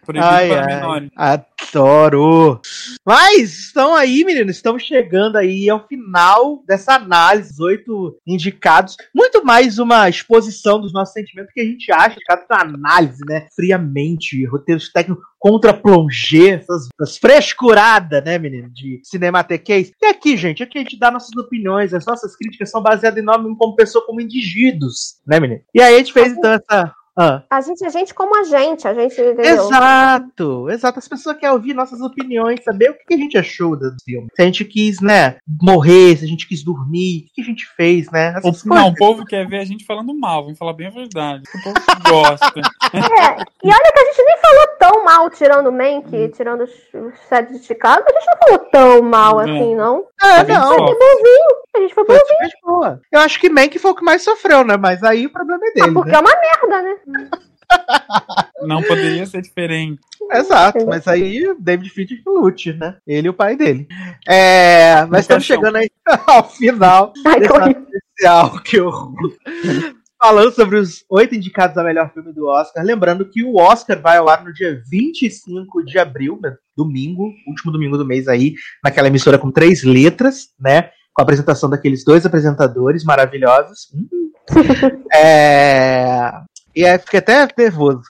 Proibido Ai, para ai, menores. adoro. Mas estão aí, meninos, estamos chegando aí ao final dessa análise, os oito indicados. Muito mais uma exposição dos nossos sentimentos que a gente acha, cada análise, né? Friamente, roteiros técnicos contra plongé, essas, essas frescuradas, né, menino, de cinematequês. E aqui, gente, aqui a gente dá nossas opiniões, as nossas críticas são baseadas em nós como pessoa, como indivíduos, né, menino? E aí a gente fez então essa. Ah. A gente é gente como a gente, a gente, entendeu? Exato, exato. As pessoas querem ouvir nossas opiniões, saber o que a gente achou do filme. Se a gente quis, né, morrer, se a gente quis dormir, o que a gente fez, né? O, não, o povo quer ver a gente falando mal, vamos falar bem a verdade. O povo gosta. [laughs] É, e olha que a gente nem falou tão mal, tirando o Mank, tirando os, os sets de Chicago, a gente não falou tão mal assim, não. É, A gente não. foi bonzinho, a gente foi bonzinho. Eu acho que Mank foi o que mais sofreu, né? Mas aí o problema é dele. Porque né? é uma merda, né? Não poderia ser diferente. Exato, mas aí David Fincher que lute, né? Ele e o pai dele. É, mas estamos chegando aí [laughs] ao final Ai, desse especial que eu [laughs] falando sobre os oito indicados a melhor filme do Oscar. Lembrando que o Oscar vai ao ar no dia 25 de abril, né? domingo, último domingo do mês aí, naquela emissora com três letras, né? Com a apresentação daqueles dois apresentadores maravilhosos. Hum. [laughs] É, E aí fiquei até nervoso.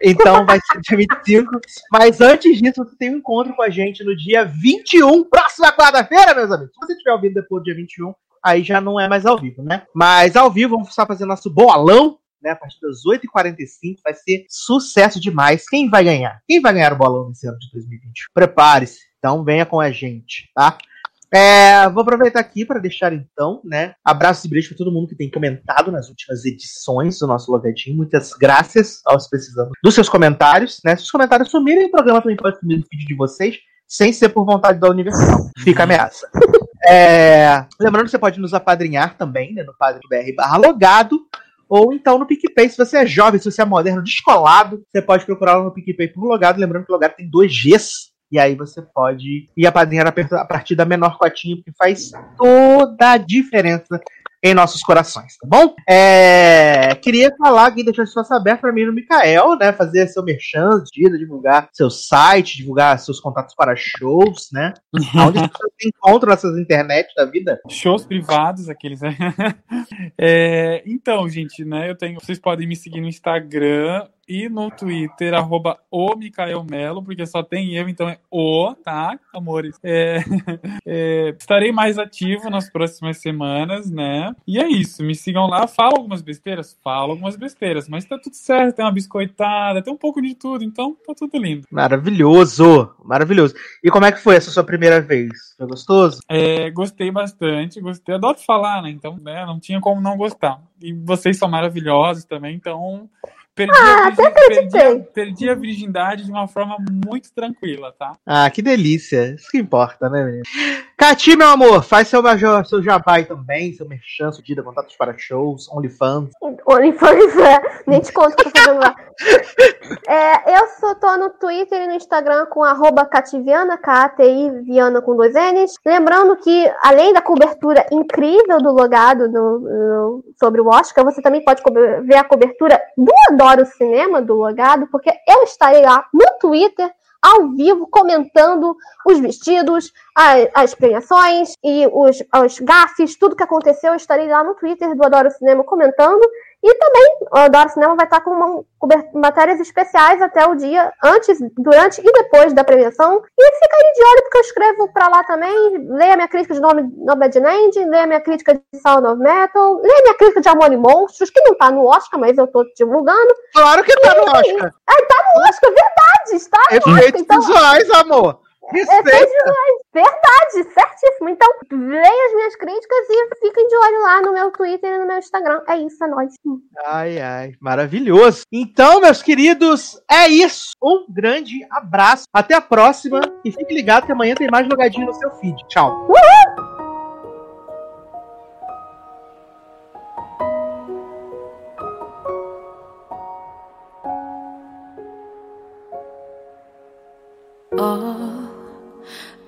Então vai ser dia 25. Mas antes disso, você tem um encontro com a gente no dia 21, próxima quarta-feira, meus amigos. Se você estiver ouvindo depois do dia 21, aí já não é mais ao vivo, né? Mas ao vivo, vamos estar fazendo nosso bolão, né? A partir das 8h45. Vai ser sucesso demais. Quem vai ganhar? Quem vai ganhar o bolão nesse ano de 2020? Prepare-se. Então venha com a gente, tá? É, vou aproveitar aqui para deixar então, né? Abraços e beijos para todo mundo que tem comentado nas últimas edições do nosso logadinho. Muitas graças aos precisamos dos seus comentários, né? Se os comentários sumirem, o programa também pode sumir no feed de vocês, sem ser por vontade da Universal. Fica a ameaça. É, lembrando que você pode nos apadrinhar também, né? No PadreBR barra logado. Ou então no PicPay, se você é jovem, se você é moderno, descolado, você pode procurar lá no PicPay por logado. Lembrando que o logado tem dois Gs. E aí você pode ir apadrinhar a partir da menor cotinha, porque faz toda a diferença em nossos corações, tá bom? É, queria falar aqui, deixar espaço aberto para mim no Mikael, né? Fazer seu merchan, divulgar seu site, divulgar seus contatos para shows, né? [laughs] Onde as pessoas se encontram nessas internet da vida. Shows privados, aqueles. né? [laughs] É, então, gente, né? Eu tenho. Vocês podem me seguir no Instagram, e no Twitter, arroba o Micael Melo, porque só tem eu, então é o, tá, amores? É, [laughs] é, estarei mais ativo nas próximas semanas, né? E é isso, me sigam lá, falo algumas besteiras? Falo algumas besteiras, mas tá tudo certo, tem uma biscoitada, tem um pouco de tudo, então tá tudo lindo. Maravilhoso, maravilhoso. E como é que foi essa sua primeira vez? Foi gostoso? É, gostei bastante, gostei, adoro falar, né? Então, né, não tinha como não gostar. E vocês são maravilhosos também, então perdi, Ah, a, até virgin- perdi, a, acreditei. perdi a virgindade de uma forma muito tranquila, tá? Ah, que delícia. Isso que importa, né, menino? Cati, meu amor, faz seu, major, seu jabá aí também, seu merchan, seu dia, contatos para shows, OnlyFans. OnlyFans, é. nem te conto o que eu tô fazendo lá. [laughs] É, eu só tô no Twitter e no Instagram com arroba Cativiana, K-A-T-I, Viana com dois N's. Lembrando que, além da cobertura incrível do logado no- no- sobre o Oscar, você também pode ver a cobertura do Adoro Cinema, do logado, porque eu estarei lá no Twitter, ao vivo, comentando os vestidos, a- as premiações e os, os gafes, tudo que aconteceu. Eu estarei lá no Twitter do Adoro Cinema comentando. E também o Adoro Cinema vai estar com uma, matérias especiais até o dia antes, durante e depois da premiação. E fica aí de olho, porque eu escrevo pra lá também. Leia minha crítica de nome Nomadland, leia minha crítica de Sound of Metal, leia minha crítica de Amor e Monstros, que não tá no Oscar, mas eu tô divulgando. Claro que tá no E- Oscar. Ah, tá no Oscar, verdade! Está no Oscar, Efeitos então. visuais, amor. Efeitos visuais, verdade, certíssimo. Então, leia as minhas críticas e fiquem de olho lá no meu Twitter e no meu Instagram. É isso, é nóis. Ai, ai, maravilhoso. Então, meus queridos, é isso. Um grande abraço. Até a próxima. E fique ligado que amanhã tem mais logadinho no seu feed. Tchau. all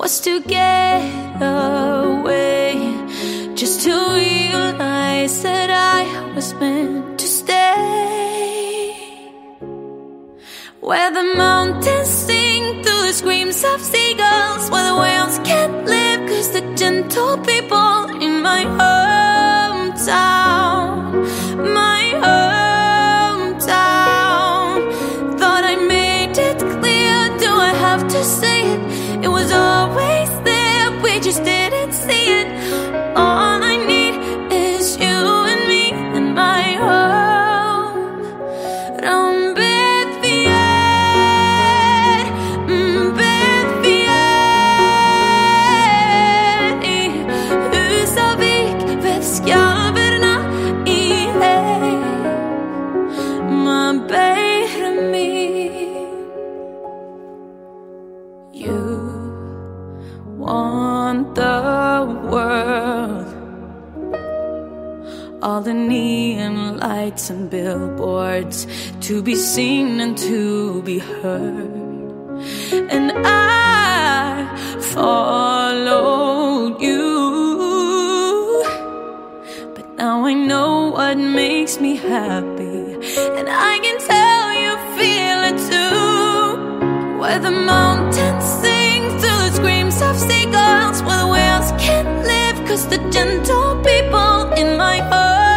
was to get away, just to realize that I was meant to stay. Where the mountains sing through the screams of seagulls, where the whales can't live, cause the gentle people in my hometown, my hometown, it? Was always all the neon lights and billboards to be seen and to be heard. And I followed you. But now I know what makes me happy. And I can tell you feel it too. Where the mountains sing through the screams of seagulls, where the whales live, cause the gentle people in my heart.